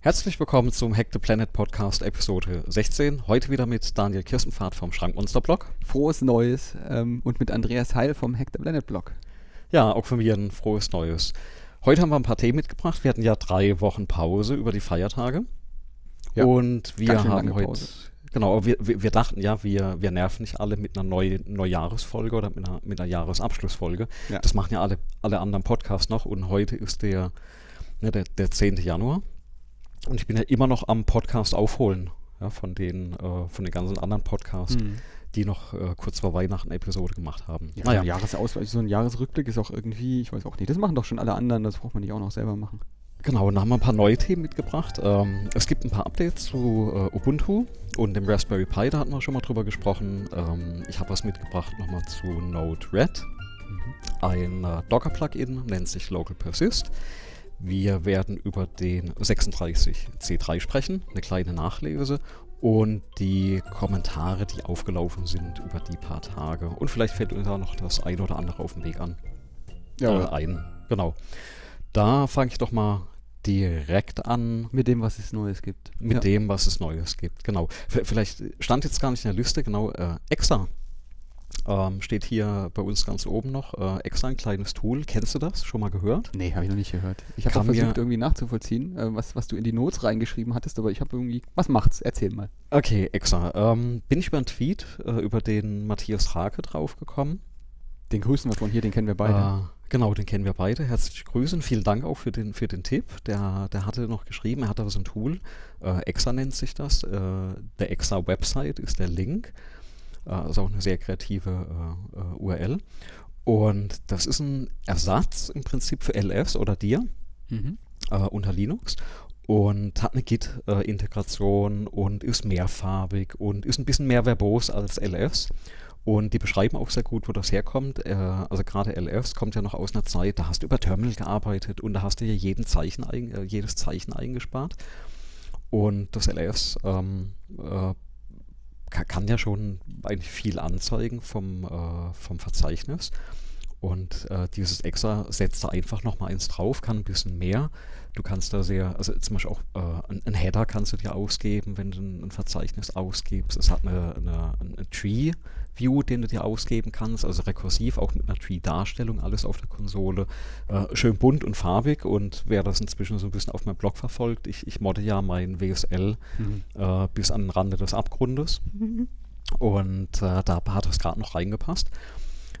Herzlich willkommen zum Hack the Planet Podcast Episode 16. Heute wieder mit Daniel Kirstenfahrt vom Schrankmonster Blog. Frohes Neues ähm, und mit Andreas Heil vom Hack the Planet Blog. Ja, auch von mir ein frohes Neues. Heute haben wir ein paar Themen mitgebracht. Wir hatten ja drei Wochen Pause über die Feiertage. Ja, und wir haben heute. Pause. Genau, wir, wir, wir, dachten ja, wir, wir nerven nicht alle mit einer Neu Neujahresfolge oder mit einer, mit einer Jahresabschlussfolge. Ja. Das machen ja alle, alle anderen Podcasts noch und heute ist der, ne, der, der 10. Januar. Und ich bin ja immer noch am Podcast aufholen, ja, von den, äh, von den ganzen anderen Podcasts, mhm. die noch äh, kurz vor Weihnachten Episode gemacht haben. Ja, naja. so, ein Jahresausweis, so ein Jahresrückblick ist auch irgendwie, ich weiß auch nicht, das machen doch schon alle anderen, das braucht man nicht auch noch selber machen. Genau, und da haben wir ein paar neue Themen mitgebracht. Ähm, es gibt ein paar Updates zu äh, Ubuntu und dem Raspberry Pi, da hatten wir schon mal drüber gesprochen. Ähm, ich habe was mitgebracht nochmal zu Node-RED. Mhm. Ein äh, Docker-Plugin nennt sich Local Persist. Wir werden über den 36C3 sprechen, eine kleine Nachlese und die Kommentare, die aufgelaufen sind über die paar Tage. Und vielleicht fällt uns da noch das eine oder andere auf dem Weg an. Ja. Äh, ein. Genau. Da fange ich doch mal direkt an. Mit dem, was es Neues gibt. Mit ja. dem, was es Neues gibt, genau. V vielleicht stand jetzt gar nicht in der Liste, genau, äh, Exa ähm, steht hier bei uns ganz oben noch. Äh, extra ein kleines Tool. Kennst du das? Schon mal gehört? Nee, habe ich noch nicht gehört. Ich habe versucht irgendwie nachzuvollziehen, äh, was, was du in die Notes reingeschrieben hattest, aber ich habe irgendwie. Was macht's? Erzähl mal. Okay, extra. Ähm, bin ich über einen Tweet äh, über den Matthias Rake draufgekommen. Den grüßen wir von hier, den kennen wir beide. Äh, genau, den kennen wir beide. Herzlich grüßen. Vielen Dank auch für den, für den Tipp. Der, der hatte noch geschrieben, er hat da so ein Tool. Äh, Exa nennt sich das. Äh, der Exa-Website ist der Link. Äh, ist auch eine sehr kreative äh, äh URL. Und das ist ein Ersatz im Prinzip für LS oder dir mhm. äh, unter Linux und hat eine Git-Integration und ist mehrfarbig und ist ein bisschen mehr verbos als LS. Und die beschreiben auch sehr gut, wo das herkommt. Also gerade LS kommt ja noch aus einer Zeit, da hast du über Terminal gearbeitet und da hast du ja jeden Zeichen jedes Zeichen eingespart. Und das LS ähm, äh, kann ja schon eigentlich viel anzeigen vom, äh, vom Verzeichnis. Und äh, dieses Extra setzt da einfach nochmal eins drauf, kann ein bisschen mehr. Du kannst da sehr, also zum Beispiel auch äh, ein, ein, Header kannst du dir ausgeben, wenn du ein, ein Verzeichnis ausgibst. Es hat eine, eine, eine Tree-View, den du dir ausgeben kannst, also rekursiv, auch mit einer Tree-Darstellung, alles auf der Konsole. Äh, schön bunt und farbig und wer das inzwischen so ein bisschen auf meinem Blog verfolgt, ich, ich modde ja mein WSL mhm. äh, bis an den Rande des Abgrundes. Mhm. Und äh, da hat das gerade noch reingepasst.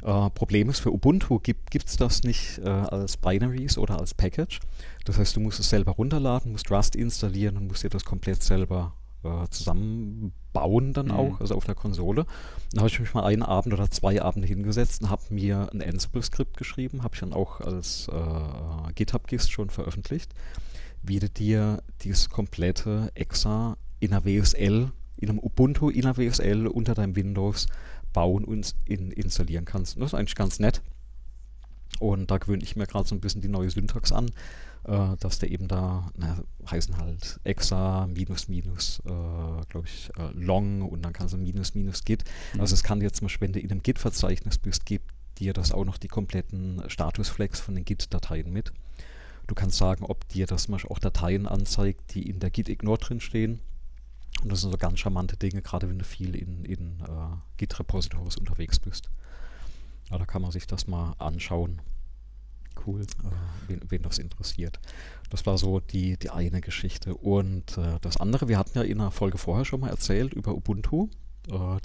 Äh, Problem ist, für Ubuntu gibt es das nicht äh, als Binaries oder als Package. Das heißt, du musst es selber runterladen, musst Rust installieren und musst dir das komplett selber äh, zusammenbauen dann mhm. auch, also auf der Konsole. Dann habe ich mich mal einen Abend oder zwei Abende hingesetzt und habe mir ein Ansible-Skript geschrieben, habe ich dann auch als äh, GitHub-Gist schon veröffentlicht, wie du dir dieses komplette Exa in einer WSL, in einem Ubuntu in einer WSL unter deinem Windows bauen und in, installieren kannst. Und das ist eigentlich ganz nett. Und da gewöhne ich mir gerade so ein bisschen die neue Syntax an, äh, dass der eben da, naja, heißen halt exa, minus, minus, äh, glaube ich, äh, long und dann kannst du minus, minus git. Mhm. Also es kann jetzt zum Beispiel, wenn du in einem Git-Verzeichnis bist, gibt dir das auch noch die kompletten Statusflex von den Git-Dateien mit. Du kannst sagen, ob dir das zum Beispiel auch Dateien anzeigt, die in der Git-Ignore drin stehen und das sind so ganz charmante Dinge, gerade wenn du viel in, in uh, Git-Repositories unterwegs bist. Ja, da kann man sich das mal anschauen. Cool. Uh, wen, wen, das interessiert. Das war so die, die eine Geschichte. Und uh, das andere, wir hatten ja in einer Folge vorher schon mal erzählt über Ubuntu,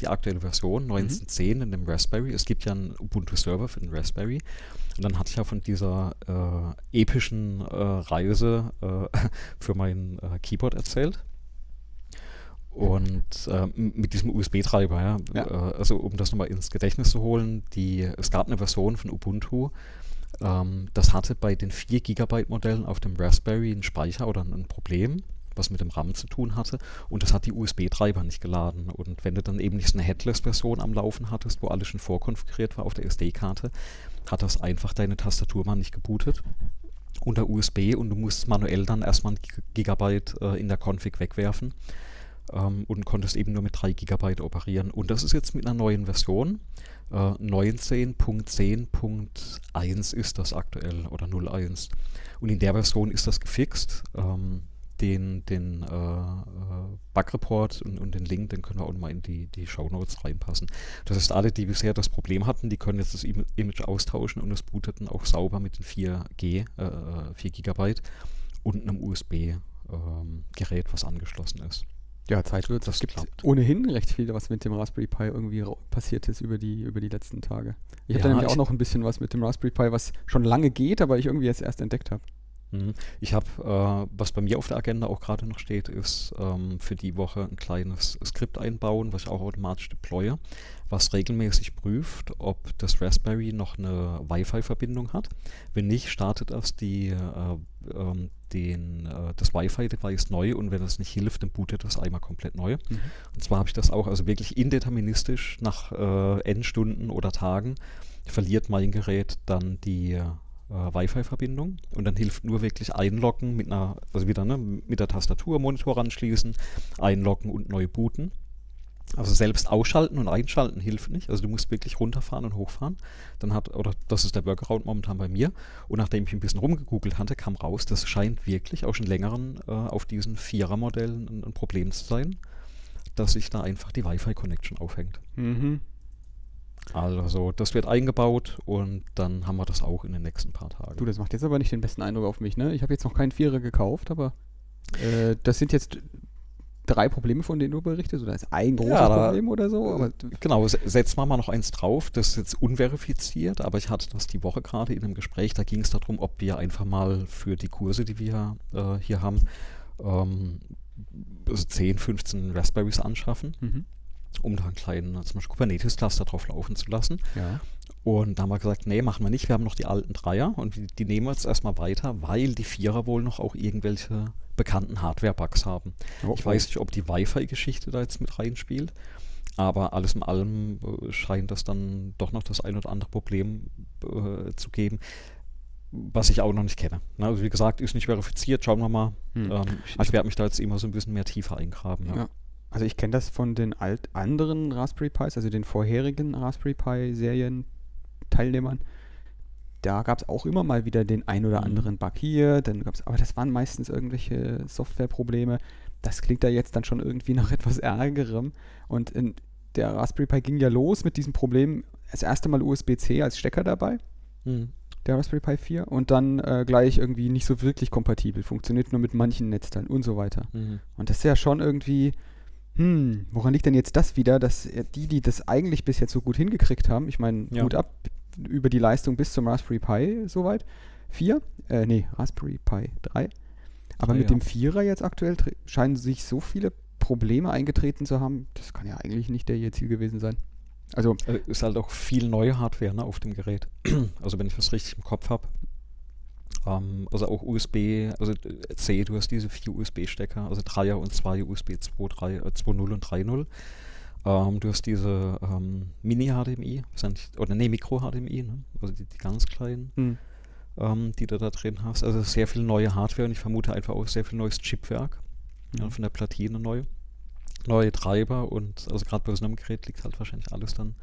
die aktuelle Version 19.10 mhm. in dem Raspberry. Es gibt ja einen Ubuntu-Server für den Raspberry. Und dann hatte ich ja von dieser epischen Reise für mein Keyboard erzählt und äh, mit diesem USB-Treiber, ja, ja. Äh, also um das nochmal ins Gedächtnis zu holen, die, es gab eine Version von Ubuntu, ähm, das hatte bei den 4 GB Modellen auf dem Raspberry einen Speicher oder ein Problem, was mit dem RAM zu tun hatte und das hat die USB-Treiber nicht geladen und wenn du dann eben nicht so eine Headless-Version am Laufen hattest, wo alles schon vorkonfiguriert war auf der SD-Karte, hat das einfach deine Tastatur mal nicht gebootet unter USB und du musst manuell dann erstmal ein Gigabyte äh, in der Config wegwerfen ähm, und konntest eben nur mit 3 GB operieren. Und das ist jetzt mit einer neuen Version. Äh, 19.10.1 ist das aktuell oder 01. Und in der Version ist das gefixt. Ähm, den, den äh, äh, Bug-Report und, und, den Link, den können wir auch mal in die, die Show Notes reinpassen. Das heißt, alle, die bisher das Problem hatten, die können jetzt das Image austauschen und es booteten auch sauber mit den 4G, äh, 4 GB und einem USB-Gerät, ähm, was angeschlossen ist. Ja, Zeit wird. Es gibt klappt. ohnehin recht viel, was mit dem Raspberry Pi irgendwie passiert ist über die, über die letzten Tage. Ich ja, hatte nämlich auch noch ein bisschen was mit dem Raspberry Pi, was schon lange geht, aber ich irgendwie jetzt erst entdeckt habe. Mhm. Ich habe, äh, was bei mir auf der Agenda auch gerade noch steht, ist ähm, für die Woche ein kleines Skript einbauen, was ich auch automatisch deploye, was regelmäßig prüft, ob das Raspberry noch eine Wi-Fi-Verbindung hat. Wenn nicht, startet das die, äh, ähm, den, äh, das Wi-Fi-Device neu und wenn das nicht hilft, dann bootet das einmal komplett neu. Mhm. Und zwar habe ich das auch also wirklich indeterministisch nach äh, N Stunden oder Tagen verliert mein Gerät dann die äh, Wi-Fi-Verbindung und dann hilft nur wirklich einloggen mit einer, also wieder ne, mit der Tastatur Monitor anschließen, einloggen und neu booten. Also selbst ausschalten und einschalten hilft nicht. Also du musst wirklich runterfahren und hochfahren. Dann hat, oder das ist der Workaround momentan bei mir. Und nachdem ich ein bisschen rumgegoogelt hatte, kam raus, das scheint wirklich auch schon längeren äh, auf diesen Vierer-Modellen ein, ein, Problem zu sein, dass sich da einfach die Wi-Fi-Connection aufhängt. Mhm. Also das wird eingebaut und dann haben wir das auch in den nächsten paar Tagen. Du, das macht jetzt aber nicht den besten Eindruck auf mich, ne? Ich habe jetzt noch keinen Vierer gekauft, aber äh, das sind jetzt drei Probleme, von denen du berichtest, oder ist ein großes ja, Problem oder so? Aber genau, setzen wir mal noch eins drauf, das ist jetzt unverifiziert, aber ich hatte das die Woche gerade in einem Gespräch, da ging es darum, ob wir einfach mal für die Kurse, die wir äh, hier haben, ähm, also 10, 15 Raspberries anschaffen. Mhm um da einen kleinen, zum Beispiel Kubernetes-Cluster drauf laufen zu lassen. Ja. Und da haben wir gesagt, nee, machen wir nicht, wir haben noch die alten Dreier und die, die nehmen wir jetzt erstmal weiter, weil die Vierer wohl noch auch irgendwelche bekannten Hardware-Bugs haben. Oh, ich weiß nicht, ob die Wi-Fi-Geschichte da jetzt mit reinspielt, aber alles in allem äh, scheint das dann doch noch das ein oder andere Problem äh, zu geben, was ich auch noch nicht kenne. Also wie gesagt, ist nicht verifiziert, schauen wir mal. Hm. Ähm, ich, also, ich werde mich da jetzt immer so ein bisschen mehr tiefer eingraben. Ja. ja. Also ich kenne das von den alt anderen Raspberry Pis, also den vorherigen Raspberry Pi Serien Teilnehmern. Da gab es auch immer mal wieder den ein oder mhm. anderen Bug hier, dann gab's, aber das waren meistens irgendwelche Softwareprobleme. Das klingt da jetzt dann schon irgendwie nach etwas Ärgerem. Und in, der Raspberry Pi ging ja los mit diesem Problem. Das erste Mal USB-C als Stecker dabei. Mhm. Der Raspberry Pi 4 und dann äh, gleich irgendwie nicht so wirklich kompatibel, funktioniert nur mit manchen Netzteilen und so weiter. Mhm. Und das ist ja schon irgendwie, hm, woran liegt denn jetzt das wieder, dass die, die das eigentlich bis jetzt so gut hingekriegt haben, ich meine, ja. gut ab über die Leistung bis zum Raspberry Pi soweit, 4, äh, nee, Raspberry Pi 3, aber ah, mit ja. dem Vierer jetzt aktuell scheinen sich so viele Probleme eingetreten zu haben, das kann ja eigentlich nicht der ihr Ziel gewesen sein. Also, also ist halt auch viel neue Hardware ne, auf dem Gerät. also wenn ich das richtig im Kopf habe, ähm, also auch USB, also C, du hast diese vier USB-Stecker, also 3er und 2 USB 2.0 äh, und 3.0. Ähm, du hast diese ähm, Mini-HDMI, oder nee, Micro-HDMI, ne? also die, die, ganz kleinen, mhm. ähm, die du da drin hast. Also sehr viel neue Hardware und ich vermute einfach auch sehr viel neues Chipwerk mhm. ja, von der Platine neu. Neue Treiber und also gerade bei so einem Gerät liegt halt wahrscheinlich alles dann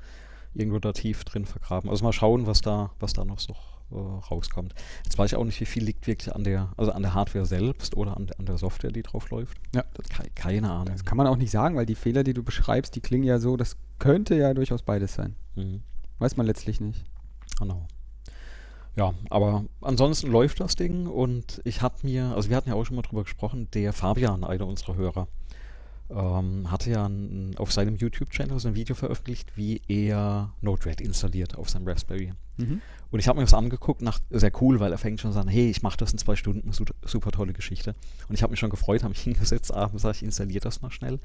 irgendwo da tief drin vergraben. Also mal schauen, was da, was da noch so äh, rauskommt. Jetzt weiß ich auch nicht, wie viel liegt wirklich an der, also an der Hardware selbst oder an, an der Software, die drauf läuft. Ja. Keine, keine Ahnung. Das kann man auch nicht sagen, weil die Fehler, die du beschreibst, die klingen ja so, das könnte ja durchaus beides sein. Mhm. Weiß man letztlich nicht. Genau. Ja, aber ansonsten läuft das Ding und ich habe mir, also wir hatten ja auch schon mal drüber gesprochen, der Fabian, einer unserer Hörer, ähm, hatte ja ein, auf seinem YouTube-Channel so ein Video veröffentlicht, wie er Node-RED installiert auf seinem Raspberry. Mhm. Und ich habe mir das angeguckt, nach, sehr cool, weil er fängt schon an, hey, ich mache das in zwei Stunden, super tolle Geschichte. Und ich habe mich schon gefreut, habe mich hingesetzt, abends sage ich, installiere das mal schnell.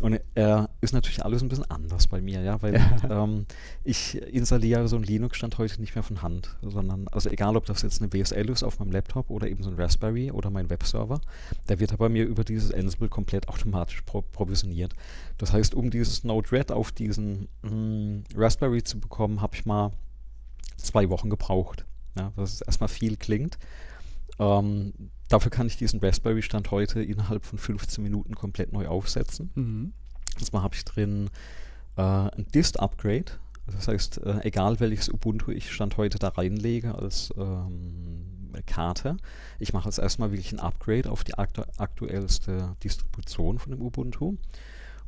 Und er äh, ist natürlich alles ein bisschen anders bei mir, ja, weil. Ähm, ich installiere so ein Linux-Stand heute nicht mehr von Hand, sondern, also egal, ob das jetzt eine WSL ist auf meinem Laptop oder eben so ein Raspberry oder mein Webserver, der wird bei mir über dieses Ansible komplett automatisch pro provisioniert. Das heißt, um dieses Node-RED auf diesen mh, mm, Raspberry zu bekommen, habe ich mal zwei Wochen gebraucht. Ja, was erstmal viel klingt. Ähm, dafür kann ich diesen Raspberry-Stand heute innerhalb von 15 Minuten komplett neu aufsetzen. Mhm. Zwar habe ich drin äh, ein Dist-Upgrade. Das heißt, äh, egal welches Ubuntu ich Stand heute da reinlege als ähm, Karte. Ich mache jetzt erstmal wirklich ein Upgrade auf die aktu aktuellste Distribution von dem Ubuntu.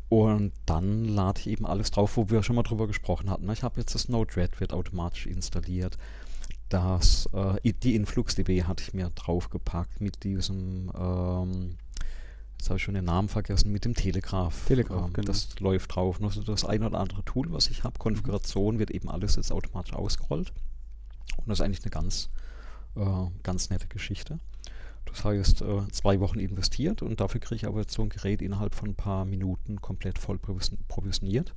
Und dann lade ich eben alles drauf, wo wir schon mal drüber gesprochen hatten. Ich habe jetzt das Node-RED, wird automatisch installiert. Das, äh, die InfluxDB hatte ich mir draufgepackt mit diesem, ähm, jetzt habe ich schon den Namen vergessen, mit dem Telegraph. Telegraph, ähm, genau. Das läuft drauf. Nur so das ein oder andere Tool, was ich habe, Konfiguration, wird eben alles jetzt automatisch ausgerollt. Und das ist eigentlich eine ganz, äh, ganz nette Geschichte. Das heißt, äh, zwei Wochen investiert und dafür kriege ich aber jetzt so ein Gerät innerhalb von ein paar Minuten komplett voll provision- provisioniert.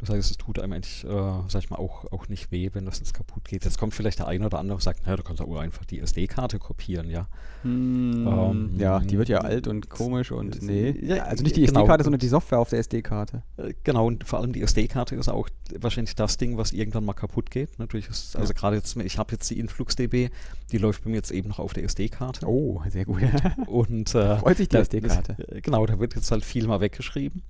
Das heißt, es tut einem eigentlich, äh, sag ich mal, auch, auch nicht weh, wenn das jetzt kaputt geht. Jetzt kommt vielleicht der eine oder andere und sagt, naja, du kannst auch einfach die SD-Karte kopieren, ja. Hm, Ähm, ja, die wird ja alt und komisch und nee. Ja, also nicht die genau. SD-Karte, sondern die Software auf der SD-Karte. Äh, Genau, und vor allem die SD-Karte ist auch wahrscheinlich das Ding, was irgendwann mal kaputt geht. Natürlich ist, also gerade jetzt, ich habe jetzt die InfluxDB, die läuft bei mir jetzt eben noch auf der SD-Karte. Oh, sehr gut. Und äh, Freut sich die SD-Karte. äh, Genau, da wird jetzt halt viel mal weggeschrieben.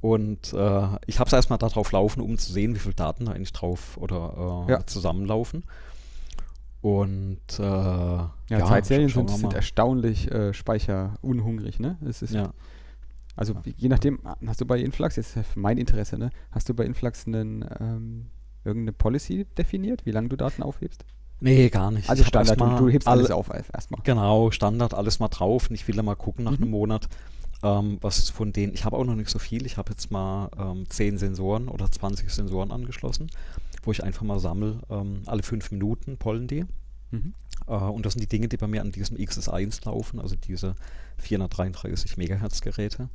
Und äh, ich habe es erstmal darauf laufen, um zu sehen, wie viele Daten da eigentlich drauf oder äh, Ja. zusammenlaufen. Und äh, ja, Ja, Zeitserien sind, sind erstaunlich äh, speicherunhungrig, ne? Es ist, Ja. Also je nachdem, hast du bei Influx, jetzt für mein Interesse, ne? Hast du bei Influx einen, ähm, irgendeine Policy definiert, wie lange du Daten aufhebst? Nee, gar nicht. Also Ich Standard, du, hebst alle- alles auf erst- erstmal. Genau, Standard, alles mal drauf. Und ich will da mal gucken nach Mhm. einem Monat, ähm, was von denen. Ich habe auch noch nicht so viel. Ich habe jetzt mal ähm, 10 Sensoren oder 20 Sensoren angeschlossen, wo ich einfach mal sammle, ähm, alle fünf Minuten pollen die. Mhm. Äh, und das sind die Dinge, die bei mir an diesem XS1 laufen, also diese 433 Megahertz Geräte.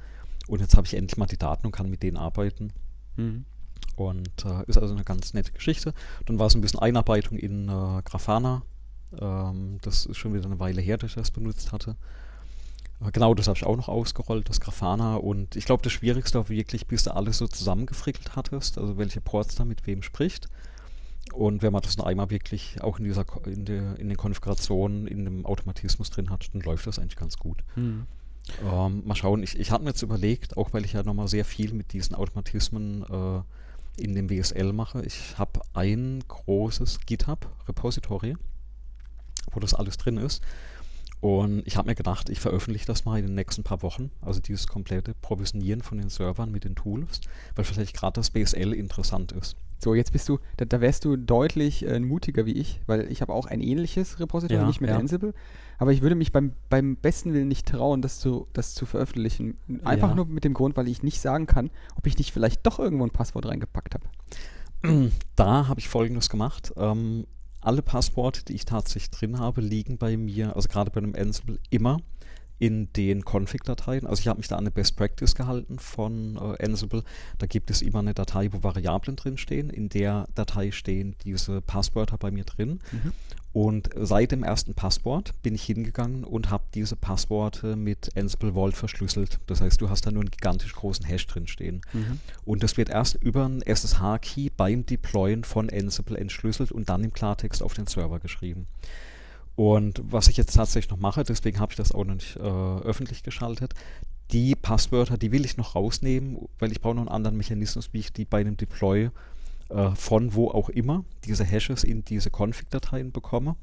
Und jetzt habe ich endlich mal die Daten und kann mit denen arbeiten. Mhm. Und äh, ist also eine ganz nette Geschichte. Dann war es ein bisschen Einarbeitung in äh, Grafana. Ähm, das ist schon wieder eine Weile her, dass ich das benutzt hatte. Äh, genau, das habe ich auch noch ausgerollt, das Grafana. Und ich glaube, das Schwierigste war wirklich, bis du alles so zusammengefrickelt hattest, also welche Ports da mit wem spricht. Und wenn man das dann einmal wirklich auch in, dieser, in, der, in den Konfigurationen, in dem Automatismus drin hat, dann läuft das eigentlich ganz gut. Mhm. Ähm, mal schauen, ich, ich hatte mir jetzt überlegt, auch weil ich ja nochmal sehr viel mit diesen Automatismen äh, in dem WSL mache, ich habe ein großes GitHub-Repository, wo das alles drin ist. Und ich habe mir gedacht, ich veröffentliche das mal in den nächsten paar Wochen, also dieses komplette Provisionieren von den Servern mit den Tools, weil vielleicht gerade das BSL interessant ist. So, jetzt bist du, da, da wärst du deutlich äh, mutiger wie ich, weil ich habe auch ein ähnliches Repository, Ja, nicht mit ja. Ansible, aber ich würde mich beim, beim besten Willen nicht trauen, das zu, das zu veröffentlichen. Einfach Ja. nur mit dem Grund, weil ich nicht sagen kann, ob ich nicht vielleicht doch irgendwo ein Passwort reingepackt habe. Da habe ich folgendes gemacht. Ähm, alle Passworte, die ich tatsächlich drin habe, liegen bei mir, also gerade bei einem Ansible, immer in den Config-Dateien. Also ich habe mich da an eine Best Practice gehalten von äh, Ansible. Da gibt es immer eine Datei, wo Variablen drin stehen. In der Datei stehen diese Passwörter bei mir drin. Und seit dem ersten Passwort bin ich hingegangen und habe diese Passworte mit Ansible Vault verschlüsselt. Das heißt, du hast da nur einen gigantisch großen Hash drin stehen. Und das wird erst über einen SSH-Key beim Deployen von Ansible entschlüsselt und dann im Klartext auf den Server geschrieben. Und was ich jetzt tatsächlich noch mache, deswegen habe ich das auch noch nicht äh, öffentlich geschaltet, die Passwörter, die will ich noch rausnehmen, weil ich brauche noch einen anderen Mechanismus, wie ich die bei einem Deploy äh, von wo auch immer diese Hashes in diese Config-Dateien bekomme.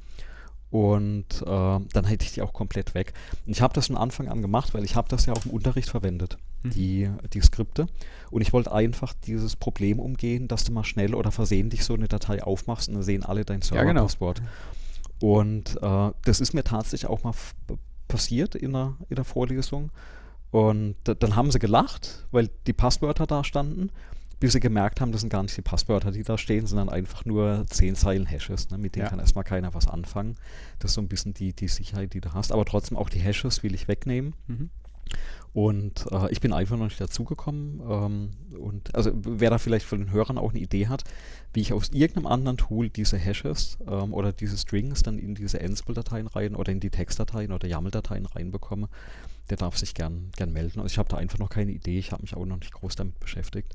Und äh, dann hätte ich die auch komplett weg. Und ich habe das von Anfang an gemacht, weil ich habe das ja auch im Unterricht verwendet, Mhm. die, die Skripte. Und ich wollte einfach dieses Problem umgehen, dass du mal schnell oder versehentlich so eine Datei aufmachst und dann sehen alle dein Ja, genau. Und äh, das ist mir tatsächlich auch mal passiert in der, in der Vorlesung. Und da- dann haben sie gelacht, weil die Passwörter da standen, bis sie gemerkt haben, das sind gar nicht die Passwörter, die da stehen, sondern einfach nur 10 Zeilen Hashes. Ne? Mit denen Ja. kann erstmal keiner was anfangen. Das ist so ein bisschen die, die Sicherheit, die du hast. Aber trotzdem auch die Hashes will ich wegnehmen. Mhm. Und äh, ich bin einfach noch nicht dazugekommen. Ähm, und also wer da vielleicht von den Hörern auch eine Idee hat, wie ich aus irgendeinem anderen Tool diese Hashes ähm, oder diese Strings dann in diese Ansible-Dateien rein oder in die Textdateien oder YAML-Dateien reinbekomme, der darf sich gern, gern melden. Also ich habe da einfach noch keine Idee, ich habe mich auch noch nicht groß damit beschäftigt,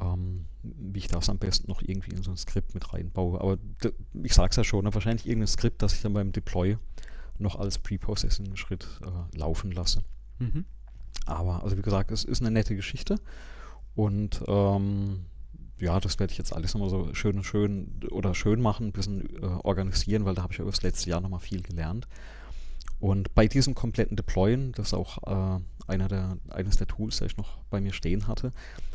ähm, wie ich das am besten noch irgendwie in so ein Skript mit reinbaue. Aber ich sage es ja schon, ne, wahrscheinlich irgendein Skript, das ich dann beim Deploy noch als Pre-Processing-Schritt äh, laufen lasse. Mhm. Aber, also wie gesagt, es ist eine nette Geschichte. Und ähm, ja, das werde ich jetzt alles nochmal so schön schön oder schön machen, ein bisschen äh, organisieren, weil da habe ich ja über das letzte Jahr nochmal viel gelernt. Und bei diesem kompletten Deployen, das ist auch äh, einer der, eines der Tools, das ich noch bei mir stehen hatte,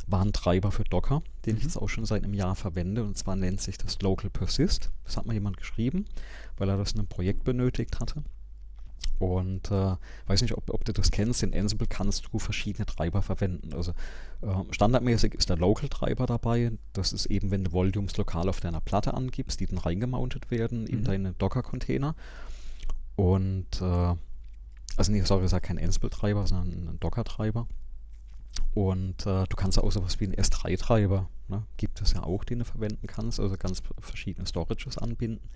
war ein Treiber für Docker, den ich Mhm. jetzt auch schon seit einem Jahr verwende. Und zwar nennt sich das Local Persist. Das hat mal jemand geschrieben, weil er das in einem Projekt benötigt hatte. Und äh, weiß nicht, ob, ob du das kennst, in Ansible kannst du verschiedene Treiber verwenden. Also äh, standardmäßig ist der Local-Treiber dabei. Das ist eben, wenn du Volumes lokal auf deiner Platte angibst, die dann reingemountet werden in Mhm. deine Docker-Container. Und äh, also nee, sorry, das ist kein Ansible-Treiber, sondern ein Docker-Treiber. Und äh, du kannst auch sowas wie einen S3-Treiber, ne, gibt es ja auch, den du verwenden kannst, also ganz verschiedene Storages anbinden.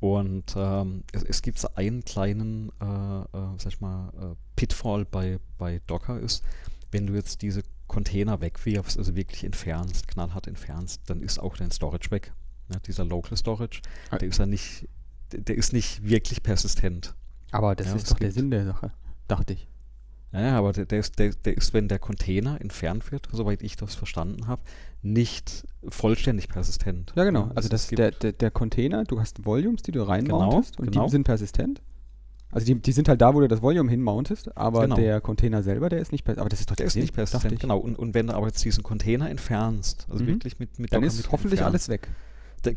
Und ähm, es, es gibt so einen kleinen, äh, äh, sag ich mal, äh, Pitfall bei, bei Docker ist, wenn du jetzt diese Container wegwirfst, also wirklich entfernst, knallhart entfernst, dann ist auch dein Storage weg. Ne? Dieser Local Storage, Ah. der ist ja nicht, der, ist nicht wirklich persistent. Aber das Ja, ist doch der Sinn der Sache, dachte ich. Ja, aber der, der, ist, der, der ist, wenn der Container entfernt wird, soweit ich das verstanden habe, nicht vollständig persistent. Ja, genau. Also das der, der, Container, du hast Volumes, die du reinmountest und genau. die sind persistent. Also die, die sind halt da, wo du das Volume hinmountest, aber Genau. der Container selber, der ist nicht persistent. Aber das ist doch Der ist nicht persistent, genau. Und, und wenn du aber jetzt diesen Container entfernst, also Mhm. wirklich mit, mit Dann ist mit hoffentlich entfernst, alles weg.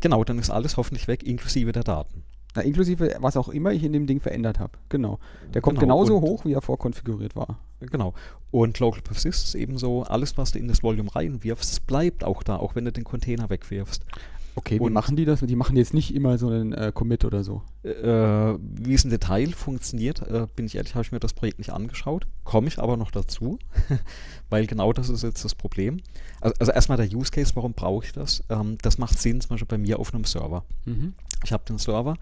Genau, dann ist alles hoffentlich weg, inklusive der Daten. Na, inklusive was auch immer ich in dem Ding verändert habe. Genau. Der kommt Genau, genauso hoch, wie er vorkonfiguriert war. Genau. Und Local Persist ist eben so, alles, was du in das Volume reinwirfst, bleibt auch da, auch wenn du den Container wegwirfst. Okay, wie Und- machen die das? Die machen jetzt nicht immer so einen äh, Commit oder so. Äh, wie es im Detail funktioniert, äh, bin ich ehrlich, habe ich mir das Projekt nicht angeschaut. Komme ich aber noch dazu, weil genau das ist jetzt das Problem. Also, also erstmal der Use Case, warum brauche ich das? Ähm, das macht Sinn zum Beispiel bei mir auf einem Server. Mhm. Ich habe den Server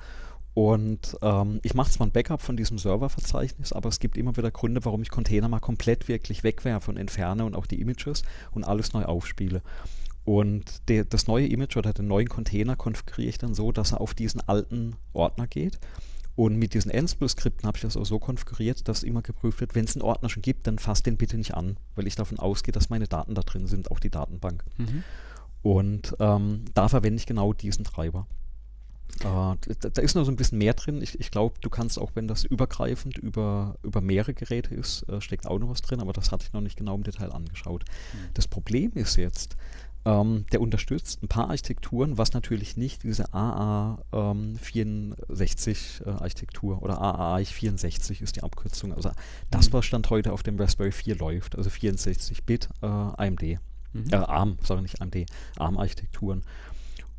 und ähm, ich mache zwar ein Backup von diesem Serververzeichnis, aber es gibt immer wieder Gründe, warum ich Container mal komplett wirklich wegwerfe und entferne und auch die Images und alles neu aufspiele. Und der, das neue Image oder den neuen Container konfiguriere ich dann so, dass er auf diesen alten Ordner geht. Und mit diesen Ansible-Skripten habe ich das auch so konfiguriert, dass immer geprüft wird, wenn es einen Ordner schon gibt, dann fasst den bitte nicht an, weil ich davon ausgehe, dass meine Daten da drin sind, auch die Datenbank. Mhm. Und ähm, da verwende ich genau diesen Treiber. Äh, da, da ist noch so ein bisschen mehr drin. Ich, ich glaube, du kannst auch, wenn das übergreifend über, über mehrere Geräte ist, äh, steckt auch noch was drin, aber das hatte ich noch nicht genau im Detail angeschaut. Das Problem ist jetzt, ähm, der unterstützt ein paar Architekturen, was natürlich nicht diese AA64 äh, Architektur oder AAI64 ist die Abkürzung. Also das, Mhm. was Stand heute auf dem Raspberry 4 läuft, also 64-Bit äh, AMD. Mhm. Äh, ARM, sorry, nicht AMD, ARM-Architekturen.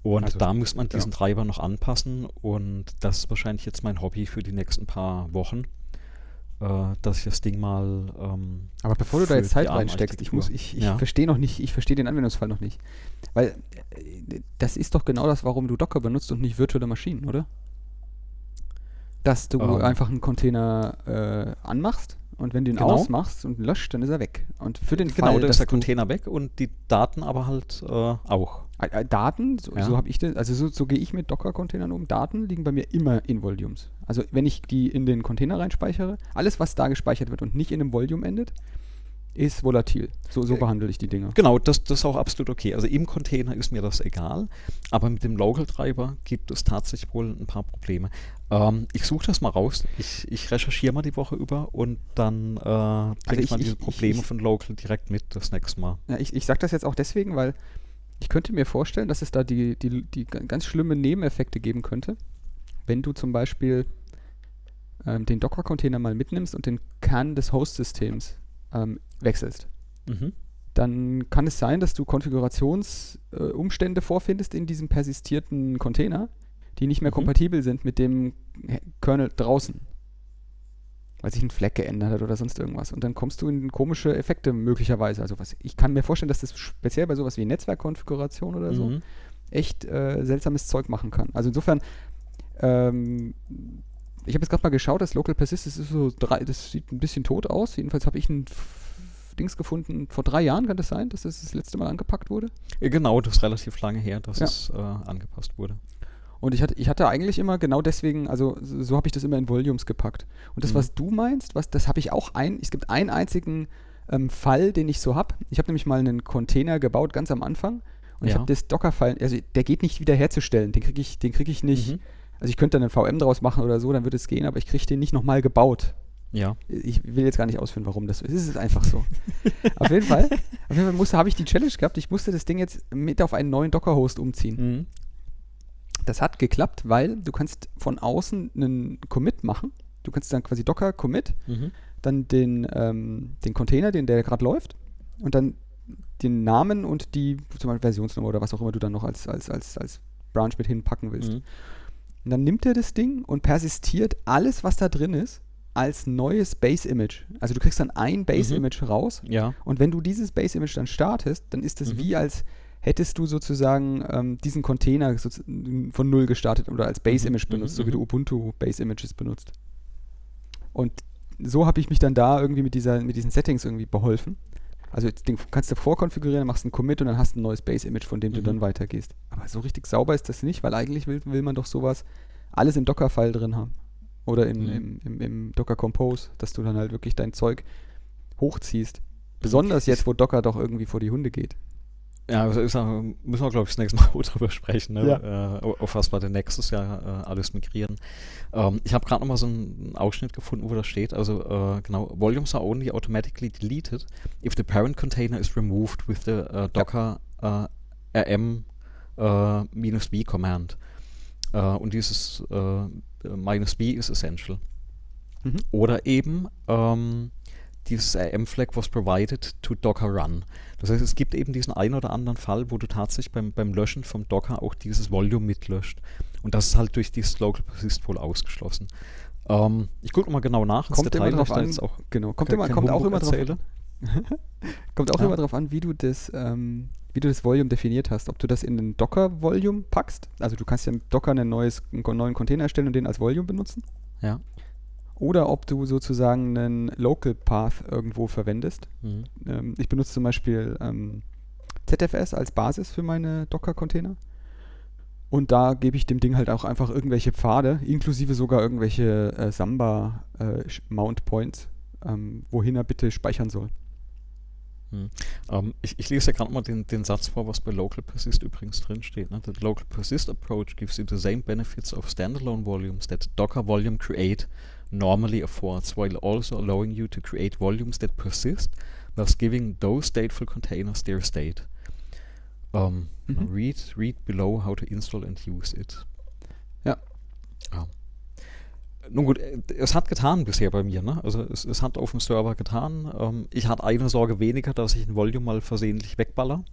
Und Also, da muss man ja. diesen Treiber noch anpassen und das ist wahrscheinlich jetzt mein Hobby für die nächsten paar Wochen, dass ich das Ding mal. Ähm, Aber bevor du da jetzt Zeit reinsteckst, ich muss, ich, ich Ja. verstehe noch nicht, ich verstehe den Anwendungsfall noch nicht. Weil äh, das ist doch genau das, warum du Docker benutzt und nicht virtuelle Maschinen, oder? Dass du Ähm. einfach einen Container äh, anmachst und wenn du ihn Genau. ausmachst und löscht, dann ist er weg. Und für den Genau, Fall, da dass ist der Container weg und die Daten aber halt äh, auch. Äh, äh, Daten, so, Ja. so habe ich das, also so, so gehe ich mit Docker-Containern um. Daten liegen bei mir immer in Volumes. Also wenn ich die in den Container reinspeichere, alles, was da gespeichert wird und nicht in einem Volume endet, ist volatil. So, so Äh, behandle ich die Dinger. Genau, das, das ist auch absolut okay. Also im Container ist mir das egal, aber mit dem Local-Treiber gibt es tatsächlich wohl ein paar Probleme. Ähm, ich suche das mal raus. Ich, ich recherchiere mal die Woche über und dann äh, bringe ich, Also ich- mal ich- diese ich- Probleme ich- von Local direkt mit das nächste Mal. Ja, ich ich sage das jetzt auch deswegen, weil ich könnte mir vorstellen, dass es da die, die, die ga- ganz schlimme Nebeneffekte geben könnte, wenn du zum Beispiel ähm, den Docker-Container mal mitnimmst und den Kern des Host-Systems ähm, wechselst. Mhm. dann kann es sein, dass du Konfigurationsumstände äh, vorfindest in diesem persistierten Container, die nicht mehr Mhm. kompatibel sind mit dem Kernel draußen. Weil sich ein Fleck geändert hat oder sonst irgendwas. Und dann kommst du in komische Effekte möglicherweise. Also was, ich kann mir vorstellen, dass das speziell bei sowas wie Netzwerkkonfiguration oder so Mhm. echt äh, seltsames Zeug machen kann. Also insofern, ähm, ich habe jetzt gerade mal geschaut, das Local Persist, das ist so drei, das sieht ein bisschen tot aus. Jedenfalls habe ich ein Dings gefunden, vor drei Jahren kann das sein, dass das das letzte Mal angepackt wurde. Äh, Genau, das ist relativ lange her, dass Ja. es äh, angepasst wurde. Und ich hatte, ich hatte eigentlich immer genau deswegen, also so, so habe ich das immer in Volumes gepackt. Und das, Mhm. was du meinst, was, das habe ich auch ein, es gibt einen einzigen ähm, Fall, den ich so habe. Ich habe nämlich mal einen Container gebaut, ganz am Anfang. Und ich Ja. habe das Docker-File, also der geht nicht wiederherzustellen. Den kriege ich, den kriege ich nicht. Mhm. Also ich könnte dann einen VM draus machen oder so, dann würde es gehen, aber ich kriege den nicht nochmal gebaut. Ja. Ich will jetzt gar nicht ausführen, warum das so ist. Es ist einfach so. auf jeden Fall, auf jeden Fall musste, habe ich die Challenge gehabt. Ich musste das Ding jetzt mit auf einen neuen Docker-Host umziehen. Mhm. Das hat geklappt, weil du kannst von außen einen Commit machen. Du kannst dann quasi Docker Commit, Mhm. dann den, ähm, den Container, den der gerade läuft, und dann den Namen und die zum Beispiel Versionsnummer oder was auch immer du dann noch als, als, als, als Branch mit hinpacken willst. Mhm. Und dann nimmt er das Ding und persistiert alles, was da drin ist, als neues Base-Image. Also du kriegst dann ein Base-Image raus Ja. und wenn du dieses Base-Image dann startest, dann ist es Mhm. wie als hättest du sozusagen ähm, diesen Container sozu- von null gestartet oder als Base-Image Mhm, benutzt, mhm, so wie mhm. du Ubuntu Base-Images benutzt. Und so habe ich mich dann da irgendwie mit, dieser, mit diesen Settings irgendwie beholfen. Also das Ding kannst du vorkonfigurieren, machst einen Commit und dann hast du ein neues Base-Image, von dem du Mhm. dann weitergehst. Aber so richtig sauber ist das nicht, weil eigentlich will, will man doch sowas alles im Docker-File drin haben. Oder im, Mhm. im, im, im Docker Compose, dass du dann halt wirklich dein Zeug hochziehst. Besonders jetzt, wo Docker doch irgendwie vor die Hunde geht. Ja, ja- müssen wir, glaube ich, das nächste Mal drüber sprechen, ne? Ja. äh, auf was wir denn nächstes Jahr äh, alles migrieren. Ähm, ich habe gerade noch mal so einen Ausschnitt gefunden, wo das steht. Also äh, genau, Volumes are only automatically deleted if the parent container is removed with the äh, docker äh, rm äh, minus v command. Äh, und dieses äh, minus v ist essential. Mhm. Oder eben ähm, dieses rm-Flag was provided to Docker run. Das heißt, es gibt eben diesen einen oder anderen Fall, wo du tatsächlich beim, beim Löschen vom Docker auch dieses Volume mitlöscht. Und das ist halt durch dieses Local Persist wohl ausgeschlossen. Ähm, ich gucke mal genau nach Kommt Detail, immer drauf an, auch genau, kommt, immer, kommt auch immer drauf erzähle. Kommt auch Ja. immer darauf an, wie du das, ähm, wie du das Volume definiert hast. Ob du das in ein Docker-Volume packst. Also du kannst ja mit Docker ein neues, einen neuen Container erstellen und den als Volume benutzen. Ja. Oder ob du sozusagen einen Local Path irgendwo verwendest. Mhm. Ähm, ich benutze zum Beispiel ähm, ZFS als Basis für meine Docker-Container. Und da gebe ich dem Ding halt auch einfach irgendwelche Pfade, inklusive sogar irgendwelche äh, Samba-Mount-Points, ähm, wohin er bitte speichern soll. Ähm, ich, ich lese ja gerade mal den, den Satz vor, was bei Local Persist übrigens drin steht. Ne? The Local Persist approach gives you the same benefits of standalone volumes that Docker Volume Create normally affords, while also allowing you to create volumes that persist, thus giving those stateful containers their state. Ähm, Mhm. read, read below how to install and use it. Ja. Ja. Nun gut, äh, es hat getan bisher bei mir, ne? Also es, es hat auf dem Server getan. Ähm, ich hatte eine Sorge weniger, dass ich ein Volume mal versehentlich wegballer.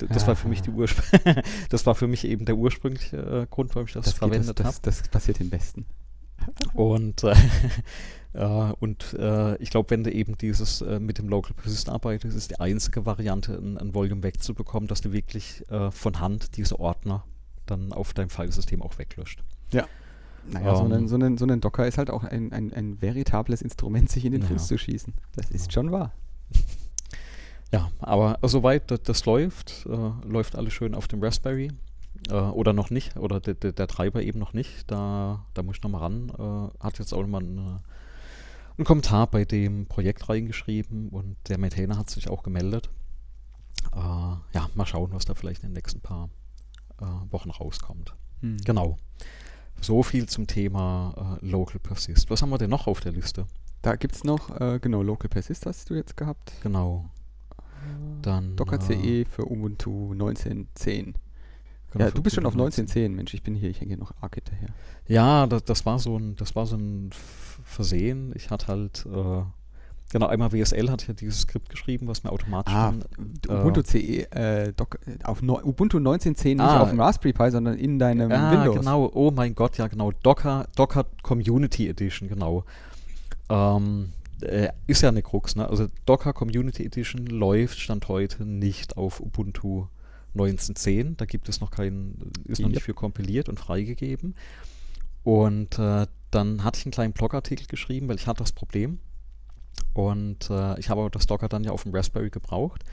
D- Das war für mich die Urspr das war für mich eben der ursprüngliche äh, Grund, warum ich das, geht- verwendet habe. das, das, das passiert den Besten. Und, äh, äh, und ich glaube, wenn du eben dieses äh, mit dem Local Persist arbeitest, ist die einzige Variante, ein, ein Volume wegzubekommen, dass du wirklich äh, von Hand diese Ordner dann auf deinem Filesystem auch weglöscht. Naja, so, Ähm. ein, so, ein, so ein Docker ist halt auch ein, ein, ein veritables Instrument, sich in den Ja. Fuß zu schießen. Das ist schon wahr. Ja, aber soweit das, das läuft, äh, läuft alles schön auf dem Raspberry. Äh, oder noch nicht, oder der, der, der Treiber eben noch nicht. Da, da muss ich nochmal ran. Äh, hat jetzt auch nochmal einen, äh, einen Kommentar bei dem Projekt reingeschrieben und der Maintainer hat sich auch gemeldet. Äh, ja, mal schauen, was da vielleicht in den nächsten paar äh, Wochen rauskommt. Hm. Genau. So viel zum Thema äh, Local Persist. Was haben wir denn noch auf der Liste? Da gibt es noch, äh, genau, Local Persist hast du jetzt gehabt. Genau. Dann Docker äh, CE für Ubuntu 19.10. genau, Ja, du bist schon auf Ubuntu 19.10, Mensch, ich bin hier, ich hänge hier noch arg hinterher. Ja, das, das war so ein, das war so ein Versehen. Ich hatte halt, äh, genau, einmal WSL hat ja dieses Skript geschrieben, was mir automatisch Ah, dann, äh, Ubuntu CE, äh, Doc, auf Neu- Ubuntu 19.10 nicht Ah. auf dem Raspberry Pi, sondern in deinem ah, Windows. genau, oh mein Gott, ja genau, Docker, Docker Community Edition, genau. Ähm, äh, ist ja eine Krux, ne? Also Docker Community Edition läuft Stand heute nicht auf Ubuntu 19.10. Da gibt es noch keinen, ist noch Yep. nicht für kompiliert und freigegeben. Und äh, dann hatte ich einen kleinen Blogartikel geschrieben, weil ich hatte das Problem. Und äh, ich habe aber das Docker dann ja auf dem Raspberry gebraucht.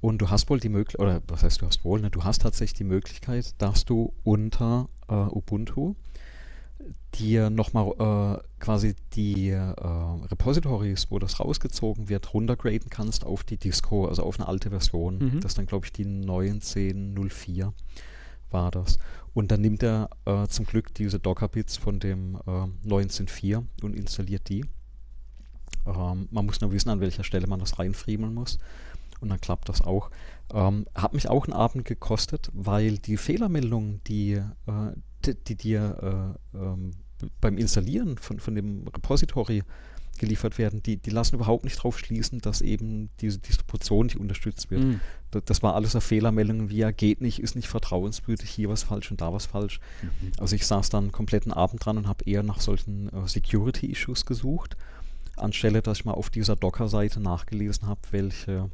Und du hast wohl die Möglichkeit, oder was heißt du hast wohl, ne? du hast tatsächlich die Möglichkeit, dass du unter äh, Ubuntu dir nochmal äh, quasi die äh, Repositories, wo das rausgezogen wird, runtergraden kannst auf die Disco, also auf eine alte Version. Mhm. Das ist dann, glaube ich, die 1904 war das. Und dann nimmt er äh, zum Glück diese Docker-Bits von dem äh, 19.4 und installiert die. Ähm, man muss nur wissen, an welcher Stelle man das reinfriemeln muss. Und dann klappt das auch. Ähm, hat mich auch einen Abend gekostet, weil die Fehlermeldungen, die, äh, die, die dir äh, ähm, beim Installieren von, von dem Repository geliefert werden, die, die lassen überhaupt nicht darauf schließen, dass eben diese Distribution nicht unterstützt wird. Mhm. Das, das war alles eine Fehlermeldung wie ja, geht nicht, ist nicht vertrauenswürdig, hier was falsch und da was falsch. Mhm. Also ich saß dann einen kompletten Abend dran und habe eher nach solchen äh, Security-Issues gesucht, anstelle dass ich mal auf dieser Docker-Seite nachgelesen habe, welche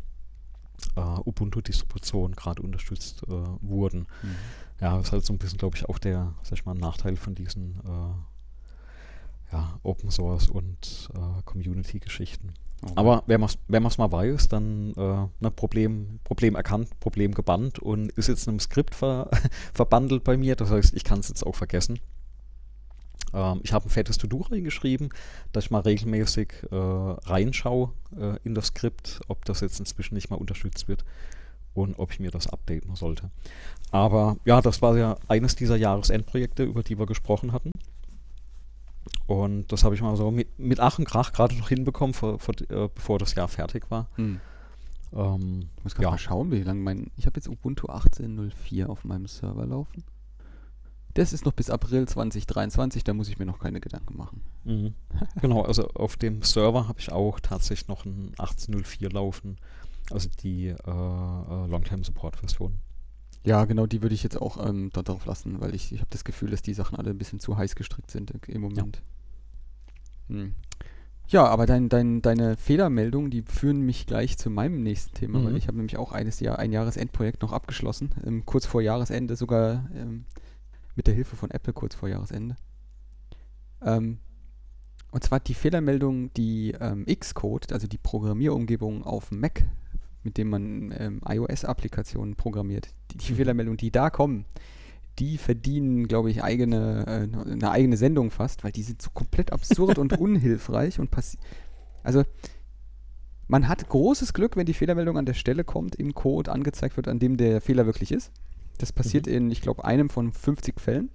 äh, Ubuntu-Distributionen gerade unterstützt äh, wurden. Mhm. Ja, das ist halt so ein bisschen, glaube ich, auch der, sag ich mal, Nachteil von diesen äh, ja, Open Source und äh, Community-Geschichten. Okay. Aber wenn man es mal weiß, dann äh, ne, Problem, Problem erkannt, Problem gebannt und ist jetzt in einem Skript ver verbandelt bei mir. Das heißt, ich kann es jetzt auch vergessen. Ähm, ich habe ein fettes To-Do reingeschrieben, dass ich mal regelmäßig äh, reinschaue äh, in das Skript, ob das jetzt inzwischen nicht mal unterstützt wird und ob ich mir das updaten sollte. Aber ja, das war ja eines dieser Jahresendprojekte, über die wir gesprochen hatten. Und das habe ich mal so mit, mit Ach und Krach gerade noch hinbekommen, vor, vor, äh, bevor das Jahr fertig war. Mhm. Ähm, Ich muss gerade ja. mal schauen, wie lange mein. Ich habe jetzt Ubuntu 18.04 auf meinem Server laufen. Das ist noch bis April 2023, da muss ich mir noch keine Gedanken machen. Mhm. Genau, also auf dem Server habe ich auch tatsächlich noch ein 1804 laufen, also die äh, äh, Longtime-Support-Version. Ja, genau, die würde ich jetzt auch ähm, da drauf lassen, weil ich, ich habe das Gefühl, dass die Sachen alle ein bisschen zu heiß gestrickt sind im Moment. Hm. Ja, aber dein, dein, deine Fehlermeldungen, die führen mich gleich zu meinem nächsten Thema, Mhm. weil ich habe nämlich auch eines Jahr, ein Jahresendprojekt noch abgeschlossen, ähm, kurz vor Jahresende, sogar ähm, mit der Hilfe von Apple kurz vor Jahresende. Ähm, und zwar die Fehlermeldung, die ähm, Xcode, also die Programmierumgebung auf Mac, mit dem man ähm, iOS-Applikationen programmiert, die, die Mhm. Fehlermeldungen, die da kommen, die verdienen, glaube ich, eigene, äh, eine eigene Sendung fast, weil die sind so komplett absurd und unhilfreich und passi Also man hat großes Glück, wenn die Fehlermeldung an der Stelle kommt, im Code angezeigt wird, an dem der Fehler wirklich ist. Das passiert Mhm. in, ich glaube, einem von 50 Fällen,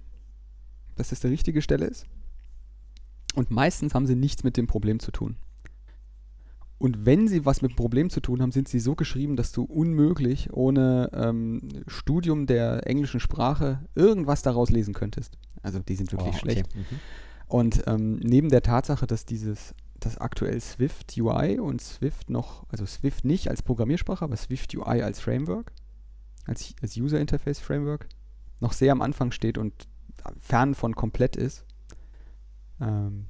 dass das die richtige Stelle ist. Und meistens haben sie nichts mit dem Problem zu tun. Und wenn sie was mit dem Problem zu tun haben, sind sie so geschrieben, dass du unmöglich ohne ähm, Studium der englischen Sprache irgendwas daraus lesen könntest. Also die sind wirklich Oh, schlecht. okay. Mhm. Und ähm, neben der Tatsache, dass dieses, das aktuell Swift UI und Swift noch, also Swift nicht als Programmiersprache, aber Swift UI als Framework, als, als User Interface Framework, noch sehr am Anfang steht und fern von komplett ist. Ähm,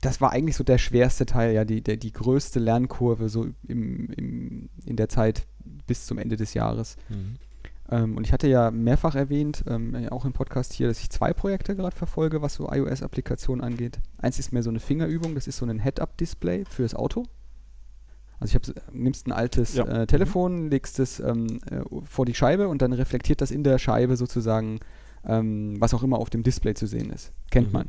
das war eigentlich so der schwerste Teil, ja, die, der, die größte Lernkurve so im, im, in der Zeit bis zum Ende des Jahres. Mhm. Ähm, und ich hatte ja mehrfach erwähnt, ähm, auch im Podcast hier, dass ich zwei Projekte gerade verfolge, was so iOS-Applikationen angeht. Eins ist mehr so eine Fingerübung, das ist so ein Head-Up-Display fürs Auto. Also ich habe, nimmst ein altes Ja. äh, Telefon, legst es ähm, äh, vor die Scheibe und dann reflektiert das in der Scheibe sozusagen, ähm, was auch immer auf dem Display zu sehen ist. Kennt Mhm. man.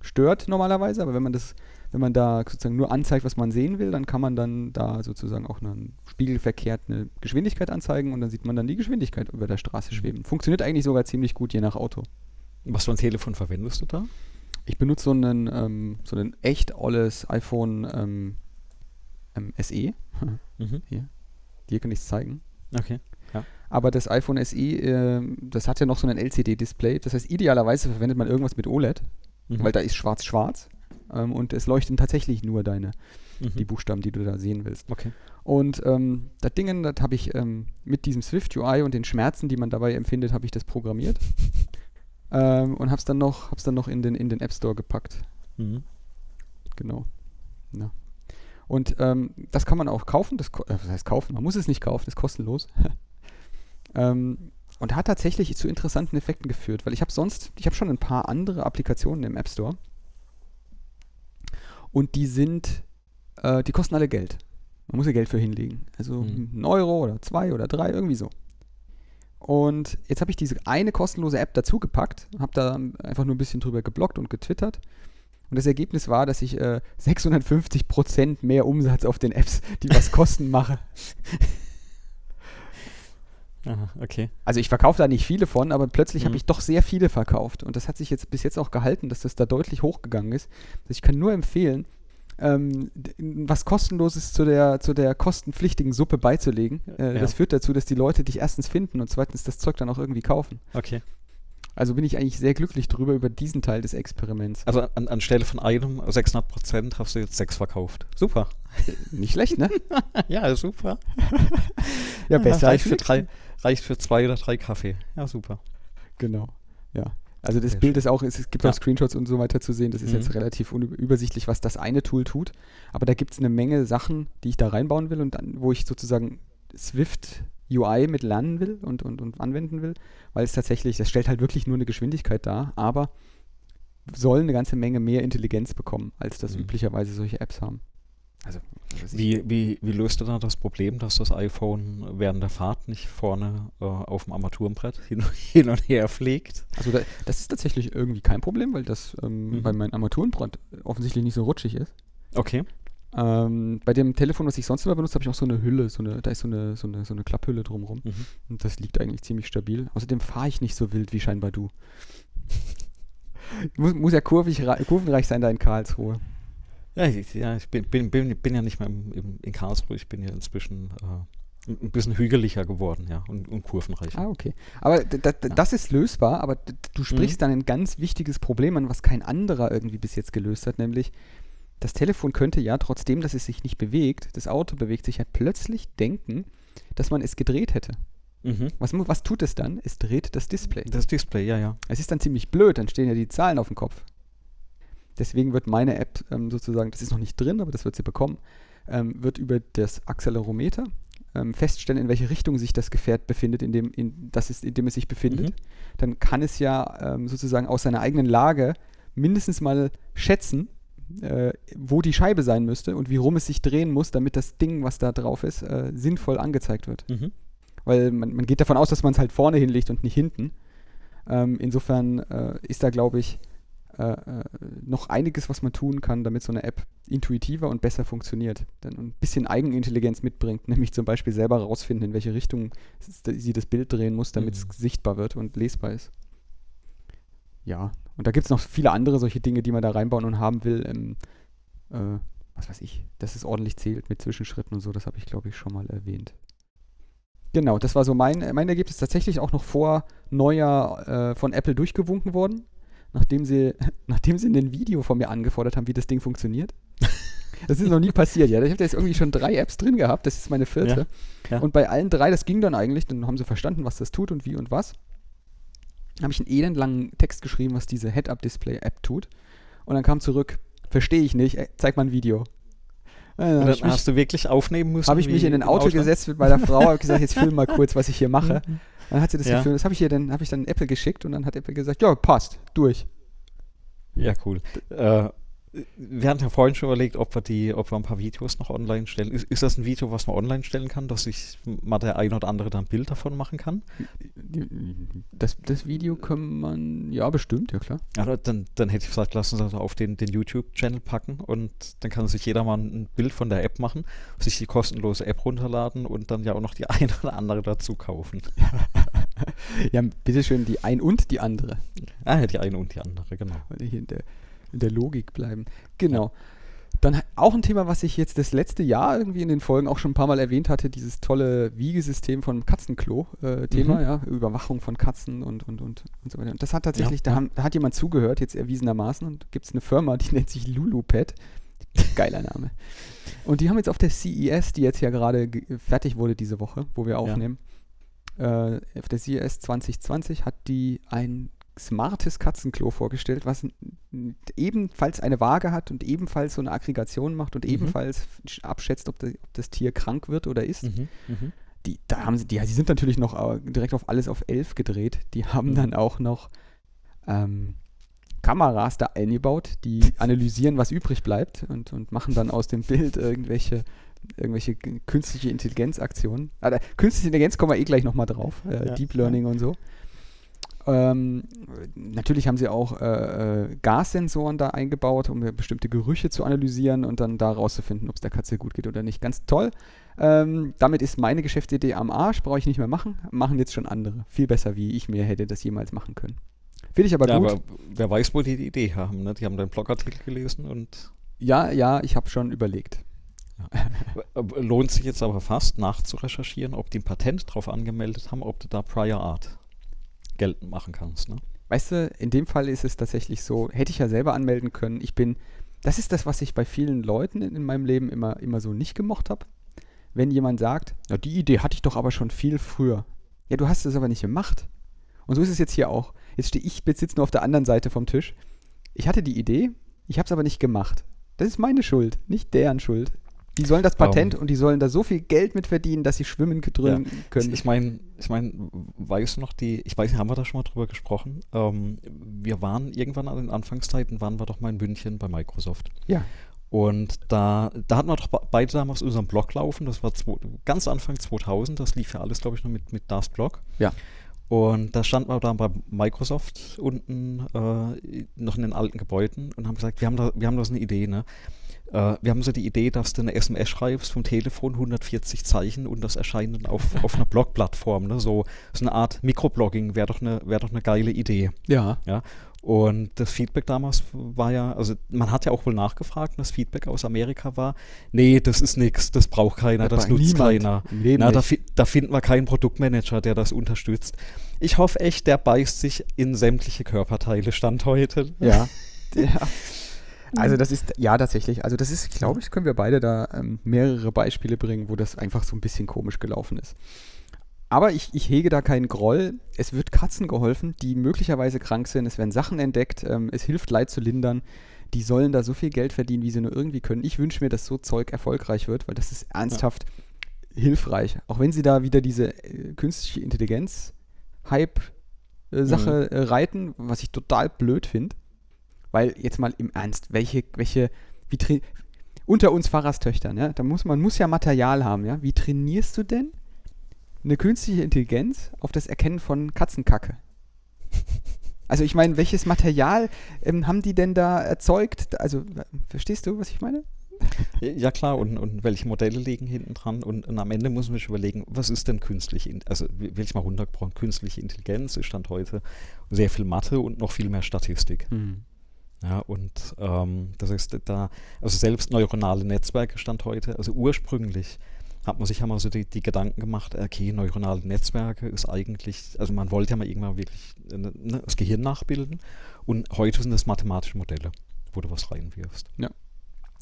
Stört normalerweise, aber wenn man das, wenn man da sozusagen nur anzeigt, was man sehen will, dann kann man dann da sozusagen auch einen spiegelverkehrt eine Geschwindigkeit anzeigen und dann sieht man dann die Geschwindigkeit über der Straße schweben. Funktioniert eigentlich sogar ziemlich gut, je nach Auto. Was für ein Telefon verwendest du da? Ich benutze so einen, ähm, so ein echt olles iPhone ähm, SE. Mhm. Dir kann ich es zeigen. Okay. Aber das iPhone SE, ähm, das hat ja noch so ein LCD-Display. Das heißt, idealerweise verwendet man irgendwas mit OLED, Mhm. weil da ist schwarz-schwarz. Ähm, und es leuchten tatsächlich nur deine, Mhm. die Buchstaben, die du da sehen willst. Okay. Und ähm, das Ding, das habe ich ähm, mit diesem Swift UI und den Schmerzen, die man dabei empfindet, habe ich das programmiert. ähm, und habe es dann noch, hab's dann noch in, den, in den App Store gepackt. Mhm. Genau. Ja. Und ähm, das kann man auch kaufen. Das, ko- äh, was heißt kaufen? Man muss es nicht kaufen, ist kostenlos. ähm, und hat tatsächlich zu interessanten Effekten geführt, weil ich habe sonst, ich habe schon ein paar andere Applikationen im App Store. Und die sind, äh, die kosten alle Geld. Man muss ja Geld für hinlegen. Also Mhm. ein Euro oder zwei oder drei, irgendwie so. Und jetzt habe ich diese eine kostenlose App dazugepackt, habe da einfach nur ein bisschen drüber geblockt und getwittert. Und das Ergebnis war, dass ich äh, 650% mehr Umsatz auf den Apps, die was kosten, mache. Aha, okay. Also ich verkaufe da nicht viele von, aber plötzlich Mhm. habe ich doch sehr viele verkauft. Und das hat sich jetzt bis jetzt auch gehalten, dass das da deutlich hochgegangen ist. Also ich kann nur empfehlen, ähm, was kostenloses zu der, zu der kostenpflichtigen Suppe beizulegen. Äh, Ja. Das führt dazu, dass die Leute dich erstens finden und zweitens das Zeug dann auch irgendwie kaufen. Okay. Also bin ich eigentlich sehr glücklich drüber über diesen Teil des Experiments. Also an, anstelle von einem 600 Prozent hast du jetzt sechs verkauft. Super. Nicht schlecht, ne? ja, super. Ja, besser als reicht für nichts. drei, reicht für zwei oder drei Kaffee. Ja, super. Genau. Ja. Also das Sehr Bild ist auch, es, es gibt Ja. auch Screenshots und so weiter zu sehen. Das ist Mhm. jetzt relativ unübersichtlich, was das eine Tool tut. Aber da gibt es eine Menge Sachen, die ich da reinbauen will und dann, wo ich sozusagen Swift UI mit lernen will und, und, und anwenden will, weil es tatsächlich, das stellt halt wirklich nur eine Geschwindigkeit dar, aber soll eine ganze Menge mehr Intelligenz bekommen, als das Mhm. üblicherweise solche Apps haben. Also. Wie, wie, wie löst du dann das Problem, dass das iPhone während der Fahrt nicht vorne äh, auf dem Armaturenbrett hin, hin und her fliegt? Also da, das ist tatsächlich irgendwie kein Problem, weil das ähm, Mhm. bei meinem Armaturenbrand offensichtlich nicht so rutschig ist. Okay. Ähm, bei dem Telefon, was ich sonst immer benutze, habe ich auch so eine Hülle, so eine, da ist so eine, so eine, so eine Klapphülle drumrum. Mhm. Und das liegt eigentlich ziemlich stabil. Außerdem fahre ich nicht so wild wie scheinbar du. muss, muss ja kurvig, rei- kurvenreich sein da in Karlsruhe. Ja, ich, ja, ich bin, bin, bin, bin ja nicht mehr im, im, in Karlsruhe, ich bin ja inzwischen äh, ein bisschen hügeliger geworden, ja, und, und kurvenreicher. Ah, okay. Aber d- das ist lösbar, aber du sprichst dann ein ganz wichtiges Problem an, was kein anderer irgendwie bis jetzt gelöst hat, nämlich das Telefon könnte ja, trotzdem, dass es sich nicht bewegt, das Auto bewegt sich, ja plötzlich denken, dass man es gedreht hätte. Mhm. Was, was tut es dann? Es dreht das Display. Das Display, ja, ja. Es ist dann ziemlich blöd, dann stehen ja die Zahlen auf dem Kopf. Deswegen wird meine App ähm, sozusagen, das ist noch nicht drin, aber das wird sie bekommen, ähm, wird über das Accelerometer ähm, feststellen, in welche Richtung sich das Gefährt befindet, in dem, in, das ist, in dem es sich befindet. Mhm. Dann kann es ja ähm, sozusagen aus seiner eigenen Lage mindestens mal schätzen, äh, wo die Scheibe sein müsste und wie rum es sich drehen muss, damit das Ding, was da drauf ist, äh, sinnvoll angezeigt wird Mhm. weil man, man geht davon aus, dass man es halt vorne hinlegt und nicht hinten. Ähm, insofern äh, ist da, glaube ich, äh, äh, noch einiges, was man tun kann, damit so eine App intuitiver und besser funktioniert. Dann ein bisschen Eigenintelligenz mitbringt, nämlich zum Beispiel selber rausfinden, in welche Richtung sie das Bild drehen muss, damit es Mhm. sichtbar wird und lesbar ist. Ja, und da gibt es noch viele andere solche Dinge, die man da reinbauen und haben will. Ähm, äh, was weiß ich, dass es ordentlich zählt mit Zwischenschritten und so, das habe ich, glaube ich, schon mal erwähnt. Genau, das war so mein, mein Ergebnis. Tatsächlich auch noch vor Neujahr äh, von Apple durchgewunken worden, nachdem sie, nachdem sie ein Video von mir angefordert haben, wie das Ding funktioniert. Das ist noch nie passiert, ja. Ich habe da jetzt irgendwie schon drei Apps drin gehabt, das ist meine vierte. Ja, ja. Und bei allen drei, das ging dann eigentlich, dann haben sie verstanden, was das tut und wie und was. Habe ich einen elendlangen Text geschrieben, was diese Head-Up-Display-App tut. Und dann kam zurück, verstehe ich nicht, ey, zeig mal ein Video. Äh, dann Und dann mich- hast du wirklich aufnehmen müssen? habe ich mich in ein Auto Ausland? gesetzt mit meiner Frau, habe gesagt, jetzt film mal kurz, was ich hier mache. Mhm. Dann hat sie das Ja. gefilmt, das habe ich ihr dann, habe ich dann Apple geschickt und dann hat Apple gesagt, ja, passt, durch. Ja, cool. Äh, wir hatten ja vorhin schon überlegt, ob wir, die, ob wir ein paar Videos noch online stellen. Ist, ist das ein Video, was man online stellen kann, dass sich mal der ein oder andere dann ein Bild davon machen kann? Das, das Video kann man, ja, bestimmt, ja klar. Ja, dann, dann hätte ich gesagt, lassen Sie das auf den, den YouTube-Channel packen und dann kann sich jeder mal ein Bild von der App machen, sich die kostenlose App runterladen und dann ja auch noch die eine oder andere dazu kaufen. Ja, bitteschön, die ein und die andere. Ah, ja, die eine und die andere, genau. In der, Logik bleiben. Genau. Dann auch ein Thema, was ich jetzt das letzte Jahr irgendwie in den Folgen auch schon ein paar Mal erwähnt hatte, dieses tolle Wiegesystem von Katzenklo-Thema, Mhm. ja, Überwachung von Katzen und, und, und, und so weiter. Und das hat tatsächlich, Ja, da, ja. haben, da hat jemand zugehört, jetzt erwiesenermaßen, und gibt es eine Firma, die nennt sich LuluPet. Geiler Name. Und die haben jetzt auf der CES, die jetzt ja gerade ge- fertig wurde diese Woche, wo wir aufnehmen, äh, auf der CES 2020 hat die ein smartes Katzenklo vorgestellt, was ebenfalls eine Waage hat und ebenfalls so eine Aggregation macht und Mhm. ebenfalls sch- abschätzt, ob, das- ob das Tier krank wird oder ist. Mhm. Mhm. Die, da haben sie, die, die sind natürlich noch äh, direkt auf alles auf 11 gedreht. Die haben Mhm. dann auch noch ähm, Kameras da eingebaut, die analysieren, was übrig bleibt und, und machen dann aus dem Bild irgendwelche irgendwelche künstliche Intelligenz-Aktionen. Da- künstliche Intelligenz kommen wir eh gleich nochmal drauf. Äh, Ja, Deep Learning und so. Ähm, natürlich haben sie auch äh, äh, Gassensoren da eingebaut, um bestimmte Gerüche zu analysieren und dann da rauszufinden, ob es der Katze gut geht oder nicht. Ganz toll. Ähm, damit ist meine Geschäftsidee am Arsch, brauche ich nicht mehr machen. Machen jetzt schon andere. Viel besser, wie ich mir hätte das jemals machen können. Finde ich aber ja, gut. aber wer weiß, wo die die Idee haben. Ne? Die haben deinen Blogartikel gelesen und ja, ja, ich habe schon überlegt. lohnt sich jetzt aber fast nachzurecherchieren, ob die ein Patent drauf angemeldet haben, ob du da Prior Art geltend machen kannst. Ne? Weißt du, in dem Fall ist es tatsächlich so, hätte ich ja selber anmelden können. Ich bin, das ist das, was ich bei vielen Leuten in, in meinem Leben immer, immer so nicht gemocht habe. Wenn jemand sagt, ja, die Idee hatte ich doch aber schon viel früher. Ja, du hast es aber nicht gemacht. Und so ist es jetzt hier auch. Jetzt stehe ich sitze nur auf der anderen Seite vom Tisch. Ich hatte die Idee, ich habe es aber nicht gemacht. Das ist meine Schuld, nicht deren Schuld. Die sollen das Patent Ähm. und die sollen da so viel Geld mit verdienen, dass sie schwimmen drin können. Ich meine, ich mein, weißt du noch, die, ich weiß nicht, haben wir da schon mal drüber gesprochen? Ähm, wir waren irgendwann an den Anfangszeiten, waren wir doch mal in München bei Microsoft. ja. Und da, da hatten wir doch be- beide damals unseren Blog laufen. Das war zwo, ganz Anfang 2000. Das lief ja alles, glaube ich, noch mit, mit Das Blog. Ja. Und da standen wir da bei Microsoft unten äh, noch in den alten Gebäuden und haben gesagt, wir haben da, wir haben da so eine Idee, ne? Äh, wir haben so die Idee, dass du eine SMS schreibst vom Telefon, 140 Zeichen und das erscheint dann auf, auf einer Blogplattform. Ne? So, so eine Art Mikroblogging wäre doch eine wär doch eine geile Idee. Ja. Ja, und das Feedback damals war ja, also man hat ja auch wohl nachgefragt, und das Feedback aus Amerika war, nee, das ist nichts, das braucht keiner, Das das, nutzt keiner. Na, da, fi da finden wir keinen Produktmanager, der das unterstützt. Ich hoffe echt, der beißt sich in sämtliche Körperteile, Stand heute. Ja. ja. Also das ist, ja tatsächlich, also das ist, glaube ich, können wir beide da ähm, mehrere Beispiele bringen, wo das einfach so ein bisschen komisch gelaufen ist. Aber ich, ich hege da keinen Groll. Es wird Katzen geholfen, die möglicherweise krank sind. Es werden Sachen entdeckt. Ähm, es hilft Leid zu lindern. Die sollen da so viel Geld verdienen, wie sie nur irgendwie können. Ich wünsche mir, dass so Zeug erfolgreich wird, weil das ist ernsthaft hilfreich. Auch wenn sie da wieder diese äh, künstliche Intelligenz-Hype-Sache äh, reiten, was ich total blöd finde. Weil jetzt mal im Ernst, welche, welche, wie tra- unter uns Pfarrerstöchtern, ja, da muss man muss ja Material haben, ja. Wie trainierst du denn eine künstliche Intelligenz auf das Erkennen von Katzenkacke? Also ich meine, welches Material ähm, haben die denn da erzeugt? Also, verstehst du, was ich meine? Ja klar, und, und welche Modelle liegen hinten dran und, und am Ende muss man sich überlegen, was ist denn künstliche, also will ich mal runtergebrochen, künstliche Intelligenz ist Stand heute sehr viel Mathe und noch viel mehr Statistik. Ja, und ähm, das heißt, da, also selbst neuronale Netzwerke stand heute, also ursprünglich hat man sich ja mal so die, die Gedanken gemacht, okay, neuronale Netzwerke ist eigentlich, also man wollte ja mal irgendwann wirklich äh, ne, das Gehirn nachbilden und heute sind das mathematische Modelle, wo du was reinwirfst. Ja.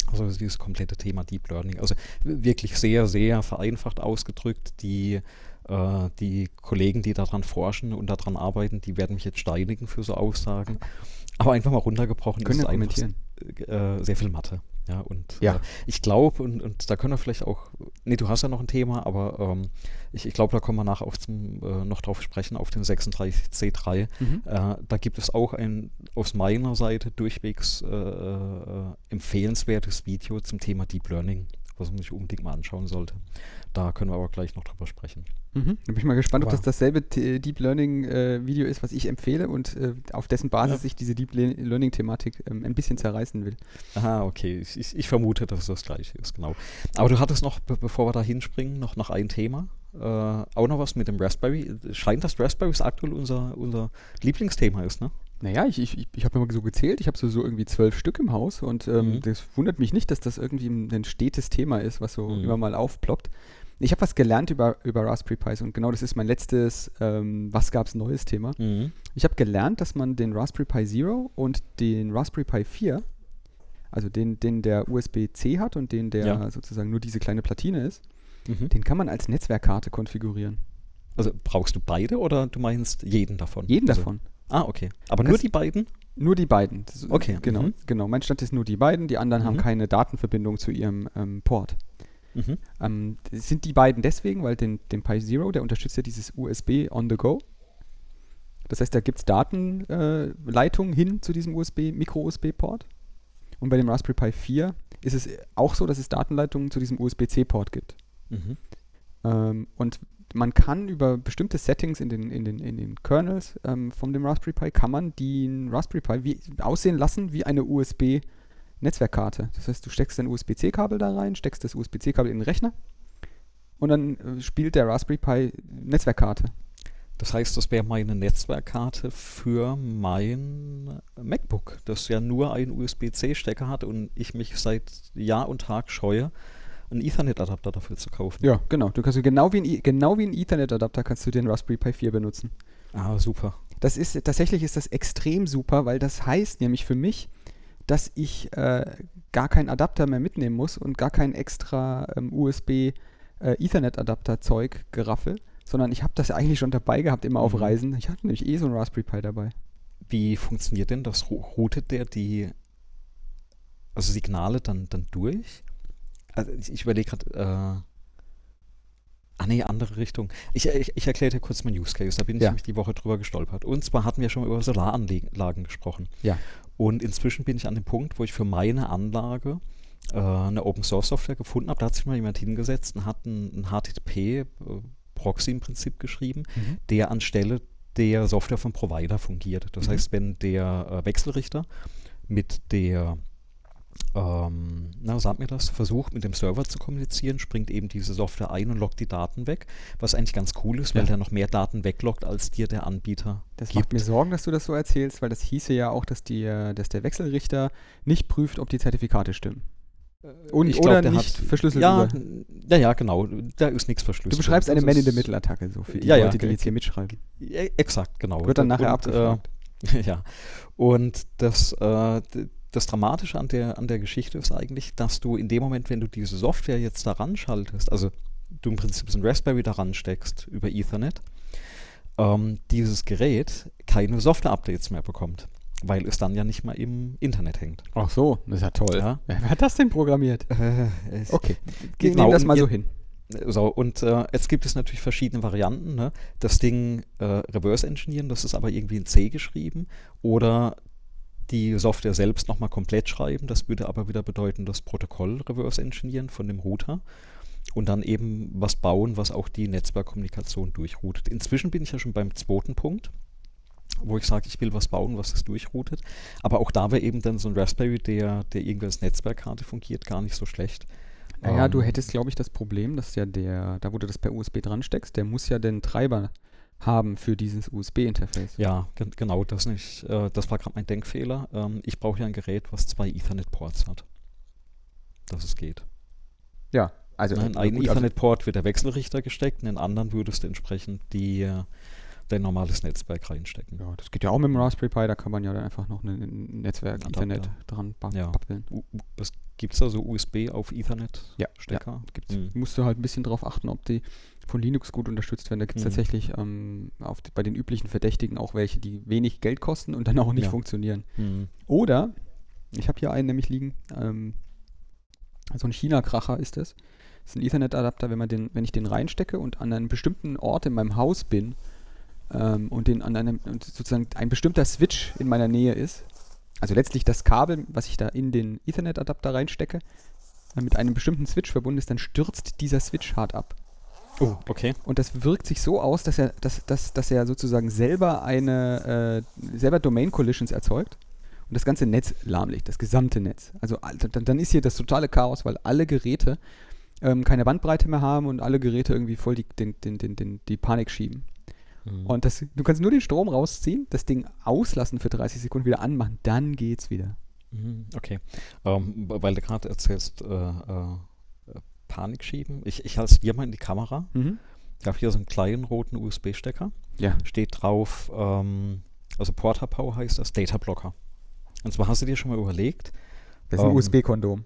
Also dieses komplette Thema Deep Learning, also wirklich sehr, sehr vereinfacht ausgedrückt, die äh, die Kollegen, die daran forschen und daran arbeiten, die werden mich jetzt steinigen für so Aussagen. Aber einfach mal runtergebrochen Können ist einfach kommentieren. äh, sehr viel Mathe. Ja, und Ja. Äh, ich glaube, und, und da können wir vielleicht auch, nee, du hast ja noch ein Thema, aber ähm, ich, ich glaube, da kommen wir nachher auch zum, äh, noch drauf sprechen, auf den 36C3. Mhm. Äh, da gibt es auch ein aus meiner Seite durchwegs äh, äh, empfehlenswertes Video zum Thema Deep Learning, was man sich unbedingt mal anschauen sollte. Da können wir aber gleich noch drüber sprechen. Mhm. Da bin ich mal gespannt, ob Aber- das dasselbe Deep Learning äh, Video ist, was ich empfehle und äh, auf dessen Basis Ja. ich diese Deep Le Learning Thematik ähm, ein bisschen zerreißen will. Aha, okay. Ich, ich, ich vermute, dass es das gleiche ist, genau. Aber du hattest noch, be bevor wir da hinspringen, noch, noch ein Thema. Äh, auch noch was mit dem Raspberry. Scheint, dass Raspberry aktuell unser, unser Lieblingsthema ist, ne? Naja, ich, ich, ich habe mir mal so gezählt, ich habe so, so irgendwie zwölf Stück im Haus und ähm, Mhm. das wundert mich nicht, dass das irgendwie ein, ein stetes Thema ist, was so Mhm. immer mal aufploppt. Ich habe was gelernt über, über Raspberry Pis und genau das ist mein letztes ähm, Was gab's Neues Thema. Mhm. Ich habe gelernt, dass man den Raspberry Pi Zero und den Raspberry Pi 4, also den, den der USB-C hat und den der Ja. sozusagen nur diese kleine Platine ist, Mhm. den kann man als Netzwerkkarte konfigurieren. Also brauchst du beide oder du meinst jeden davon? Jeden also, davon. Ah, okay. Aber nur die beiden? Nur die beiden. Das, Okay, Genau, mhm. genau. Mein Stand ist nur die beiden. Die anderen haben Mhm. keine Datenverbindung zu ihrem ähm, Port. Mhm. Ähm, sind die beiden deswegen, weil den, den Pi Zero, der unterstützt ja dieses USB on the go. Das heißt, da gibt es Datenleitungen äh, hin zu diesem USB, Micro-USB-Port. Und bei dem Raspberry Pi 4 ist es auch so, dass es Datenleitungen zu diesem USB-C-Port gibt. Mhm. Ähm, und man kann über bestimmte Settings in den, in den, in den Kernels ähm, von dem Raspberry Pi, kann man den Raspberry Pi wie, aussehen lassen wie eine USB-Netzwerkkarte. Das heißt, du steckst ein USB-C-Kabel da rein, steckst das USB-C-Kabel in den Rechner und dann äh, spielt der Raspberry Pi Netzwerkkarte. Das heißt, das wäre meine Netzwerkkarte für mein MacBook, das ja nur einen USB-C-Stecker hat und ich mich seit Jahr und Tag scheue, einen Ethernet-Adapter dafür zu kaufen. Ja, genau. Du kannst genau wie ein, genau wie ein Ethernet-Adapter kannst du den Raspberry Pi 4 benutzen. Ah, super. Das ist tatsächlich ist das extrem super, weil das heißt nämlich für mich, dass ich äh, gar keinen Adapter mehr mitnehmen muss und gar kein extra ähm, USB äh, Ethernet-Adapter Zeug geraffel, sondern ich habe das eigentlich schon dabei gehabt immer auf Mhm. Reisen. Ich hatte nämlich eh so einen Raspberry Pi dabei. Wie funktioniert denn das? Routet der die also Signale dann, dann durch? Also ich, ich überlege gerade, äh, ah nee, andere Richtung. Ich, ich, ich erkläre dir kurz meinen Use Case, da bin ich Ja. nämlich die Woche drüber gestolpert. Und zwar hatten wir schon mal über Solaranlagen gesprochen. Ja. Und inzwischen bin ich an dem Punkt, wo ich für meine Anlage äh, eine Open Source Software gefunden habe. Da hat sich mal jemand hingesetzt und hat ein, ein HTTP äh, Proxy im Prinzip geschrieben, der anstelle der Software vom Provider fungiert. Das Mhm. heißt, wenn der äh, Wechselrichter mit der ähm, na, sag mir das, versucht mit dem Server zu kommunizieren, springt eben diese Software ein und lockt die Daten weg, was eigentlich ganz cool ist, weil Ja. der noch mehr Daten weglockt, als dir der Anbieter Das gibt. macht mir Sorgen, dass du das so erzählst, weil das hieße ja auch, dass, die, äh, dass der Wechselrichter nicht prüft, ob die Zertifikate stimmen. Und, Ich glaub, oder der nicht hat- verschlüsselt ja, über. ja, ja, genau. Da ist nichts verschlüsselt. Du beschreibst eine Das Man in the ist- Middle-Attacke, so für die Ja, ja, Leute, die ge- jetzt hier mitschreiben. Ja, exakt, genau. Wird dann nachher und, abgefragt. Äh, ja. Und das, äh, das Dramatische an der, an der Geschichte ist eigentlich, dass du in dem Moment, wenn du diese Software jetzt daran schaltest, also du im Prinzip so ein Raspberry daran steckst über Ethernet, ähm, dieses Gerät keine Software-Updates mehr bekommt, weil es dann ja nicht mal im Internet hängt. Ach so, das ist ja toll. Ja. Wer hat das denn programmiert? Äh, Okay, Genau, nehmen das mal so hin. So, und äh, jetzt gibt es natürlich verschiedene Varianten. Ne? Das Ding äh, reverse engineeren, das ist aber irgendwie in C geschrieben. Oder die Software selbst nochmal komplett schreiben. Das würde aber wieder bedeuten, das Protokoll reverse engineeren von dem Router. Und dann eben was bauen, was auch die Netzwerkkommunikation durchroutet. Inzwischen bin ich ja schon beim zweiten Punkt, wo ich sage, ich will was bauen, was das durchroutet. Aber auch da wäre eben dann so ein Raspberry, der, der irgendwie als Netzwerkkarte fungiert, gar nicht so schlecht. Naja, du Ähm, hättest, glaube ich, das Problem, dass ja der, da wo du das per USB dran steckst, der muss ja den Treiber haben für dieses USB-Interface. Ja, gen genau, das nicht. Äh, das war gerade mein Denkfehler. Ähm, ich brauche ja ein Gerät, was zwei Ethernet-Ports hat. Dass es geht. Ja, also, in äh, einen also Ethernet-Port wird der Wechselrichter gesteckt, in den anderen würdest du entsprechend die, äh, dein normales Netzwerk reinstecken. ja, das geht ja auch mit dem Raspberry Pi, da kann man ja dann einfach noch ein- Netzwerk. Ethernet dran ba Ja. bappeln. Was gibt es da so USB auf Ja, Ethernet-Stecker? Gibt's. Mhm. Musst du halt ein bisschen drauf achten, ob die von Linux gut unterstützt werden. Da gibt es Mhm. tatsächlich ähm, auf, bei den üblichen Verdächtigen auch welche, die wenig Geld kosten und dann auch nicht Ja. funktionieren. Mhm. Oder, ich habe hier einen nämlich liegen, ähm, so ein China-Kracher ist das. Das ist ein Ethernet-Adapter, wenn, man den, wenn ich den reinstecke und an einem bestimmten Ort in meinem Haus bin ähm, und, den an einem, und sozusagen ein bestimmter Switch in meiner Nähe ist, also letztlich das Kabel, was ich da in den Ethernet-Adapter reinstecke, mit einem bestimmten Switch verbunden ist, dann stürzt dieser Switch hart ab. Oh, okay. Und das wirkt sich so aus, dass er, dass, dass, dass er sozusagen selber eine, äh, selber Domain Collisions erzeugt und das ganze Netz lahmlegt, das gesamte Netz. Also dann, dann ist hier das totale Chaos, weil alle Geräte ähm, keine Bandbreite mehr haben und alle Geräte irgendwie voll die, den, den, den, den, die Panik schieben. Mhm. Und das, du kannst nur den Strom rausziehen, das Ding auslassen für 30 Sekunden, wieder anmachen, dann geht's wieder. Mhm, Okay. Ähm, weil du gerade erzählst, äh, äh, Panik schieben. Ich, ich halte es dir mal in die Kamera. Ich habe hier so einen kleinen roten USB-Stecker. Ja. Steht drauf, ähm, also Porta Power heißt das, Data Blocker. Und zwar hast du dir schon mal überlegt, Das ist ein Ähm, USB-Kondom.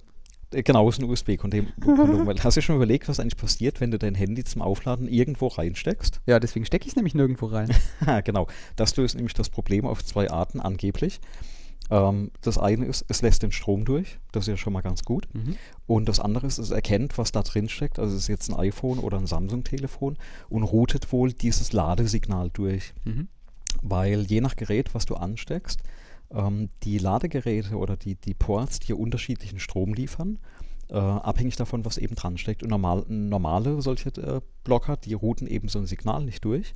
äh, genau, ist ein USB-Kondom. hast du dir schon überlegt, was eigentlich passiert, wenn du dein Handy zum Aufladen irgendwo reinsteckst? Ja, deswegen stecke ich es nämlich nirgendwo rein. Genau. Das löst nämlich das Problem auf zwei Arten angeblich. Ähm, das eine ist, es lässt den Strom durch. Das ist ja schon mal ganz gut. Mhm. Und das andere ist, es erkennt, was da drin steckt. Also es ist jetzt ein iPhone oder ein Samsung-Telefon und routet wohl dieses Ladesignal durch. Mhm. Weil je nach Gerät, was du ansteckst, ähm, die Ladegeräte oder die, die Ports dir unterschiedlichen Strom liefern, äh, abhängig davon, was eben dran steckt. Und normal, normale solche äh, Blocker, die routen eben so ein Signal nicht durch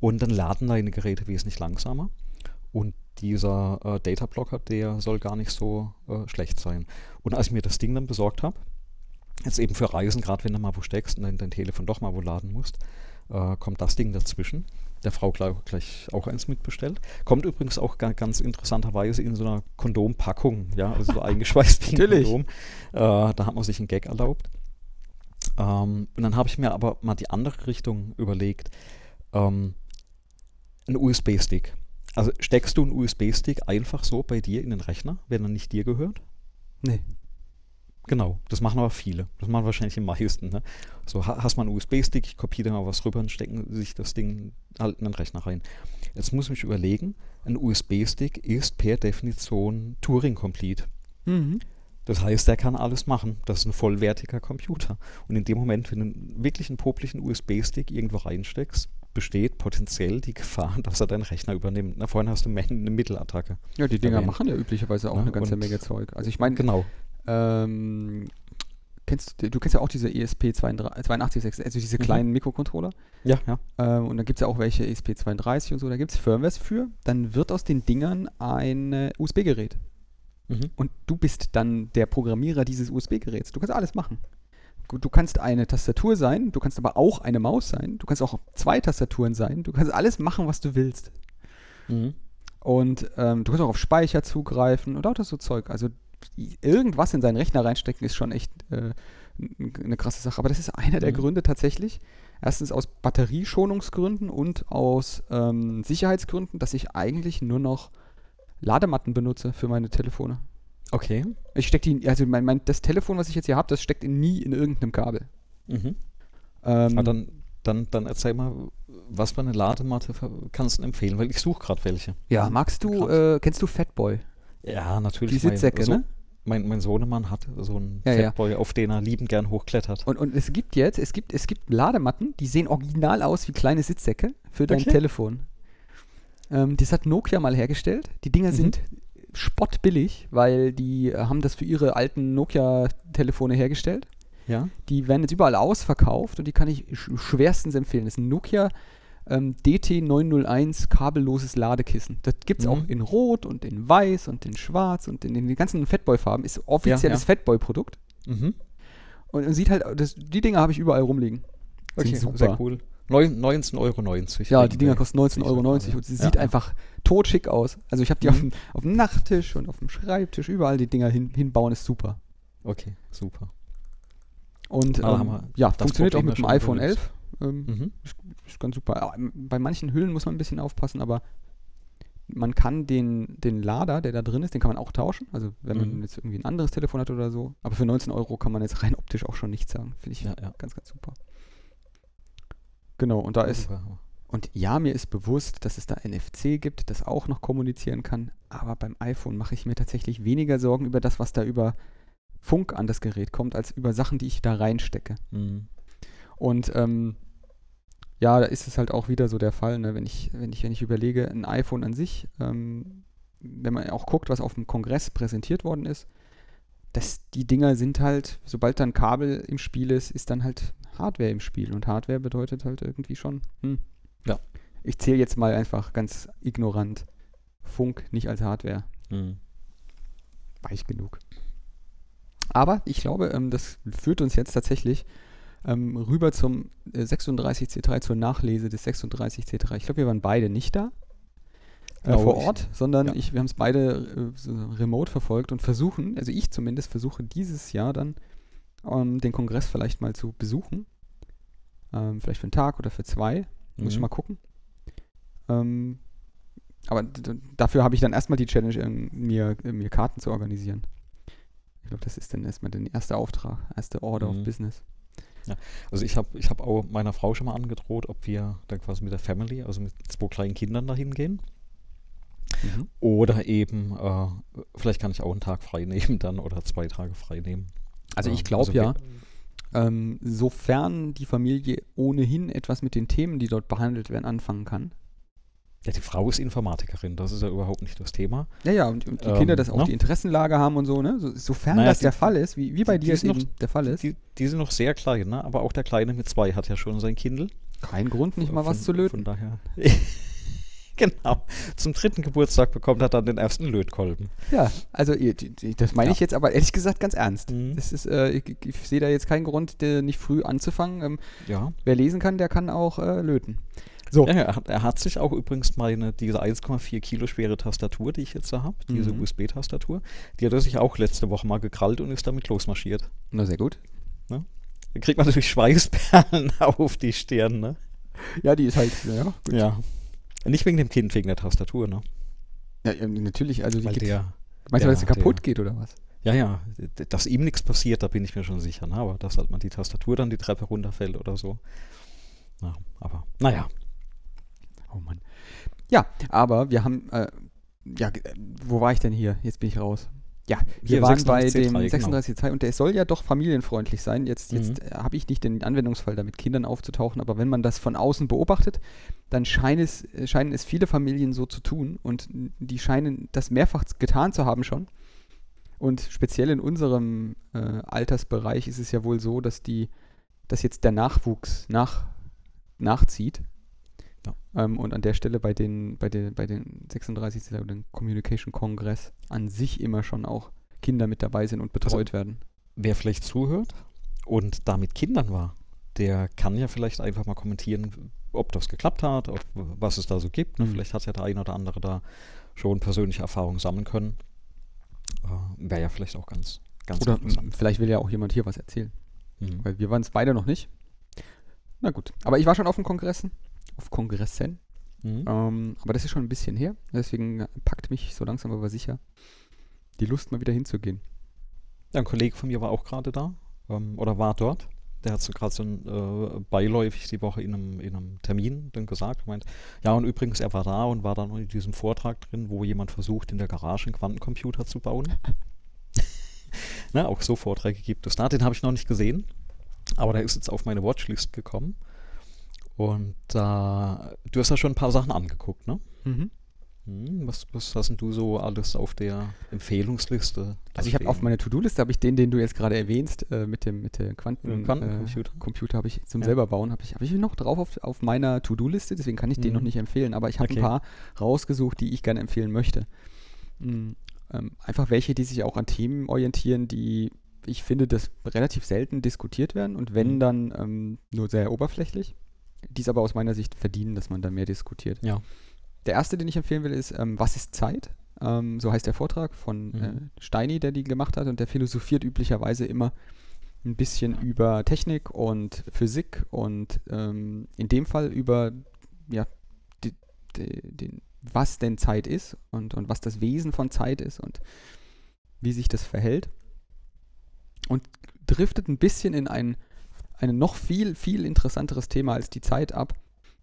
und dann laden deine Geräte wesentlich langsamer. Und dieser äh, Data Blocker, der soll gar nicht so äh, schlecht sein. Und als ich mir das Ding dann besorgt habe, jetzt eben für Reisen, gerade wenn du mal wo steckst und dein, dein Telefon doch mal wo laden musst, äh, kommt das Ding dazwischen. Der Frau gleich, gleich auch eins mitbestellt. Kommt übrigens auch ga, ganz interessanterweise in so einer Kondompackung, ja, also so eingeschweißt wie ein Natürlich. Kondom. Äh, da hat man sich einen Gag erlaubt. Ähm, und dann habe ich mir aber mal die andere Richtung überlegt. Ähm, ein USB-Stick. Also steckst du einen USB-Stick einfach so bei dir in den Rechner, wenn er nicht dir gehört? Nee. Genau, das machen aber viele. Das machen wahrscheinlich die meisten. Ne? So ha- hast man einen USB-Stick, ich kopiere da mal was rüber und stecken sich das Ding halt in den Rechner rein. Jetzt muss ich mich überlegen, ein USB-Stick ist per Definition Turing-Complete. Mhm. Das heißt, der kann alles machen. Das ist ein vollwertiger Computer. Und in dem Moment, wenn du wirklich einen poplichen USB-Stick irgendwo reinsteckst, besteht potenziell die Gefahr, dass er deinen Rechner übernimmt. Na, vorhin hast du eine Mittelattacke. Ja, die Dinger erwähnt. machen ja üblicherweise auch Ja, eine ganze Menge Zeug. Also ich meine, Genau. ähm, kennst du, du kennst ja auch diese E ESP82, also diese Mhm. kleinen Mikrocontroller. Ja, ja. Ähm, und dann gibt es ja auch welche ESP32 und so, da gibt es Firmwares für. Dann wird aus den Dingern ein äh, USB-Gerät. Mhm. Und du bist dann der Programmierer dieses USB-Geräts. Du kannst alles machen. Gut, Du kannst eine Tastatur sein, du kannst aber auch eine Maus sein, du kannst auch zwei Tastaturen sein, du kannst alles machen, was du willst. Mhm. Und ähm, du kannst auch auf Speicher zugreifen und lauter so Zeug. Also irgendwas in seinen Rechner reinstecken ist schon echt äh, eine krasse Sache. Aber das ist einer der Mhm. Gründe tatsächlich. Erstens aus Batterieschonungsgründen und aus ähm, Sicherheitsgründen, dass ich eigentlich nur noch Ladematten benutze für meine Telefone. Okay. Ich stecke die, also mein, mein, das Telefon, was ich jetzt hier habe, das steckt nie in irgendeinem Kabel. Mhm. Ähm, Aber dann, dann, dann erzähl mal, was für eine Ladematte kannst du empfehlen? Weil ich suche gerade welche. ja, magst du, äh, kennst du Fatboy? Ja, natürlich. Die Sitzsäcke, mein, so, ne? Mein, mein Sohnemann hat so einen Ja, ja. Fatboy, auf den er liebend gern hochklettert. Und, und es gibt jetzt, es gibt, es gibt Ladematten, die sehen original aus wie kleine Sitzsäcke für dein Okay. Telefon. Ähm, das hat Nokia mal hergestellt. Die Dinger Mhm. sind spottbillig, weil die äh, haben das für ihre alten Nokia-Telefone hergestellt. Ja? Die werden jetzt überall ausverkauft und die kann ich sch schwerstens empfehlen. Das ist ein Nokia ähm, DT901 kabelloses Ladekissen. Das gibt es Mhm. auch in Rot und in Weiß und in Schwarz und in, in den ganzen Fatboy-Farben. Ist offizielles ja. Fatboy-Produkt. Mhm. Und, und sieht halt, das, die Dinger habe ich überall rumliegen. Sind Okay, super. sehr cool. Neun- 19,90 Euro. Ja, die Dinger kosten 19,90 Euro Ja, und sie ja, sieht ja. einfach totschick aus. Also ich habe die Mhm. auf, dem, auf dem Nachttisch und auf dem Schreibtisch, überall die Dinger hin, hinbauen, ist super. Okay, super. Und Ah, ähm, haben wir ja, das funktioniert auch mit dem iPhone gelöst. 11. Ähm, Mhm. ist, ist ganz super. Ja, Bei manchen Hüllen muss man ein bisschen aufpassen, aber man kann den, den Lader, der da drin ist, den kann man auch tauschen. Also wenn man Mhm. jetzt irgendwie ein anderes Telefon hat oder so. Aber für 19 Euro kann man jetzt rein optisch auch schon nichts sagen. Finde ich Ja, ja. ganz, ganz super. Genau, und da ist Super. Und ja, mir ist bewusst, dass es da NFC gibt, das auch noch kommunizieren kann. Aber beim iPhone mache ich mir tatsächlich weniger Sorgen über das, was da über Funk an das Gerät kommt, als über Sachen, die ich da reinstecke. Mhm. Und ähm, ja, da ist es halt auch wieder so der Fall, ne? wenn, ich, wenn, ich, wenn ich überlege, ein iPhone an sich, ähm, wenn man auch guckt, was auf dem Kongress präsentiert worden ist, dass die Dinger sind halt, sobald dann Kabel im Spiel ist, ist dann halt Hardware im Spiel. Und Hardware bedeutet halt irgendwie schon, hm. Ich zähle jetzt mal einfach ganz ignorant Funk nicht als Hardware. Mhm. Weich genug. Aber ich glaube, ähm, das führt uns jetzt tatsächlich ähm, rüber zum äh, 36C3, zur Nachlese des 36C3. Ich glaube, wir waren beide nicht da äh, vor ich. Ort, sondern Ja. ich, wir haben es beide äh, so remote verfolgt und versuchen, also ich zumindest versuche dieses Jahr dann ähm, den Kongress vielleicht mal zu besuchen. Ähm, vielleicht für einen Tag oder für zwei. Muss ich Mhm. mal gucken. Ähm, aber dafür habe ich dann erstmal die Challenge, ähm, mir, äh, mir Karten zu organisieren. Ich glaube, das ist dann erstmal der erste Auftrag, erste Order Mhm. of Business. Also ich habe ich hab auch meiner Frau schon mal angedroht, ob wir dann quasi mit der Family, also mit zwei kleinen Kindern dahin gehen. Mhm. Oder eben, äh, vielleicht kann ich auch einen Tag frei nehmen dann oder zwei Tage frei nehmen. Also Ja, ich glaube also ja, ähm, sofern die Familie ohnehin etwas mit den Themen, die dort behandelt werden, anfangen kann, Ja, die Frau ist Informatikerin, das ist ja überhaupt nicht das Thema. Ja, ja, und, und die Ähm, Kinder das auch ne? die Interessenlage haben und so, ne? So, sofern Naja, das die- der Fall ist, wie, wie bei die dir es noch- der Fall ist. Die, die sind noch sehr klein, ne? aber auch der Kleine mit zwei hat ja schon sein Kindle. Kein Grund, nicht mal Von- was zu löten. Von daher. genau. Zum dritten Geburtstag bekommt er dann den ersten Lötkolben. Ja, also das meine ich jetzt aber ehrlich gesagt ganz ernst. Mhm. Das ist, äh, ich, ich sehe da jetzt keinen Grund, nicht früh anzufangen. Ähm, Ja. wer lesen kann, der kann auch äh, löten. So. ja er, hat, er hat sich auch übrigens meine, diese 1,4 Kilo schwere Tastatur, die ich jetzt da habe, diese Mhm. USB-Tastatur, die hat er sich auch letzte Woche mal gekrallt und ist damit losmarschiert. Na, sehr gut. Dann kriegt man natürlich Schweißperlen auf die Stirn, ne? Ja, die ist halt, ja, gut. Ja. Nicht wegen dem Kind, wegen der Tastatur, ne? Ja, ja, natürlich, also die Weil der, meinst du, dass sie kaputt der- geht oder was? ja, ja, dass ihm nichts passiert, da bin ich mir schon sicher, ne? Aber dass halt mal die Tastatur dann die Treppe runterfällt oder so. Ja, aber, naja. Oh Mann. Ja, aber wir haben, äh, ja, wo war ich denn hier? Jetzt bin ich raus. Ja, wir Hier, waren bei 36C3, dem genau. 36.2 und der soll ja doch familienfreundlich sein. Jetzt, Mhm. jetzt äh, habe ich nicht den Anwendungsfall, da mit Kindern aufzutauchen, aber wenn man das von außen beobachtet, dann scheint es, äh, scheinen es viele Familien so zu tun und die scheinen das mehrfach getan zu haben schon. Und speziell in unserem äh, Altersbereich ist es ja wohl so, dass die, dass jetzt der Nachwuchs nach, nachzieht. Ähm, und an der Stelle bei den, bei den, bei den 36. oder den Communication Congress an sich immer schon auch Kinder mit dabei sind und betreut werden. Wer vielleicht zuhört und da mit Kindern war, der kann ja vielleicht einfach mal kommentieren, ob das geklappt hat, ob, was es da so gibt. Ne? Mhm. Vielleicht hat ja der eine oder andere da schon persönliche Erfahrungen sammeln können. Äh, Wäre ja vielleicht auch ganz, ganz Oder vielleicht will ja auch jemand hier was erzählen. Mhm. Weil wir waren es beide noch nicht. Na gut. Aber ich war schon auf den Kongressen. Auf Kongressen. Mhm. Ähm, aber das ist schon ein bisschen her. Deswegen packt mich so langsam aber sicher die Lust, mal wieder hinzugehen. Ja, ein Kollege von mir war auch gerade da ähm, oder war dort. Der hat so gerade so ein, äh, beiläufig die Woche in einem, in einem Termin dann gesagt, meint, ja und übrigens, er war da und war dann in diesem Vortrag drin, wo jemand versucht, in der Garage einen Quantencomputer zu bauen. Na, auch so Vorträge gibt es da. Den habe ich noch nicht gesehen, aber der ist jetzt auf meine Watchlist gekommen. Und da, du hast ja schon ein paar Sachen angeguckt, ne? Mhm. Hm, was, was hast denn du so alles auf der Empfehlungsliste? Also ich habe auf meiner To-Do-Liste habe ich den, den du jetzt gerade erwähnst, äh, mit dem mit der Quanten, dem Quantencomputer. Äh, Computer habe ich zum Ja. selber bauen, habe ich, habe ich noch drauf auf, auf meiner To-Do-Liste, deswegen kann ich den Mhm. noch nicht empfehlen, aber ich habe Okay. ein paar rausgesucht, die ich gerne empfehlen möchte. Mm, ähm, einfach welche, die sich auch an Themen orientieren, die ich finde, dass relativ selten diskutiert werden und wenn Mhm. dann ähm, nur sehr oberflächlich, die es aber aus meiner Sicht verdienen, dass man da mehr diskutiert. Ja. Der erste, den ich empfehlen will, ist ähm, Was ist Zeit? Ähm, so heißt der Vortrag von Mhm. äh, Steini, der die gemacht hat und der philosophiert üblicherweise immer ein bisschen über Technik und Physik und ähm, in dem Fall über ja, die, die, den, was denn Zeit ist und, und was das Wesen von Zeit ist und wie sich das verhält. Und driftet ein bisschen in ein, ein noch viel, viel interessanteres Thema als die Zeit ab,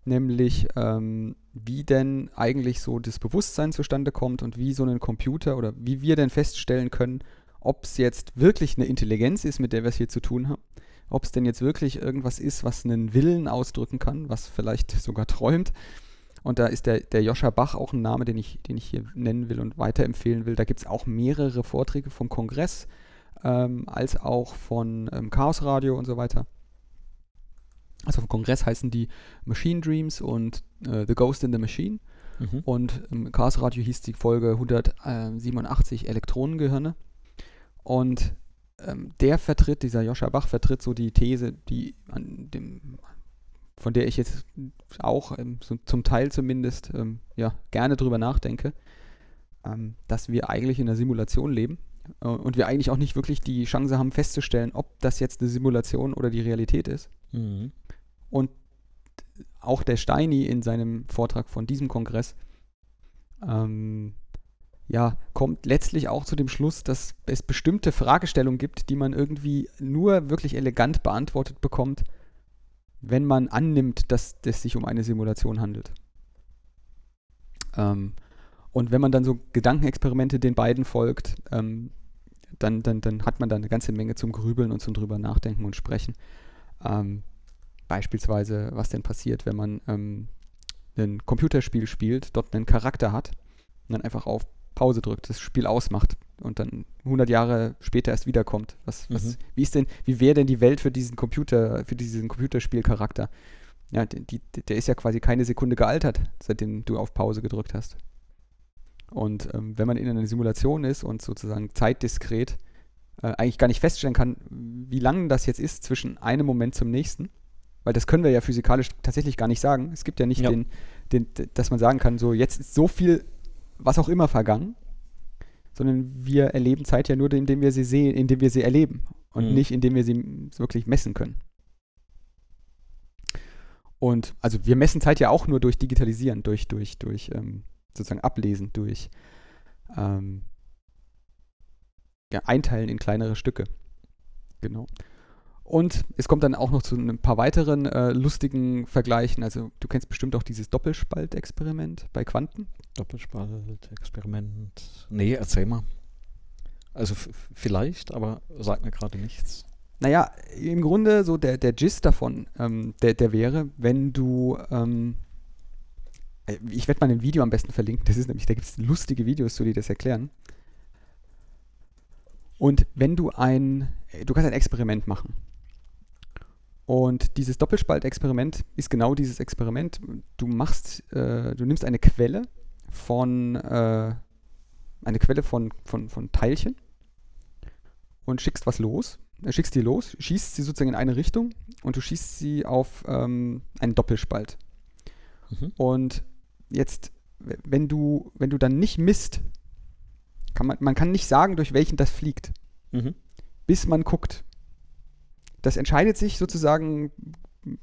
nämlich ähm, wie denn eigentlich so das Bewusstsein zustande kommt und wie so ein Computer oder wie wir denn feststellen können, ob es jetzt wirklich eine Intelligenz ist, mit der wir es hier zu tun haben, ob es denn jetzt wirklich irgendwas ist, was einen Willen ausdrücken kann, was vielleicht sogar träumt. Und da ist der, der Joscha Bach auch ein Name, den ich, den ich hier nennen will und weiterempfehlen will. Da gibt es auch mehrere Vorträge vom Kongress, ähm, als auch von ähm, Chaos Radio und so weiter. Also vom Kongress heißen die Machine Dreams und äh, The Ghost in the Machine. Mhm. Und im Chaos Radio hieß die Folge 187 Elektronengehirne. Und ähm, der vertritt, dieser Joscha Bach vertritt so die These, die an dem, von der ich jetzt auch ähm, so zum Teil zumindest ähm, ja, gerne drüber nachdenke, ähm, dass wir eigentlich in einer Simulation leben äh, und wir eigentlich auch nicht wirklich die Chance haben festzustellen, ob das jetzt eine Simulation oder die Realität ist. Mhm. Und auch der Steini in seinem Vortrag von diesem Kongress ähm, ja, kommt letztlich auch zu dem Schluss, dass es bestimmte Fragestellungen gibt, die man irgendwie nur wirklich elegant beantwortet bekommt, wenn man annimmt, dass es sich um eine Simulation handelt. Ähm, und wenn man dann so Gedankenexperimente den beiden folgt, ähm, dann, dann, dann hat man da eine ganze Menge zum Grübeln und zum drüber nachdenken und sprechen. Ähm, beispielsweise, was denn passiert, wenn man ähm, ein Computerspiel spielt, dort einen Charakter hat und dann einfach auf Pause drückt, das Spiel ausmacht und dann 100 Jahre später erst wiederkommt. Was, was, Mhm. Wie ist denn, wie wäre denn die Welt für diesen Computer, für diesen Computerspielcharakter? Ja, die, der ist ja quasi keine Sekunde gealtert, seitdem du auf Pause gedrückt hast. Und ähm, wenn man in einer Simulation ist und sozusagen zeitdiskret äh, eigentlich gar nicht feststellen kann, wie lang das jetzt ist zwischen einem Moment zum nächsten, weil das können wir ja physikalisch tatsächlich gar nicht sagen. Es gibt ja nicht Ja. Den, den, dass man sagen kann, so jetzt ist so viel, was auch immer vergangen, sondern wir erleben Zeit ja nur, indem wir sie sehen, indem wir sie erleben und Mhm. nicht, indem wir sie wirklich messen können. Und also wir messen Zeit ja auch nur durch Digitalisieren, durch, durch, durch ähm, sozusagen Ablesen, durch ähm, ja, Einteilen in kleinere Stücke. Genau. Und es kommt dann auch noch zu ein paar weiteren äh, lustigen Vergleichen. Also du kennst bestimmt auch dieses Doppelspaltexperiment bei Quanten. Doppelspalt, Experiment. Nee, erzähl mal. Also vielleicht, aber sag mir gerade nichts. Naja, im Grunde so der, der Gist davon, ähm, der, der wäre, wenn du, ähm, äh, ich werde mal ein Video am besten verlinken, das ist nämlich, da gibt es lustige Videos zu, die das erklären. Und wenn du ein, äh, du kannst ein Experiment machen. Und dieses Doppelspaltexperiment ist genau dieses Experiment. Du machst, äh, du nimmst eine Quelle von, äh, eine Quelle von, von, von Teilchen und schickst was los äh, schickst die los, schießt sie sozusagen in eine Richtung und du schießt sie auf ähm, einen Doppelspalt. Mhm. Und jetzt, wenn du, wenn du dann nicht misst, kann man, man kann nicht sagen, durch welchen das fliegt, Mhm. bis man guckt. Das entscheidet sich sozusagen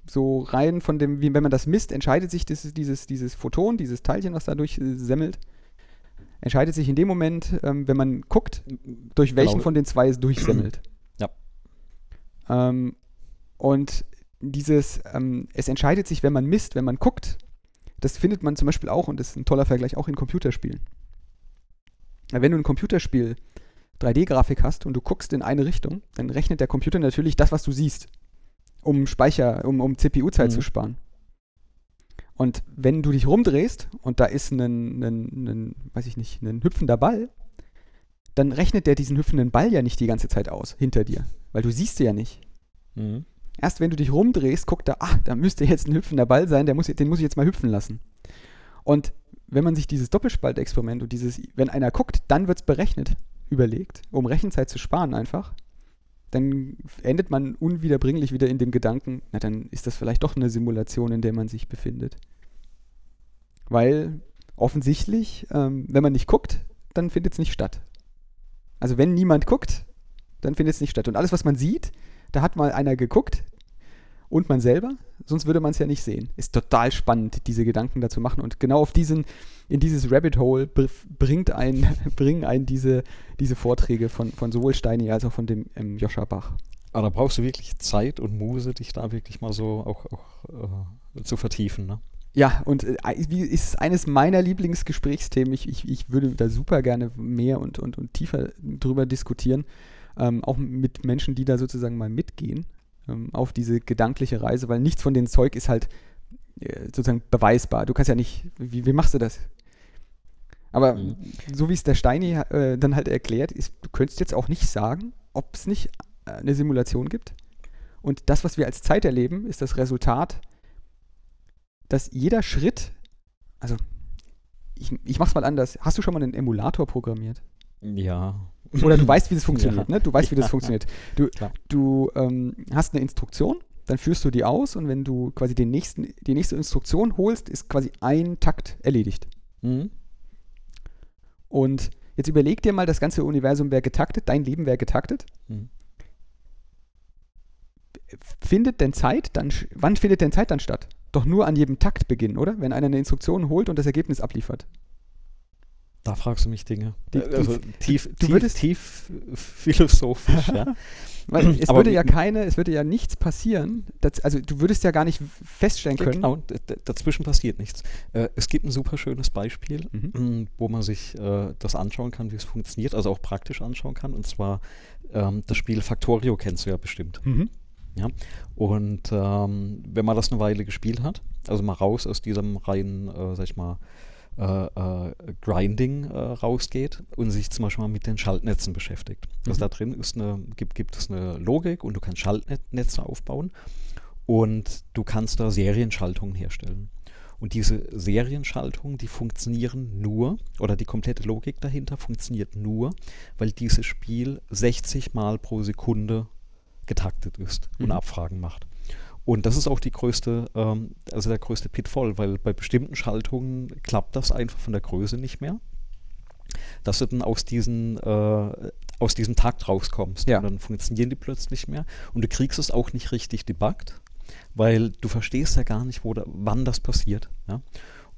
so rein von dem, wie wenn man das misst, entscheidet sich dieses, dieses, dieses Photon, dieses Teilchen, was dadurch äh, semmelt, entscheidet sich in dem Moment, ähm, wenn man guckt, durch welchen Genau. von den zwei es durchsemmelt. Ja. Ähm, und dieses, ähm, es entscheidet sich, wenn man misst, wenn man guckt, das findet man zum Beispiel auch, und das ist ein toller Vergleich, auch in Computerspielen. Wenn du ein Computerspiel 3D-Grafik hast und du guckst in eine Richtung, dann rechnet der Computer natürlich das, was du siehst, um Speicher, um, um CPU-Zeit Mhm. zu sparen. Und wenn du dich rumdrehst und da ist ein, ein, ein, weiß ich nicht, ein hüpfender Ball, dann rechnet der diesen hüpfenden Ball ja nicht die ganze Zeit aus, hinter dir, weil du siehst sie ja nicht. Mhm. Erst wenn du dich rumdrehst, guckt er, ah, da müsste jetzt ein hüpfender Ball sein, der muss, den muss ich jetzt mal hüpfen lassen. Und wenn man sich dieses Doppelspaltexperiment und dieses, wenn einer guckt, dann wird es berechnet, überlegt, um Rechenzeit zu sparen einfach, dann endet man unwiederbringlich wieder in dem Gedanken, na dann ist das vielleicht doch eine Simulation, in der man sich befindet. Weil offensichtlich, ähm, wenn man nicht guckt, dann findet es nicht statt. Also wenn niemand guckt, dann findet es nicht statt. Und alles, was man sieht, da hat mal einer geguckt und man selber, sonst würde man es ja nicht sehen. Ist total spannend, diese Gedanken dazu machen. Und genau auf diesen, in dieses Rabbit Hole br bringt ein, bringen einen diese, diese Vorträge von, von sowohl Steini als auch von dem ähm, Joscha Bach. Aber da brauchst du wirklich Zeit und Muse, dich da wirklich mal so auch, auch äh, zu vertiefen. Ne? Ja, und äh, wie ist eines meiner Lieblingsgesprächsthemen. Ich, ich, ich würde da super gerne mehr und, und, und tiefer drüber diskutieren. Ähm, auch mit Menschen, die da sozusagen mal mitgehen ähm, auf diese gedankliche Reise, weil nichts von dem Zeug ist halt äh, sozusagen beweisbar. Du kannst ja nicht, wie, wie machst du das? Aber Mhm. so wie es der Steini äh, dann halt erklärt, ist, du könntest jetzt auch nicht sagen, ob es nicht äh, eine Simulation gibt. Und das, was wir als Zeit erleben, ist das Resultat, dass jeder Schritt, also ich, ich mach's mal anders, hast du schon mal einen Emulator programmiert? Ja. Oder du weißt, wie das funktioniert, Ja. ne? Du weißt, wie das funktioniert. Du, Klar. du ähm, hast eine Instruktion, dann führst du die aus und wenn du quasi den nächsten, die nächste Instruktion holst, ist quasi ein Takt erledigt. Mhm. Und jetzt überleg dir mal, das ganze Universum wäre getaktet, dein Leben wäre getaktet. Mhm. Findet denn Zeit dann, wann findet denn Zeit dann statt? Doch nur an jedem Taktbeginn, oder? Wenn einer eine Instruktion holt und das Ergebnis abliefert. Da fragst du mich Dinge. Die- Äh, also tief, du tief, würdest- tief philosophisch, ja. Weil es Aber würde ja keine, es würde ja nichts passieren. Das, also du würdest ja gar nicht feststellen können. Genau, d- d- dazwischen passiert nichts. Äh, es gibt ein super schönes Beispiel, Mhm. wo man sich äh, das anschauen kann, wie es funktioniert, also auch praktisch anschauen kann. Und zwar ähm, das Spiel Factorio kennst du ja bestimmt. Mhm. Ja? Und ähm, wenn man das eine Weile gespielt hat, also mal raus aus diesem reinen, äh, sag ich mal, äh, äh, Grinding äh, rausgeht und sich zum Beispiel mal mit den Schaltnetzen beschäftigt. Also Mhm. da drin ist eine, gibt, gibt es eine Logik und du kannst Schaltnetze aufbauen und du kannst da Serienschaltungen herstellen. Und diese Serienschaltungen, die funktionieren nur, oder die komplette Logik dahinter funktioniert nur, weil dieses Spiel 60 Mal pro Sekunde getaktet ist und Mhm. Abfragen macht. Und das ist auch die größte, ähm, also der größte Pitfall, weil bei bestimmten Schaltungen klappt das einfach von der Größe nicht mehr. Dass du dann aus, diesen, äh, aus diesem Takt rauskommst. Ja. Und dann funktionieren die plötzlich nicht mehr. Und du kriegst es auch nicht richtig debuggt, weil du verstehst ja gar nicht, wo da, wann das passiert. Ja?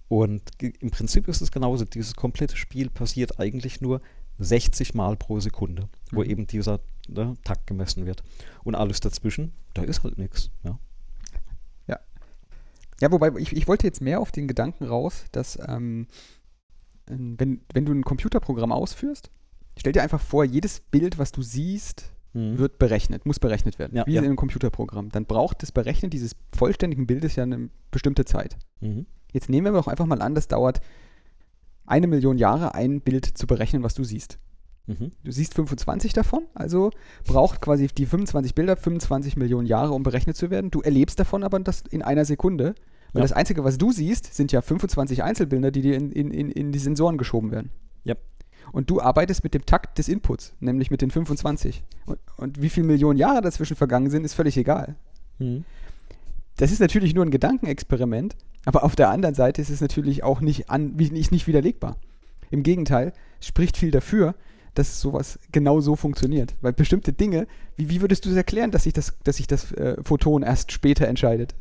Und im Prinzip ist es genauso. Dieses komplette Spiel passiert eigentlich nur 60 Mal pro Sekunde, wo Mhm. eben dieser ne, Takt gemessen wird. Und alles dazwischen, da ist halt nichts. Ja? Ja, wobei ich, ich wollte jetzt mehr auf den Gedanken raus, dass ähm, ähm, wenn, wenn du ein Computerprogramm ausführst, stell dir einfach vor, jedes Bild, was du siehst, Mhm. wird berechnet, muss berechnet werden. Ja, wie ja. in einem Computerprogramm. Dann braucht das Berechnen dieses vollständigen Bildes ja eine bestimmte Zeit. Mhm. Jetzt nehmen wir doch einfach mal an, das dauert eine Million Jahre, ein Bild zu berechnen, was du siehst. Mhm. Du siehst 25 davon, also braucht quasi die 25 Bilder 25 Millionen Jahre, um berechnet zu werden. Du erlebst davon aber das in einer Sekunde, weil Ja. das Einzige, was du siehst, sind ja 25 Einzelbilder, die dir in, in, in, in die Sensoren geschoben werden. Ja. Und du arbeitest mit dem Takt des Inputs, nämlich mit den 25. Und, und wie viele Millionen Jahre dazwischen vergangen sind, ist völlig egal. Mhm. Das ist natürlich nur ein Gedankenexperiment, aber auf der anderen Seite ist es natürlich auch nicht, an, nicht, nicht widerlegbar. Im Gegenteil, es spricht viel dafür, dass sowas genau so funktioniert. Weil bestimmte Dinge, wie, wie würdest du es erklären, dass sich das, dass sich das äh, Photon erst später entscheidet?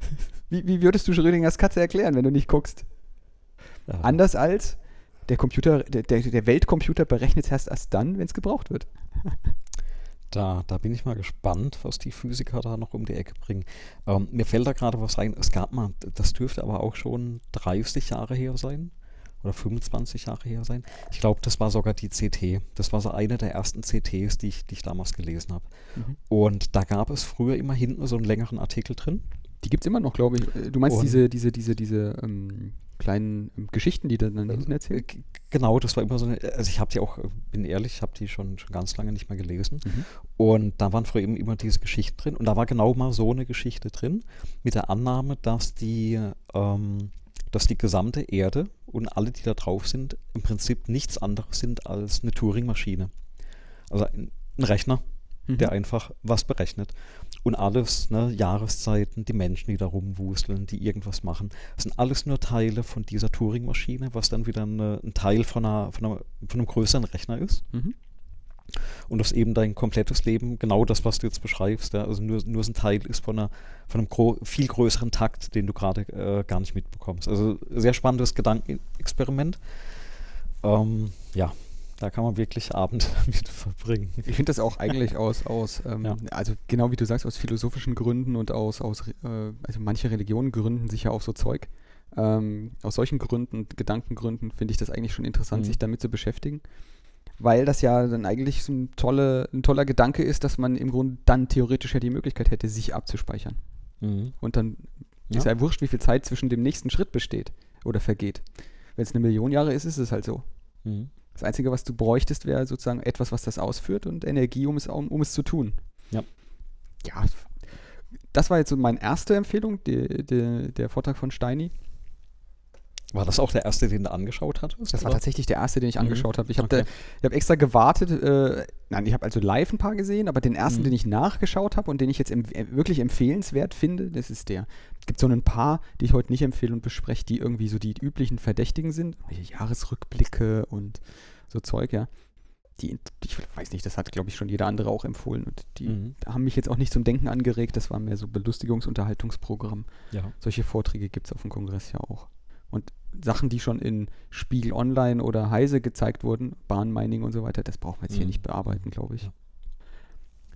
Wie, wie würdest du Schrödingers Katze erklären, wenn du nicht guckst? Ja. Anders als der Computer, der, der Weltcomputer berechnet erst, erst dann, wenn es gebraucht wird. Da, da bin ich mal gespannt, was die Physiker da noch um die Ecke bringen. Ähm, mir fällt da gerade was ein. Es gab mal, das dürfte aber auch schon 30 Jahre her sein oder 25 Jahre her sein. Ich glaube, das war sogar die CT. Das war so eine der ersten CTs, die ich, die ich damals gelesen habe. Mhm. Und da gab es früher immer hinten so einen längeren Artikel drin. Die gibt es immer noch, glaube ich. Äh, Du meinst Und- diese, diese, diese, diese ähm, kleinen ähm, Geschichten, die dann, dann hinten Äh, erzählen? Genau, das war immer so eine, also ich habe die auch, äh, bin ehrlich, ich habe die schon, schon ganz lange nicht mehr gelesen. Mhm. Und da waren früher eben immer diese Geschichten drin. Und da war genau mal so eine Geschichte drin, mit der Annahme, dass die, ähm, dass die gesamte Erde und alle, die da drauf sind, im Prinzip nichts anderes sind als eine Turing-Maschine. Also ein, ein Rechner, Mhm. der einfach was berechnet. Und alles, ne, Jahreszeiten, die Menschen, die da rumwuseln, die irgendwas machen, sind alles nur Teile von dieser Turing-Maschine, was dann wieder eine, ein Teil von, einer, von, einer, von einem größeren Rechner ist. Mhm. Und dass eben dein komplettes Leben, genau das, was du jetzt beschreibst, ja, also nur, nur so ein Teil ist von, einer, von einem gro viel größeren Takt, den du gerade äh, gar nicht mitbekommst. Also sehr spannendes Gedankenexperiment. Ähm, ja, da kann man wirklich Abend mit verbringen. Ich finde das auch eigentlich aus, aus ähm, Ja. also genau wie du sagst, aus philosophischen Gründen und aus, aus äh, also manche Religionen gründen sich ja auf so Zeug. Ähm, aus solchen Gründen, Gedankengründen finde ich das eigentlich schon interessant, Mhm. sich damit zu beschäftigen. Weil das ja dann eigentlich so ein, tolle, ein toller Gedanke ist, dass man im Grunde dann theoretisch ja die Möglichkeit hätte, sich abzuspeichern. Mhm. Und dann Ja. ist ja wurscht, wie viel Zeit zwischen dem nächsten Schritt besteht oder vergeht. Wenn es eine Million Jahre ist, ist es halt so. Mhm. Das Einzige, was du bräuchtest, wäre sozusagen etwas, was das ausführt und Energie, um es, um, um es zu tun. Ja. Ja, das war jetzt so meine erste Empfehlung, die, die, der Vortrag von Steini. War das auch der erste, den du angeschaut hattest? Das war oder? tatsächlich der erste, den ich Mhm. angeschaut habe. Ich habe Okay. hab extra gewartet. Äh, nein, ich habe also live ein paar gesehen, aber den ersten, Mhm. den ich nachgeschaut habe und den ich jetzt em äh, wirklich empfehlenswert finde, das ist der. Es gibt so ein paar, die ich heute nicht empfehle und bespreche, die irgendwie so die üblichen Verdächtigen sind. Jahresrückblicke und so Zeug, ja. Die, ich weiß nicht, das hat, glaube ich, schon jeder andere auch empfohlen. Und die Mhm. haben mich jetzt auch nicht zum Denken angeregt. Das war mehr so Belustigungs-Unterhaltungsprogramm. Ja. Solche Vorträge gibt es auf dem Kongress ja auch. Und Sachen, die schon in Spiegel Online oder Heise gezeigt wurden, Bahnmining und so weiter, das brauchen wir jetzt hier Mhm. nicht bearbeiten, glaube ich. Ja.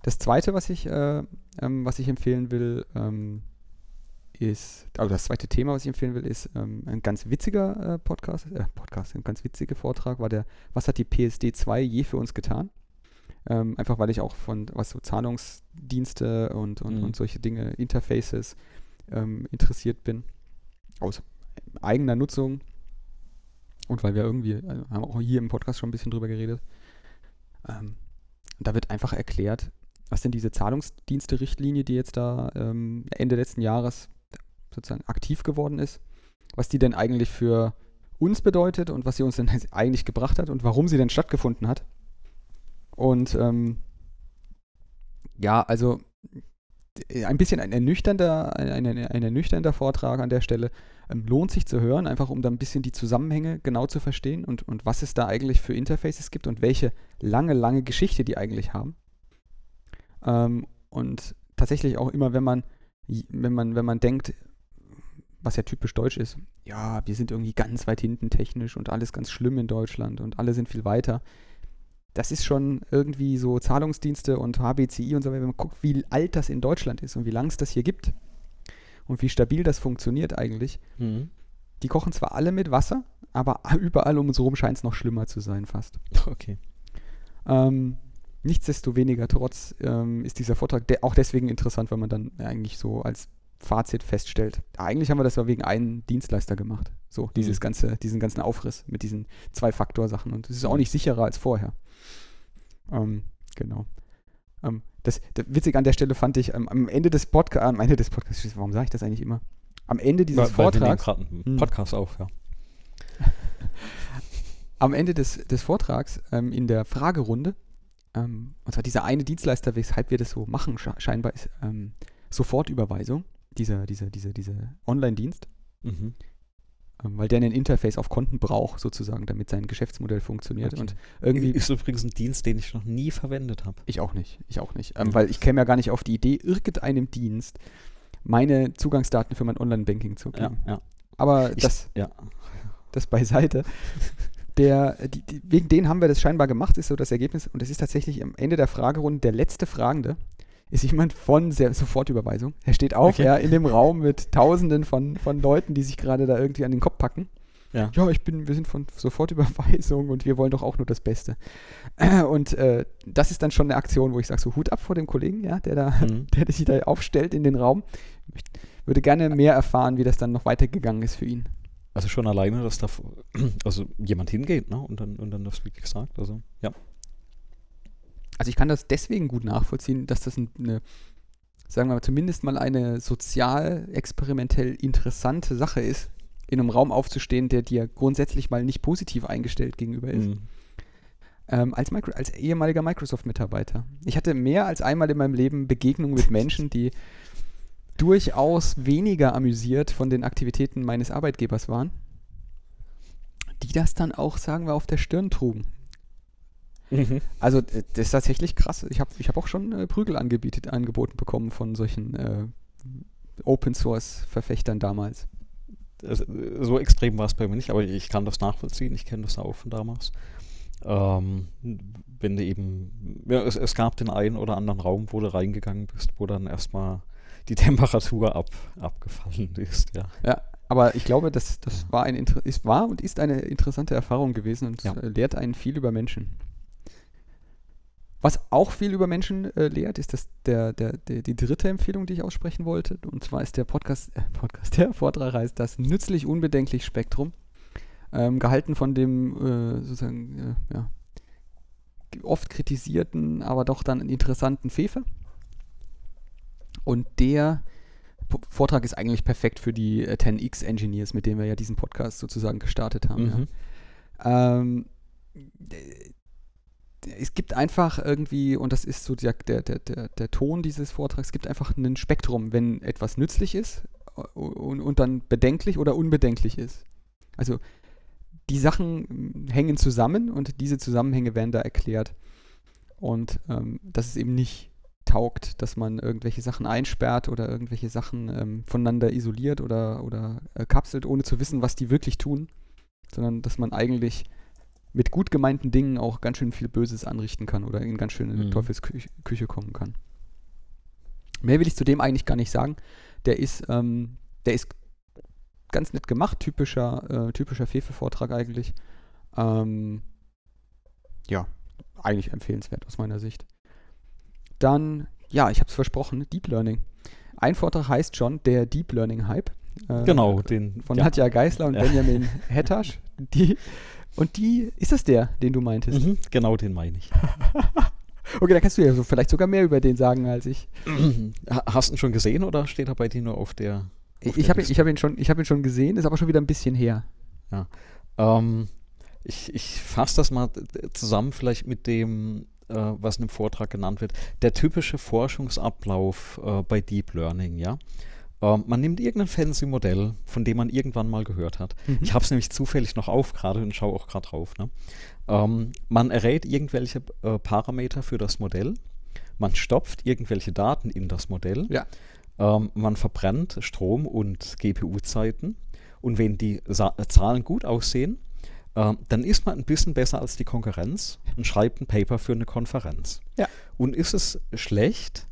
Das zweite, was ich, äh, ähm, was ich empfehlen will, ähm, ist, also das zweite Thema, was ich empfehlen will, ist ähm, ein ganz witziger äh, Podcast, äh, Podcast, ein ganz witziger Vortrag, war der, was hat die PSD 2 je für uns getan? Ähm, einfach weil ich auch von, was so Zahlungsdienste und, und, Mhm. und solche Dinge, Interfaces ähm, interessiert bin. Aus eigener Nutzung. Und weil wir irgendwie, also haben auch hier im Podcast schon ein bisschen drüber geredet. Ähm, da wird einfach erklärt, was denn diese Zahlungsdienste-Richtlinie, die jetzt da ähm, Ende letzten Jahres sozusagen aktiv geworden ist, was die denn eigentlich für uns bedeutet und was sie uns denn eigentlich gebracht hat und warum sie denn stattgefunden hat. Und ähm, ja, also d- ein bisschen ein ernüchternder, ein, ein, ein ernüchternder Vortrag an der Stelle. Ähm, lohnt sich zu hören, einfach um da ein bisschen die Zusammenhänge genau zu verstehen und, und was es da eigentlich für Interfaces gibt und welche lange, lange Geschichte die eigentlich haben. Ähm, und tatsächlich auch immer, wenn man, wenn man, wenn man denkt, was ja typisch deutsch ist, ja, wir sind irgendwie ganz weit hinten technisch und alles ganz schlimm in Deutschland und alle sind viel weiter. Das ist schon irgendwie so Zahlungsdienste und HBCI und so weiter, wenn man guckt, wie alt das in Deutschland ist und wie lange es das hier gibt und wie stabil das funktioniert eigentlich. Mhm. Die kochen zwar alle mit Wasser, aber überall um uns herum scheint es noch schlimmer zu sein fast. Okay. Ähm, nichtsdestoweniger trotz ähm, ist dieser Vortrag auch deswegen interessant, weil man dann eigentlich so als Fazit feststellt, eigentlich haben wir das ja wegen einem Dienstleister gemacht. So, dieses Mhm. ganze, diesen ganzen Aufriss mit diesen Zwei-Faktor-Sachen. Und es ist auch nicht sicherer als vorher. Ähm, genau. Ähm, das, das witzig an der Stelle fand ich ähm, am Ende des Podcasts, am Ende des Podcasts, warum sage ich das eigentlich immer? Am Ende dieses Weil- weil wir nehmen Vortrags, gerade einen Mhm. Podcast auf, ja. am Ende des, des Vortrags ähm, in der Fragerunde, ähm, und zwar dieser eine Dienstleister, weshalb wir das so machen, sche scheinbar ist ähm, Sofortüberweisung, dieser, dieser, dieser, dieser Online-Dienst, Mhm. ähm, weil der ein Interface auf Konten braucht, sozusagen, damit sein Geschäftsmodell funktioniert. Okay. Und irgendwie. Ist übrigens ein Dienst, den ich noch nie verwendet habe. Ich auch nicht, ich auch nicht. Ähm, Ja. Weil ich käme ja gar nicht auf die Idee, irgendeinem Dienst meine Zugangsdaten für mein Online-Banking zu Ja, geben. ja. Aber Ich- das, ja. das beiseite. Der, die, die, wegen denen haben wir das scheinbar gemacht, ist so das Ergebnis. Und es ist tatsächlich am Ende der Fragerunde der letzte Fragende. Ist jemand von sehr, Sofortüberweisung. Er steht auf, Okay. ja, in dem Raum mit Tausenden von, von Leuten, die sich gerade da irgendwie an den Kopf packen. Ja. Ja, ich bin, wir sind von Sofortüberweisung und wir wollen doch auch nur das Beste. Und äh, das ist dann schon eine Aktion, wo ich sage, so Hut ab vor dem Kollegen, ja, der da, Mhm. der sich da aufstellt in den Raum. Ich würde gerne mehr erfahren, wie das dann noch weitergegangen ist für ihn. Also schon alleine, dass da also jemand hingeht, ne? Und dann, und dann das wirklich sagt. Also, ja. Also ich kann das deswegen gut nachvollziehen, dass das ein- eine, sagen wir mal, zumindest mal eine sozial experimentell interessante Sache ist, in einem Raum aufzustehen, der dir grundsätzlich mal nicht positiv eingestellt gegenüber ist. Mhm. Ähm, als, Micro als ehemaliger Microsoft-Mitarbeiter. Ich hatte mehr als einmal in meinem Leben Begegnungen mit Menschen, die durchaus weniger amüsiert von den Aktivitäten meines Arbeitgebers waren, die das dann auch, sagen wir, auf der Stirn trugen. Mhm. Also das ist tatsächlich krass. Ich habe ich hab auch schon äh, Prügel angebietet, angeboten bekommen von solchen äh, Open-Source-Verfechtern damals. Also, äh, so extrem war es bei mir nicht, aber ich kann das nachvollziehen. Ich kenne das auch von damals. Ähm, wenn du eben, ja, es, es gab den einen oder anderen Raum, wo du reingegangen bist, wo dann erstmal die Temperatur ab, abgefallen ist, ja. Ja, aber ich glaube, das, das war, ein, ist, war und ist eine interessante Erfahrung gewesen und Ja. äh, lehrt einen viel über Menschen. Was auch viel über Menschen äh, lehrt, ist das der, der, der, die dritte Empfehlung, die ich aussprechen wollte. Und zwar ist der Podcast, äh, Podcast der Vortrag heißt das Nützlich Unbedenklich Spektrum. Ähm, gehalten von dem äh, sozusagen äh, ja, oft kritisierten, aber doch dann interessanten Fefe. Und der Vortrag ist eigentlich perfekt für die äh, 10x Engineers, mit denen wir ja diesen Podcast sozusagen gestartet haben. Mhm. Ja. Ähm, es gibt einfach irgendwie, und das ist so der, der, der, der, Ton dieses Vortrags, es gibt einfach ein Spektrum, wenn etwas nützlich ist äh, und, und dann bedenklich oder unbedenklich ist. Also die Sachen mm, hängen zusammen und diese Zusammenhänge werden da erklärt. Und ähm, dass es eben nicht taugt, dass man irgendwelche Sachen einsperrt oder irgendwelche Sachen ähm, voneinander isoliert oder, oder äh, kapselt, ohne zu wissen, was die wirklich tun, sondern dass man eigentlich mit gut gemeinten Dingen auch ganz schön viel Böses anrichten kann oder in ganz schöne Mhm. Teufelsküche Küche kommen kann. Mehr will ich zu dem eigentlich gar nicht sagen. Der ist, ähm, der ist ganz nett gemacht, typischer, äh, typischer Fefe-Vortrag eigentlich. Ähm, ja, eigentlich empfehlenswert aus meiner Sicht. Dann Ja, ich habe es versprochen, Deep Learning. Ein Vortrag heißt schon der Deep Learning Hype. Äh, genau, den. Von ja. Nadja Geisler und Benjamin Hettasch. Die, und die, ist das der, den du meintest? Mhm, genau, den meine ich. okay, da kannst du ja so vielleicht sogar mehr über den sagen als ich. Hast du ihn schon gesehen oder steht er bei dir nur auf der. Auf ich habe ihn, hab ihn, schon, hab ihn schon gesehen, ist aber schon wieder ein bisschen her. Ja. Ähm, ich ich fasse das mal zusammen, vielleicht mit dem, äh, was in dem Vortrag genannt wird. Der typische Forschungsablauf äh, bei Deep Learning, ja. Ähm, man nimmt irgendein fancy Modell, von dem man irgendwann mal gehört hat. Mhm. Ich habe es nämlich zufällig noch auf gerade und schaue auch gerade drauf. Ne? Ähm, man errät irgendwelche äh, Parameter für das Modell. Man stopft irgendwelche Daten in das Modell. Ja. Ähm, man verbrennt Strom und GPU-Zeiten. Und wenn die Sa Zahlen gut aussehen, äh, dann ist man ein bisschen besser als die Konkurrenz und schreibt ein Paper für eine Konferenz. Ja. Und ist es schlecht,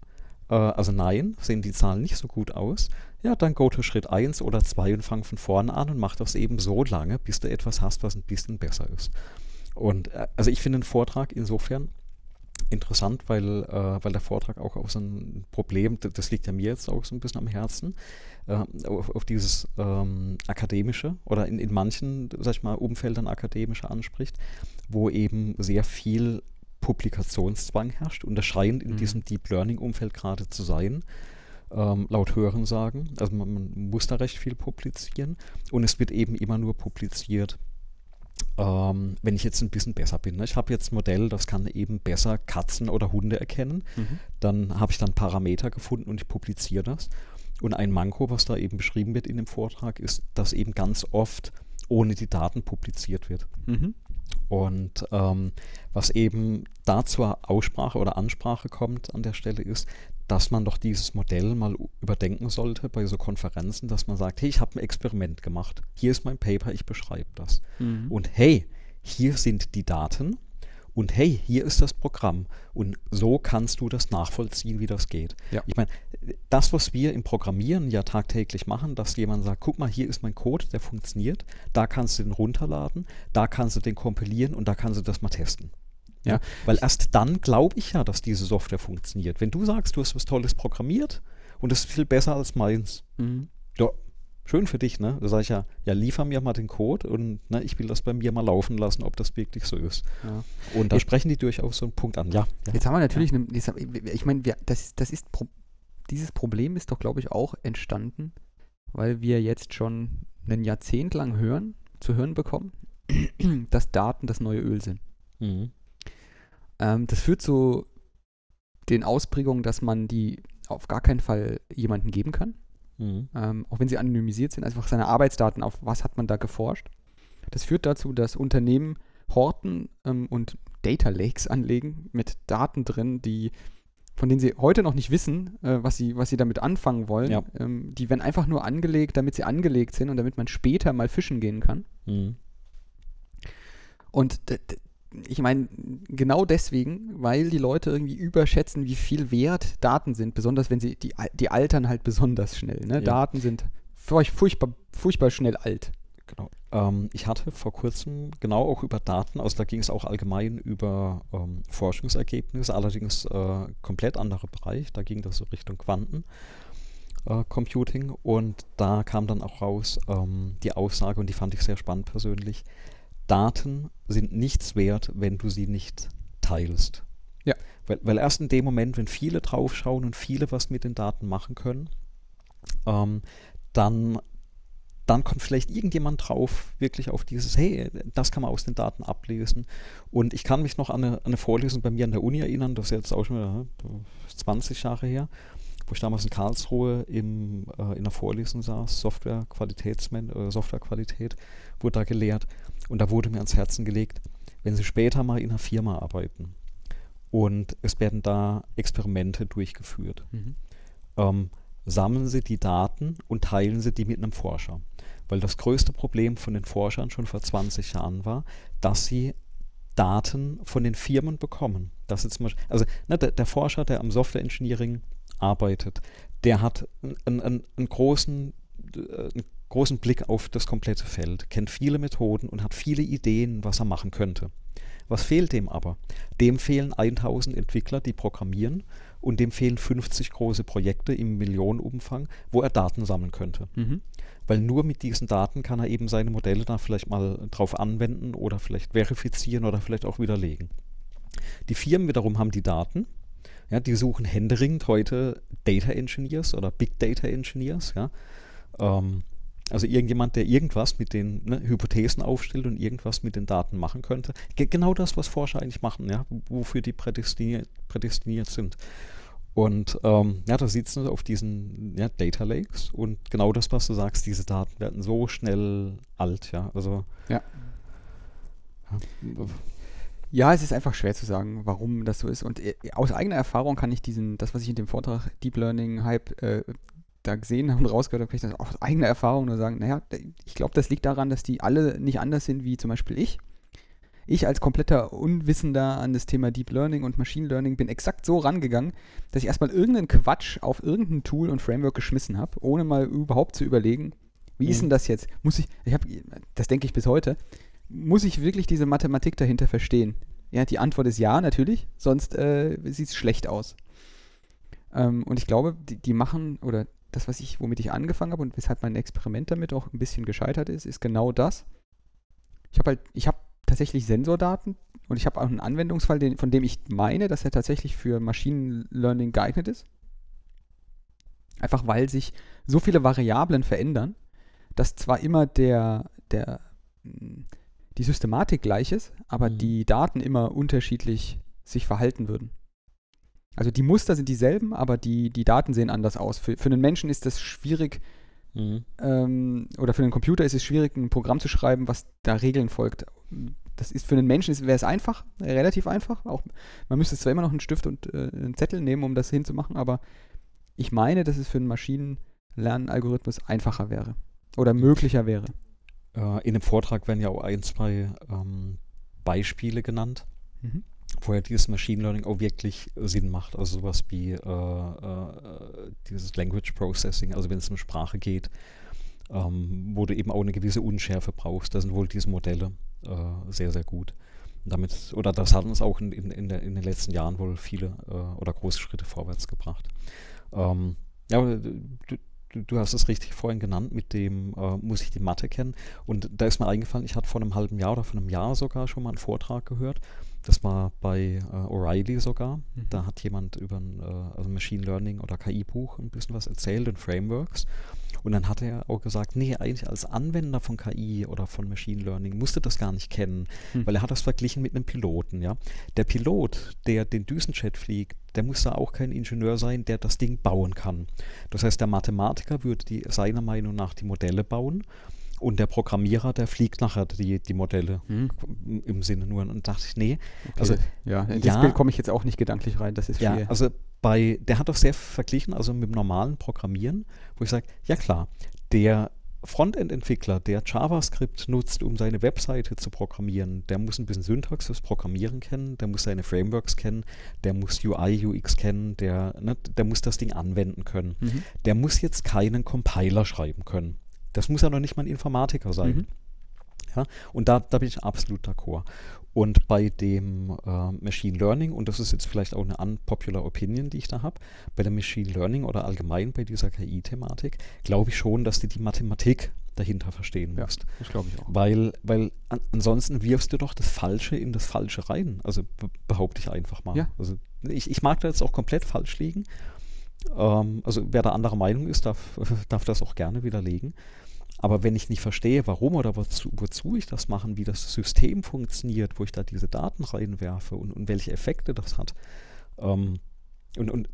äh, also nein, sehen die Zahlen nicht so gut aus, ja, dann go to Schritt 1 oder 2 und fang von vorne an und mach das eben so lange, bis du etwas hast, was ein bisschen besser ist. Und äh, also ich finde den Vortrag insofern interessant, weil, äh, weil der Vortrag auch auf so ein Problem, das liegt ja mir jetzt auch so ein bisschen am Herzen, äh, auf, auf, dieses ähm, akademische oder in, in manchen, sag ich mal, Umfeldern akademische anspricht, wo eben sehr viel Publikationszwang herrscht und das scheint in mhm. diesem Deep Learning-Umfeld gerade zu sein. Ähm, laut Hörensagen. Also man, man, muss da recht viel publizieren und es wird eben immer nur publiziert, ähm, wenn ich jetzt ein bisschen besser bin. Ne? Ich habe jetzt ein Modell, das kann eben besser Katzen oder Hunde erkennen. Mhm. Dann habe ich dann Parameter gefunden und ich publiziere das. Und ein Manko, was da eben beschrieben wird in dem Vortrag, ist, dass eben ganz oft ohne die Daten publiziert wird. Mhm. Und ähm, was eben da zur Aussprache oder Ansprache kommt an der Stelle ist, dass man doch dieses Modell mal überdenken sollte bei so Konferenzen, dass man sagt, hey, ich habe ein Experiment gemacht, hier ist mein Paper, ich beschreibe das. Mhm. Und hey, hier sind die Daten und hey, hier ist das Programm und so kannst du das nachvollziehen, wie das geht. Ja. Ich meine, das, was wir im Programmieren ja tagtäglich machen, dass jemand sagt, guck mal, hier ist mein Code, der funktioniert, da kannst du den runterladen, da kannst du den kompilieren und da kannst du das mal testen. Ja, ja weil erst dann glaube ich ja, dass diese Software funktioniert. Wenn du sagst, du hast was Tolles programmiert und es ist viel besser als meins, mhm. ja, schön für dich, ne? Da sage ich ja, ja, liefer mir mal den Code und ne, ich will das bei mir mal laufen lassen, ob das wirklich so ist. Ja. Und da jetzt, sprechen die durchaus so einen Punkt an, ja. ja. Jetzt haben wir natürlich, ja. eine, ich meine, das, das ist, dieses Problem ist doch, glaube ich, auch entstanden, weil wir jetzt schon ein Jahrzehnt lang hören, zu hören bekommen, dass Daten das neue Öl sind. Mhm. Ähm, das führt zu den Ausprägungen, dass man die auf gar keinen Fall jemandem geben kann. Mhm. Ähm, auch wenn sie anonymisiert sind, einfach seine Arbeitsdaten, auf was hat man da geforscht. Das führt dazu, dass Unternehmen horten ähm, und Data Lakes anlegen mit Daten drin, die von denen sie heute noch nicht wissen, äh, was, sie, was sie damit anfangen wollen. Ja. Ähm, die werden einfach nur angelegt, damit sie angelegt sind und damit man später mal fischen gehen kann. Mhm. Und ich meine, genau deswegen, weil die Leute irgendwie überschätzen, wie viel wert Daten sind, besonders wenn sie, die, die altern halt besonders schnell. Ne? Ja. Daten sind furchtbar, furchtbar schnell alt. Genau. Ähm, ich hatte vor kurzem genau auch über Daten, also da ging es auch allgemein über ähm, Forschungsergebnisse, allerdings äh, komplett anderer Bereich, da ging das so Richtung Quantencomputing äh, und da kam dann auch raus ähm, die Aussage, und die fand ich sehr spannend persönlich, Daten sind nichts wert, wenn du sie nicht teilst. Ja. Weil, weil erst in dem Moment, wenn viele draufschauen und viele was mit den Daten machen können, ähm, dann, dann kommt vielleicht irgendjemand drauf, wirklich auf dieses, hey, das kann man aus den Daten ablesen. Und ich kann mich noch an eine, an eine Vorlesung bei mir an der Uni erinnern, das ist jetzt auch schon wieder 20 Jahre her, wo ich damals in Karlsruhe im, äh, in der Vorlesung saß, Software-Qualitätsman, äh, Softwarequalität, wurde da gelehrt. Und da wurde mir ans Herzen gelegt, wenn Sie später mal in einer Firma arbeiten und es werden da Experimente durchgeführt, mhm. ähm, sammeln Sie die Daten und teilen Sie die mit einem Forscher. Weil das größte Problem von den Forschern schon vor 20 Jahren war, dass sie Daten von den Firmen bekommen. Das ist zum Beispiel, also ne, der, der, Forscher, der am Software Engineering arbeitet, der hat einen, einen, einen großen, äh, großen Blick auf das komplette Feld, kennt viele Methoden und hat viele Ideen, was er machen könnte. Was fehlt dem aber? Dem fehlen 1000 Entwickler, die programmieren und dem fehlen 50 große Projekte im Millionenumfang, wo er Daten sammeln könnte. Mhm. Weil nur mit diesen Daten kann er eben seine Modelle da vielleicht mal drauf anwenden oder vielleicht verifizieren oder vielleicht auch widerlegen. Die Firmen wiederum haben die Daten. Ja, die suchen händeringend heute Data Engineers oder Big Data Engineers. Ja. Ähm, also irgendjemand, der irgendwas mit den ne, Hypothesen aufstellt und irgendwas mit den Daten machen könnte. Ge genau das, was Forscher eigentlich machen, ja, wofür die prädestiniert, prädestiniert sind. Und ähm, ja, da sitzt du auf diesen ja, Data Lakes und genau das, was du sagst, diese Daten werden so schnell alt, ja. Also Ja. Ja, es ist einfach schwer zu sagen, warum das so ist. Und äh, aus eigener Erfahrung kann ich diesen, das, was ich in dem Vortrag Deep Learning Hype äh, da gesehen habe und rausgehört habe, kann ich das aus eigener Erfahrung nur sagen, naja, ich glaube, das liegt daran, dass die alle nicht anders sind wie zum Beispiel ich. Ich als kompletter Unwissender an das Thema Deep Learning und Machine Learning bin exakt so rangegangen, dass ich erstmal irgendeinen Quatsch auf irgendein Tool und Framework geschmissen habe, ohne mal überhaupt zu überlegen, wie Mhm. ist denn das jetzt? Muss ich, ich habe, das denke ich bis heute, muss ich wirklich diese Mathematik dahinter verstehen? Ja, die Antwort ist ja, natürlich, sonst äh, sieht es schlecht aus. Ähm, und ich glaube, die, die machen, oder das, was ich, womit ich angefangen habe und weshalb mein Experiment damit auch ein bisschen gescheitert ist, ist genau das. Ich habe halt, ich habe tatsächlich Sensordaten und ich habe auch einen Anwendungsfall, den, von dem ich meine, dass er tatsächlich für Machine Learning geeignet ist. Einfach weil sich so viele Variablen verändern, dass zwar immer der, der, mh, die Systematik gleich ist, aber Mhm. die Daten immer unterschiedlich sich verhalten würden. Also die Muster sind dieselben, aber die, die Daten sehen anders aus. Für, für einen Menschen ist das schwierig, Mhm. ähm, oder für einen Computer ist es schwierig, ein Programm zu schreiben, was da Regeln folgt. Das ist für einen Menschen wäre es einfach, relativ einfach. Auch, man müsste zwar immer noch einen Stift und äh, einen Zettel nehmen, um das hinzumachen, aber ich meine, dass es für einen Maschinenlernalgorithmus einfacher wäre oder möglicher wäre. Äh, in dem Vortrag werden ja auch ein, zwei ähm, Beispiele genannt, Mhm. Wo ja dieses Machine Learning auch wirklich Sinn macht. Also sowas wie äh, äh, dieses Language Processing, also wenn es um Sprache geht, ähm, wo du eben auch eine gewisse Unschärfe brauchst. Da sind wohl diese Modelle äh, sehr, sehr gut. Damit, oder das hat uns auch in, in, in, der, in den letzten Jahren wohl viele äh, oder große Schritte vorwärts gebracht. Ähm, ja, du, du hast es richtig vorhin genannt, mit dem äh, muss ich die Mathe kennen. Und da ist mir eingefallen, ich hatte vor einem halben Jahr oder vor einem Jahr sogar schon mal einen Vortrag gehört. Das war bei äh, O'Reilly sogar. Mhm. Da hat jemand über ein äh, also Machine Learning oder KI-Buch ein bisschen was erzählt und Frameworks. Und dann hat er auch gesagt, nee, eigentlich als Anwender von KI oder von Machine Learning musste das gar nicht kennen, Hm. weil er hat das verglichen mit einem Piloten, ja. Der Pilot, der den Düsenjet fliegt, der muss da auch kein Ingenieur sein, der das Ding bauen kann. Das heißt, der Mathematiker würde die, seiner Meinung nach die Modelle bauen und der Programmierer, der fliegt nachher die, die Modelle im- im Sinne nur. Und dachte ich, nee, Okay. Also, ja, in ja. das Bild komme ich jetzt auch nicht gedanklich rein. Das ist ja, viel. also bei, der hat doch sehr verglichen, also mit dem normalen Programmieren, wo ich sage, ja klar, der Frontend-Entwickler, der JavaScript nutzt, um seine Webseite zu programmieren, der muss ein bisschen Syntax fürs Programmieren kennen, der muss seine Frameworks kennen, der muss UI, UX kennen, der, ne, der muss das Ding anwenden können. Mhm. Der muss jetzt keinen Compiler schreiben können. Das muss ja noch nicht mal ein Informatiker sein. Mhm. Ja, und da, da bin ich absolut d'accord. Und bei dem äh, Machine Learning, und das ist jetzt vielleicht auch eine unpopular Opinion, die ich da habe, bei der Machine Learning oder allgemein bei dieser KI-Thematik, glaube ich schon, dass du die Mathematik dahinter verstehen Ja, musst. das glaube ich auch. Weil, weil an, ansonsten wirfst du doch das Falsche in das Falsche rein. Also be behaupte ich einfach mal. Ja. Also ich, ich mag da jetzt auch komplett falsch liegen. Ähm, also wer da anderer Meinung ist, darf, darf das auch gerne widerlegen. Aber wenn ich nicht verstehe, warum oder wozu, wozu ich das mache, wie das System funktioniert, wo ich da diese Daten reinwerfe und, und welche Effekte das hat, ähm, und, und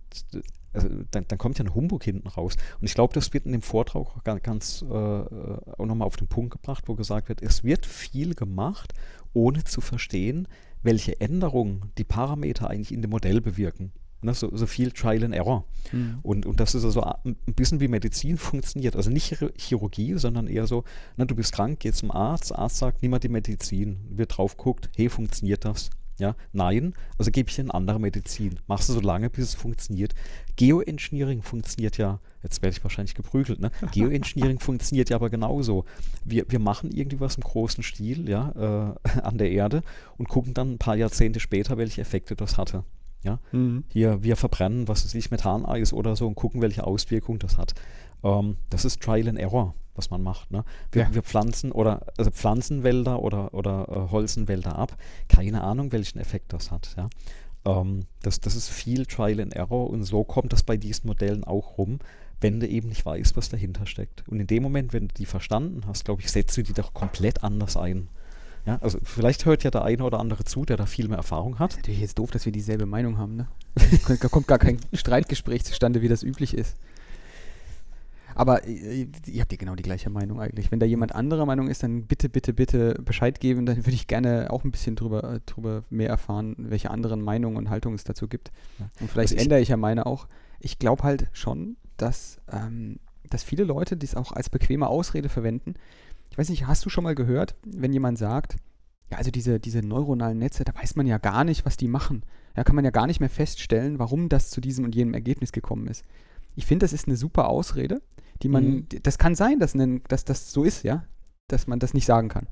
also dann, dann kommt ja ein Humbug hinten raus. Und ich glaube, das wird in dem Vortrag auch ganz, ganz äh, auch nochmal auf den Punkt gebracht, wo gesagt wird, es wird viel gemacht, ohne zu verstehen, welche Änderungen die Parameter eigentlich in dem Modell bewirken. Ne, so, so viel Trial and Error. Mhm. Und, und das ist also ein bisschen wie Medizin funktioniert. Also nicht Chir- Chirurgie, sondern eher so, ne, du bist krank, geh zum Arzt, Arzt sagt, nimm mal die Medizin. Wird drauf guckt, hey, funktioniert das? Ja, nein, also gebe ich dir eine andere Medizin. Machst du so lange, bis es funktioniert. Geoengineering funktioniert ja, jetzt werde ich wahrscheinlich geprügelt, ne? Geoengineering funktioniert ja aber genauso. Wir, wir machen irgendwie was im großen Stil, ja, äh, an der Erde und gucken dann ein paar Jahrzehnte später, welche Effekte das hatte. Ja, Mhm. hier, wir verbrennen, was weiß ich, Methaneis oder so und gucken, welche Auswirkungen das hat. Ähm, das ist Trial and Error, was man macht. Ne? Wir, Ja. wir pflanzen oder also Pflanzenwälder oder, oder äh, Holzenwälder ab. Keine Ahnung, welchen Effekt das hat. Ja? Ähm, das, das ist viel Trial and Error und so kommt das bei diesen Modellen auch rum, wenn du eben nicht weißt, was dahinter steckt. Und in dem Moment, wenn du die verstanden hast, glaube ich, setzt du die doch komplett anders ein. Ja, also vielleicht hört ja der eine oder andere zu, der da viel mehr Erfahrung hat. Natürlich jetzt doof, dass wir dieselbe Meinung haben, ne? Da kommt gar kein Streitgespräch zustande, wie das üblich ist. Aber äh, ihr habt ja genau die gleiche Meinung eigentlich. Wenn da jemand anderer Meinung ist, dann bitte, bitte, bitte Bescheid geben. Dann würde ich gerne auch ein bisschen drüber, äh, drüber mehr erfahren, welche anderen Meinungen und Haltungen es dazu gibt. Ja. Und vielleicht Also ändere ich ja meine auch. Ich glaube halt schon, dass, ähm, dass viele Leute dies auch als bequeme Ausrede verwenden. Ich weiß nicht, hast du schon mal gehört, wenn jemand sagt, ja, also diese, diese neuronalen Netze, da weiß man ja gar nicht, was die machen. Da kann man ja gar nicht mehr feststellen, warum das zu diesem und jenem Ergebnis gekommen ist. Ich finde, das ist eine super Ausrede, die man, Mhm. das kann sein, dass, ein, dass das so ist, ja, dass man das nicht sagen kann.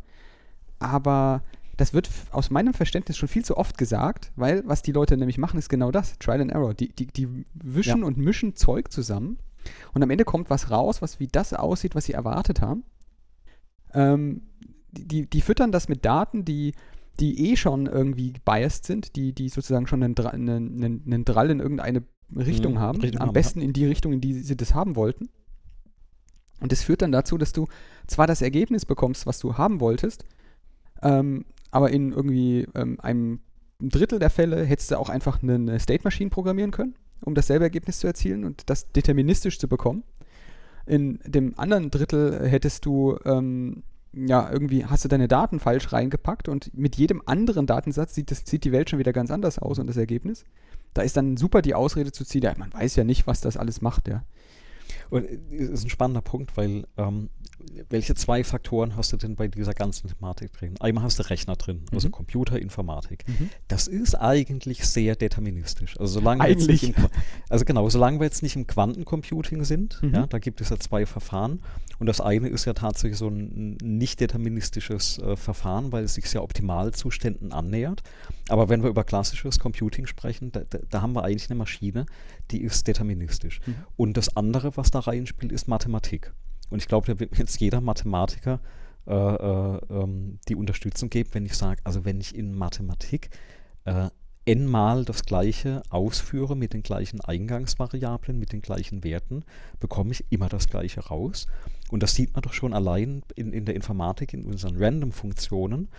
Aber das wird aus meinem Verständnis schon viel zu oft gesagt, weil was die Leute nämlich machen, ist genau das, Trial and Error. Die, die, die wischen Ja. und mischen Zeug zusammen und am Ende kommt was raus, was wie das aussieht, was sie erwartet haben. Ähm, die, die, füttern das mit Daten, die, die eh schon irgendwie biased sind, die, die sozusagen schon einen, einen, einen Drall in irgendeine Richtung Mhm, haben. Richtung am haben, besten in die Richtung, in die sie das haben wollten. Und das führt dann dazu, dass du zwar das Ergebnis bekommst, was du haben wolltest, ähm, aber in irgendwie ähm, einem Drittel der Fälle hättest du auch einfach eine, eine State Machine programmieren können, um dasselbe Ergebnis zu erzielen und das deterministisch zu bekommen. In dem anderen Drittel hättest du, ähm, ja, irgendwie hast du deine Daten falsch reingepackt und mit jedem anderen Datensatz sieht, das, sieht die Welt schon wieder ganz anders aus und das Ergebnis. Da ist dann super die Ausrede zu ziehen, ja, man weiß ja nicht, was das alles macht, ja. Und äh, ist ein spannender Punkt, weil ähm, welche zwei Faktoren hast du denn bei dieser ganzen Thematik drin? Einmal hast du Rechner drin, also Mhm. Computer, Informatik. Das ist eigentlich sehr deterministisch. Also solange wir jetzt Eigentlich. nicht im, also genau, solange wir jetzt nicht im Quantencomputing sind, Mhm. ja, da gibt es ja zwei Verfahren. Und das eine ist ja tatsächlich so ein nicht deterministisches äh, Verfahren, weil es sich sehr Optimalzuständen annähert. Aber wenn wir über klassisches Computing sprechen, da, da, da haben wir eigentlich eine Maschine, die ist deterministisch. Mhm. Und das andere, was da reinspielt, ist Mathematik. Und ich glaube, da wird mir jetzt jeder Mathematiker äh, äh, ähm, die Unterstützung geben, wenn ich sage, also wenn ich in Mathematik äh, n-mal das gleiche ausführe mit den gleichen Eingangsvariablen, mit den gleichen Werten, bekomme ich immer das gleiche raus. Und das sieht man doch schon allein in, in der Informatik, in unseren Random-Funktionen,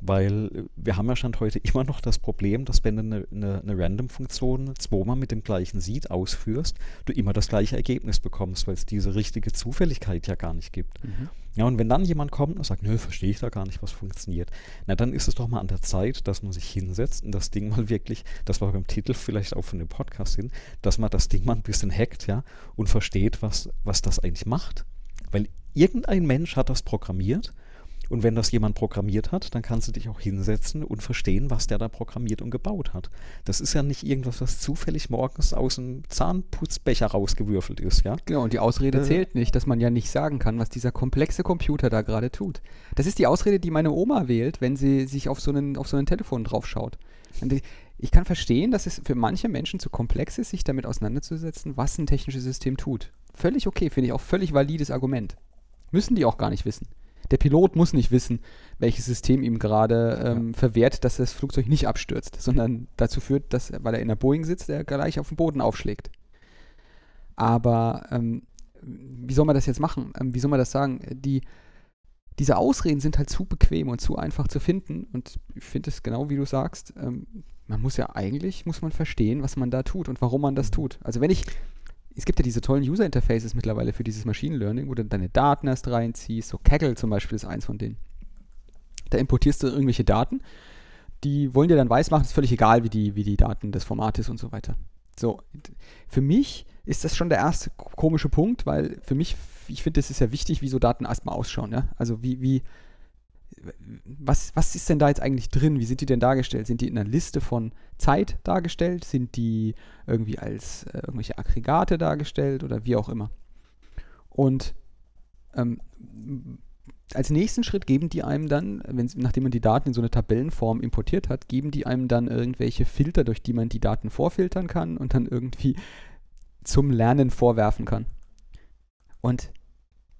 weil äh, wir haben ja Stand heute immer noch das Problem, dass wenn du eine, eine, eine Random-Funktion zweimal mit dem gleichen Seed ausführst, du immer das gleiche Ergebnis bekommst, weil es diese richtige Zufälligkeit ja gar nicht gibt. Mhm. Ja, und wenn dann jemand kommt und sagt, nö, verstehe ich da gar nicht, was funktioniert, na dann ist es doch mal an der Zeit, dass man sich hinsetzt und das Ding mal wirklich, das war beim Titel vielleicht auch von dem Podcast hin, dass man das Ding mal ein bisschen hackt, ja, und versteht, was, was das eigentlich macht. Weil irgendein Mensch hat das programmiert und wenn das jemand programmiert hat, dann kannst du dich auch hinsetzen und verstehen, was der da programmiert und gebaut hat. Das ist ja nicht irgendwas, was zufällig morgens aus dem Zahnputzbecher rausgewürfelt ist, ja. Genau, und die Ausrede Äh. zählt nicht, dass man ja nicht sagen kann, was dieser komplexe Computer da gerade tut. Das ist die Ausrede, die meine Oma wählt, wenn sie sich auf so einen, auf so ein Telefon draufschaut. Ich kann verstehen, dass es für manche Menschen zu komplex ist, sich damit auseinanderzusetzen, was ein technisches System tut. Völlig okay, finde ich auch völlig valides Argument. Müssen die auch gar nicht wissen. Der Pilot muss nicht wissen, welches System ihm gerade ähm, verwehrt, dass das Flugzeug nicht abstürzt, sondern dazu führt, dass, weil er in der Boeing sitzt, er gleich auf den Boden aufschlägt. Aber ähm, wie soll man das jetzt machen? Ähm, wie soll man das sagen? Die, diese Ausreden sind halt zu bequem und zu einfach zu finden. Und ich finde es genau wie du sagst, ähm, man muss ja eigentlich, muss man verstehen, was man da tut und warum man das tut. Also wenn ich, es gibt ja diese tollen User-Interfaces mittlerweile für dieses Machine Learning, wo du deine Daten erst reinziehst. So Kaggle zum Beispiel ist eins von denen. Da importierst du irgendwelche Daten, die wollen dir dann weismachen, ist völlig egal, wie die, wie die Daten des Formates und so weiter. So, für mich ist das schon der erste komische Punkt, weil für mich, ich finde, es ist ja wichtig, wie so Daten erstmal ausschauen. Ja? Also wie, wie was, was ist denn da jetzt eigentlich drin? Wie sind die denn dargestellt? Sind die in einer Liste von Zeit dargestellt? Sind die irgendwie als äh, irgendwelche Aggregate dargestellt oder wie auch immer? Und ähm, als nächsten Schritt geben die einem dann, nachdem man die Daten in so eine Tabellenform importiert hat, geben die einem dann irgendwelche Filter, durch die man die Daten vorfiltern kann und dann irgendwie zum Lernen vorwerfen kann. Und,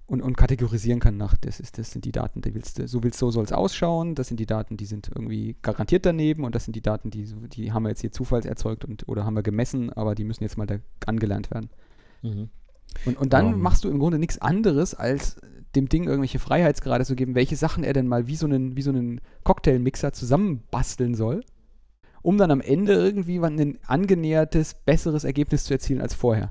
und, und kategorisieren kann nach, das, ist, das sind die Daten, die willst du, so willst so soll es ausschauen, das sind die Daten, die sind irgendwie garantiert daneben und das sind die Daten, die, die haben wir jetzt hier zufallserzeugt und, oder haben wir gemessen, aber die müssen jetzt mal da angelernt werden. Mhm. Und, und dann um. Ähm. machst du im Grunde nichts anderes, als dem Ding irgendwelche Freiheitsgrade zu geben, welche Sachen er denn mal wie so einen, wie so einen Cocktailmixer zusammenbasteln soll, um dann am Ende irgendwie ein angenähertes, besseres Ergebnis zu erzielen als vorher.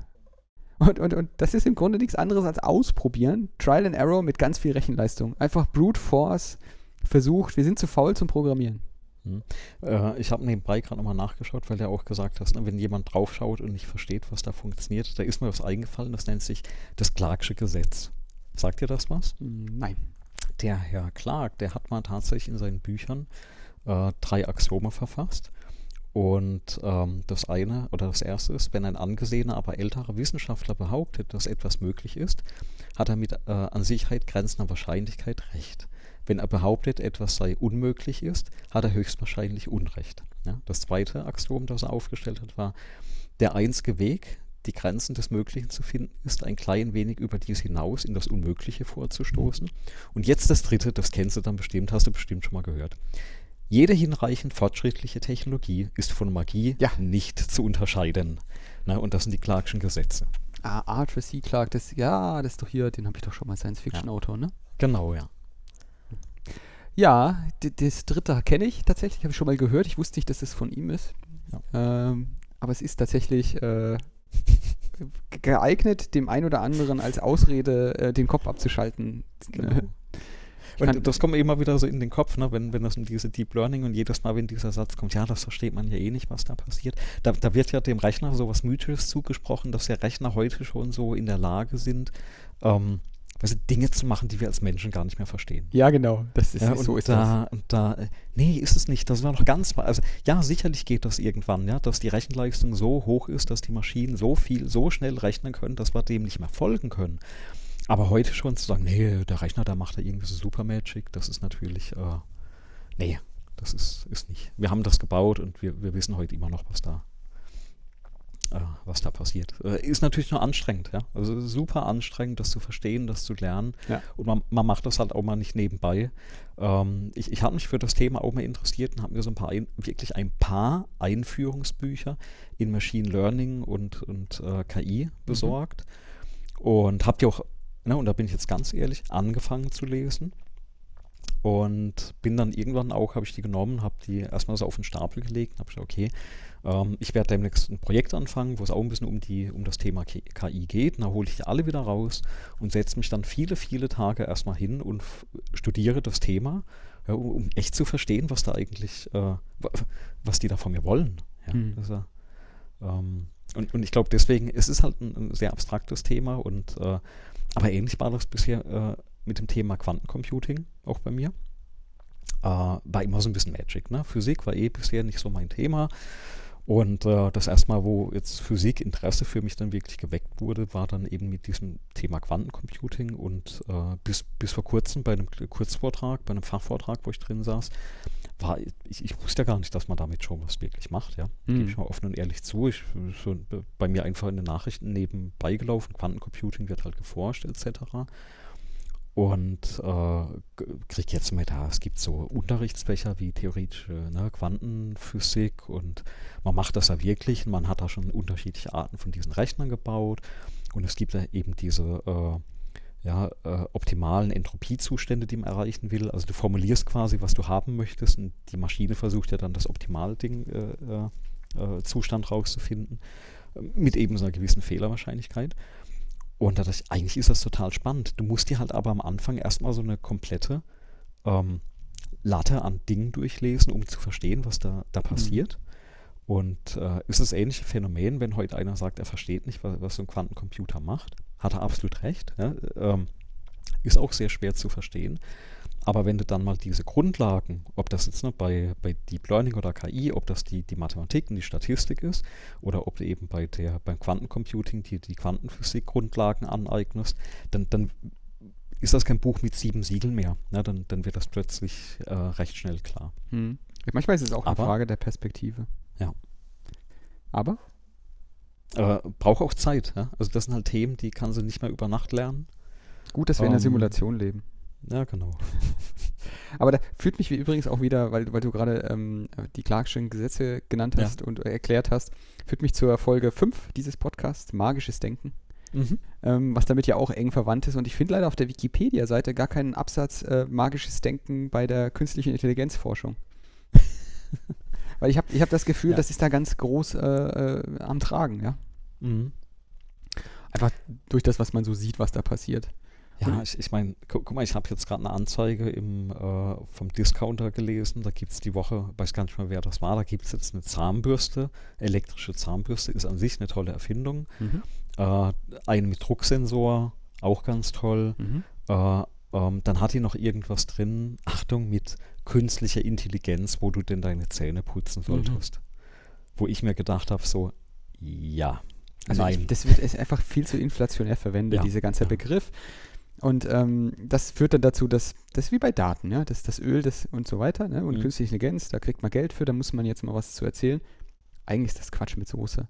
Und, und, und das ist im Grunde nichts anderes als ausprobieren. Trial and Error mit ganz viel Rechenleistung. Einfach Brute Force versucht. Wir sind zu faul zum Programmieren. Hm. Äh, ich habe nebenbei gerade nochmal nachgeschaut, weil der auch gesagt hat, ne, wenn jemand draufschaut und nicht versteht, was da funktioniert, da ist mir was eingefallen, das nennt sich das Clarksche Gesetz. Sagt dir das was? Nein. Der Herr Clark, der hat mal tatsächlich in seinen Büchern äh, drei Axiome verfasst. Und ähm, das eine oder das erste ist, wenn ein angesehener, aber älterer Wissenschaftler behauptet, dass etwas möglich ist, hat er mit äh, an Sicherheit grenzender Wahrscheinlichkeit recht. Wenn er behauptet, etwas sei unmöglich ist, hat er höchstwahrscheinlich Unrecht. Ja? Das zweite Axiom, das er aufgestellt hat, war, der einzige Weg, die Grenzen des Möglichen zu finden, ist ein klein wenig über dies hinaus in das Unmögliche vorzustoßen. Und jetzt das dritte, das kennst du dann bestimmt, hast du bestimmt schon mal gehört. Jede hinreichend fortschrittliche Technologie ist von Magie ja. nicht zu unterscheiden. Na, und das sind die Clarkschen Gesetze. Ah, Arthur C. Clarke, das, ja, das ist doch hier, den habe ich doch schon mal Science-Fiction-Autor, ja. ne? Genau, ja. Ja, das dritte kenne ich tatsächlich, habe ich schon mal gehört. Ich wusste nicht, dass das von ihm ist. Ja. Ähm, aber es ist tatsächlich äh, geeignet, dem einen oder anderen als Ausrede äh, den Kopf abzuschalten. Genau. Und das kommt immer wieder so in den Kopf, ne, wenn, wenn das um diese Deep Learning und jedes Mal, wenn dieser Satz kommt, ja, das versteht man ja eh nicht, was da passiert. Da, da wird ja dem Rechner so was Mythisches zugesprochen, dass ja Rechner heute schon so in der Lage sind, ähm, du, Dinge zu machen, die wir als Menschen gar nicht mehr verstehen. Ja, genau. Das ist, ja, so ist da, das. Und da, äh, nee, ist es nicht. Das war noch ganz, also ja, sicherlich geht das irgendwann, ja, dass die Rechenleistung so hoch ist, dass die Maschinen so viel, so schnell rechnen können, dass wir dem nicht mehr folgen können. Aber heute schon zu sagen, nee, der Rechner, da macht er irgendwie so Super Magic, das ist natürlich, äh, nee, das ist, ist nicht. Wir haben das gebaut und wir, wir wissen heute immer noch, was da äh, was da passiert. Äh, ist natürlich nur anstrengend, ja. Also super anstrengend, das zu verstehen, das zu lernen. Ja. Und man, man, macht das halt auch mal nicht nebenbei. Ähm, ich ich habe mich für das Thema auch mal interessiert und habe mir so ein paar, ein, wirklich ein paar Einführungsbücher in Machine Learning und, und äh, KI mhm. besorgt. Mhm. Und habe die auch, ne, und da bin ich jetzt ganz ehrlich, angefangen zu lesen. Und bin dann irgendwann auch, habe ich die genommen, habe die erstmal so auf den Stapel gelegt und habe gesagt, okay, ähm, ich werde demnächst ein Projekt anfangen, wo es auch ein bisschen um, die, um das Thema KI geht. Und da hole ich die alle wieder raus und setze mich dann viele, viele Tage erstmal hin und studiere das Thema, ja, um, um, echt zu verstehen, was da eigentlich, äh, was die da von mir wollen. Ja, mhm. äh, ähm, und, und, ich glaube deswegen, es ist halt ein, ein sehr abstraktes Thema und äh, aber ähnlich war das bisher äh, mit dem Thema Quantencomputing auch bei mir. Äh, war immer so ein bisschen Magic. Ne? Physik war eh bisher nicht so mein Thema. Und äh, das erste Mal, wo jetzt Physikinteresse für mich dann wirklich geweckt wurde, war dann eben mit diesem Thema Quantencomputing und äh, bis, bis vor kurzem bei einem Kurzvortrag, bei einem Fachvortrag, wo ich drin saß, war ich, ich wusste ja gar nicht, dass man damit schon was wirklich macht, ja. Mhm. Gebe ich mal offen und ehrlich zu. Ich schon bei mir einfach in den Nachrichten nebenbei gelaufen, Quantencomputing wird halt geforscht, etc und äh, kriege jetzt mit, ah, es gibt so Unterrichtsfächer wie theoretische ne, Quantenphysik und man macht das ja wirklich. Man hat da schon unterschiedliche Arten von diesen Rechnern gebaut und es gibt ja eben diese äh, ja, äh, optimalen Entropiezustände, die man erreichen will. Also du formulierst quasi, was du haben möchtest und die Maschine versucht ja dann das optimale Ding, äh, äh, Zustand rauszufinden, mit eben so einer gewissen Fehlerwahrscheinlichkeit. Und dadurch, eigentlich ist das total spannend. Du musst dir halt aber am Anfang erstmal so eine komplette ähm, Latte an Dingen durchlesen, um zu verstehen, was da, da mhm. passiert. Mhm. Und äh, ist das ähnliche Phänomen, wenn heute einer sagt, er versteht nicht, was, was so ein Quantencomputer macht, hat er absolut recht. Ja? Ähm, ist auch sehr schwer zu verstehen. Aber wenn du dann mal diese Grundlagen, ob das jetzt ne, bei, bei Deep Learning oder KI, ob das die, die Mathematik und die Statistik ist oder ob du eben bei der, beim Quantencomputing die, die Quantenphysik-Grundlagen aneignest, dann, dann ist das kein Buch mit sieben Siegeln mehr. Ne? Dann, dann wird das plötzlich äh, recht schnell klar. Hm. Manchmal ist es auch Aber- eine Frage der Perspektive. Ja. Aber? Äh, braucht auch Zeit. Ja? Also das sind halt Themen, die kannst du nicht mehr über Nacht lernen. Gut, dass wir in der Ähm, Simulation leben. Ja, genau. Aber da führt mich wie übrigens auch wieder, weil, weil du gerade ähm, die Clarkschen Gesetze genannt Ja. hast und erklärt hast, führt mich zur Folge 5 dieses Podcasts, Magisches Denken, Mhm. ähm, was damit ja auch eng verwandt ist. Und ich finde leider auf der Wikipedia-Seite gar keinen Absatz äh, Magisches Denken bei der künstlichen Intelligenzforschung. weil ich habe ich hab das Gefühl, Ja. das ist da ganz groß äh, äh, am Tragen, ja. Mhm. Einfach durch das, was man so sieht, was da passiert. Ja, ich, ich meine, gu guck mal, ich habe jetzt gerade eine Anzeige im, äh, vom Discounter gelesen. Da gibt es die Woche, weiß gar nicht mehr, wer das war, da gibt es jetzt eine Zahnbürste, elektrische Zahnbürste, ist an sich eine tolle Erfindung. Mhm. Äh, eine mit Drucksensor, auch ganz toll. Mhm. Äh, ähm, dann hat die noch irgendwas drin, Achtung, mit künstlicher Intelligenz, wo du denn deine Zähne putzen solltest. Wo ich mir gedacht habe, so, ja, Also nein. Ich, das wird einfach viel zu inflationär verwendet, Ja, dieser ganze ja. Begriff. Und ähm, das führt dann dazu, dass das ist wie bei Daten, ja, das, das Öl das und so weiter, ne? Und Mhm. künstliche Intelligenz, da kriegt man Geld für, da muss man jetzt mal was zu erzählen. Eigentlich ist das Quatsch mit Soße.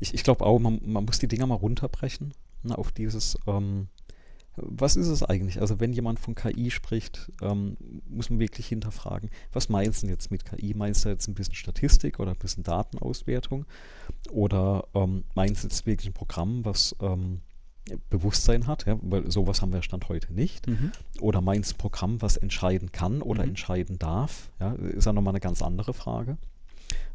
Ich, ich glaube auch, man, man muss die Dinger mal runterbrechen ne, auf dieses, ähm, was ist es eigentlich? Also wenn jemand von KI spricht, ähm, muss man wirklich hinterfragen, was meinst du denn jetzt mit KI? Meinst du jetzt ein bisschen Statistik oder ein bisschen Datenauswertung? Oder ähm, meinst du jetzt wirklich ein Programm, was ähm, Bewusstsein hat? Ja? Weil sowas haben wir Stand heute nicht. Oder meinst du ein Programm, was entscheiden kann oder Mhm. entscheiden darf? Ja, ist ja nochmal eine ganz andere Frage.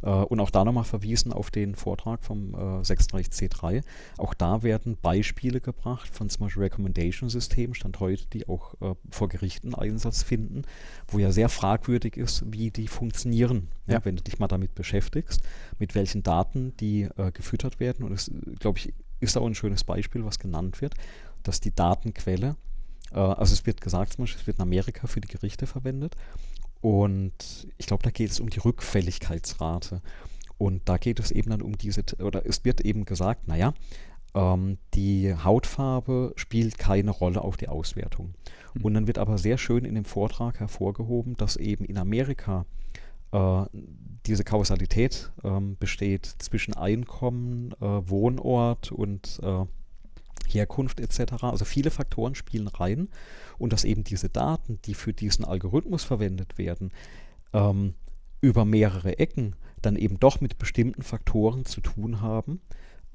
Äh, und auch da nochmal verwiesen auf den Vortrag vom äh, 36C3. Auch da werden Beispiele gebracht von zum Beispiel Recommendation-Systemen, Stand heute, die auch äh, vor Gerichten Einsatz finden, wo ja sehr fragwürdig ist, wie die funktionieren. Ja. Ja. wenn du dich mal damit beschäftigst, mit welchen Daten die äh, gefüttert werden. Und es, glaube ich, ist auch ein schönes Beispiel, was genannt wird, dass die Datenquelle, äh, also es wird gesagt, zum Beispiel, es wird in Amerika für die Gerichte verwendet. Und ich glaube, da geht es um die Rückfälligkeitsrate. Und da geht es eben dann um diese, oder es wird eben gesagt, naja, ähm, die Hautfarbe spielt keine Rolle auf die Auswertung. Hm. Und dann wird aber sehr schön in dem Vortrag hervorgehoben, dass eben in Amerika äh, diese Kausalität ähm, besteht zwischen Einkommen, äh, Wohnort und äh, Herkunft etc. Also viele Faktoren spielen rein und dass eben diese Daten, die für diesen Algorithmus verwendet werden, ähm, über mehrere Ecken dann eben doch mit bestimmten Faktoren zu tun haben,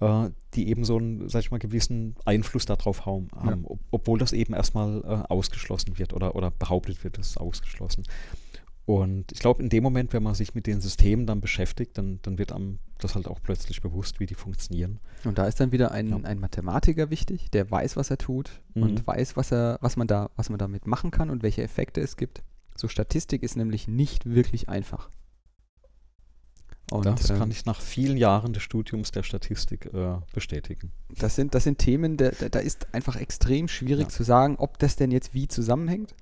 äh, die eben so einen, sag ich mal, gewissen Einfluss darauf haben, haben ob, obwohl das eben erstmal äh, ausgeschlossen wird oder, oder behauptet wird, es ist ausgeschlossen. Und ich glaube, in dem Moment, wenn man sich mit den Systemen dann beschäftigt, dann, dann wird einem das halt auch plötzlich bewusst, wie die funktionieren. Und da ist dann wieder ein, Ja. ein Mathematiker wichtig, der weiß, was er tut Mhm. und weiß, was er, was man da, was man damit machen kann und welche Effekte es gibt. So Statistik ist nämlich nicht wirklich einfach. Und das ähm, kann ich nach vielen Jahren des Studiums der Statistik äh, bestätigen. das sind, das sind Themen, da, da da ist einfach extrem schwierig Ja. zu sagen, ob das denn jetzt wie zusammenhängt.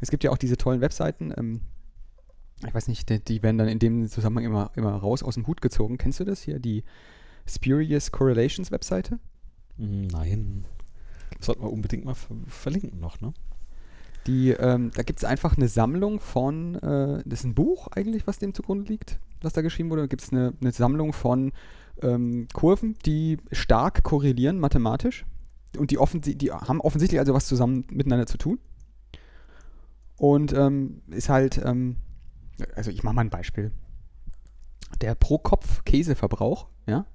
Es gibt ja auch diese tollen Webseiten, ähm, ich weiß nicht, die, die werden dann in dem Zusammenhang immer, immer raus aus dem Hut gezogen. Kennst du das hier? Die Spurious Correlations Webseite? Hm, Nein, sollten wir unbedingt mal ver verlinken noch, ne? Die, ähm, da gibt es einfach eine Sammlung von, äh, das ist ein Buch eigentlich, was dem zugrunde liegt, was da geschrieben wurde. Da gibt es eine, eine Sammlung von ähm, Kurven, die stark korrelieren mathematisch. Und die, offensi die haben offensichtlich also was zusammen miteinander zu tun. Und ähm, ist halt, ähm, also ich mache mal ein Beispiel. Der Pro-Kopf-Käseverbrauch, ja,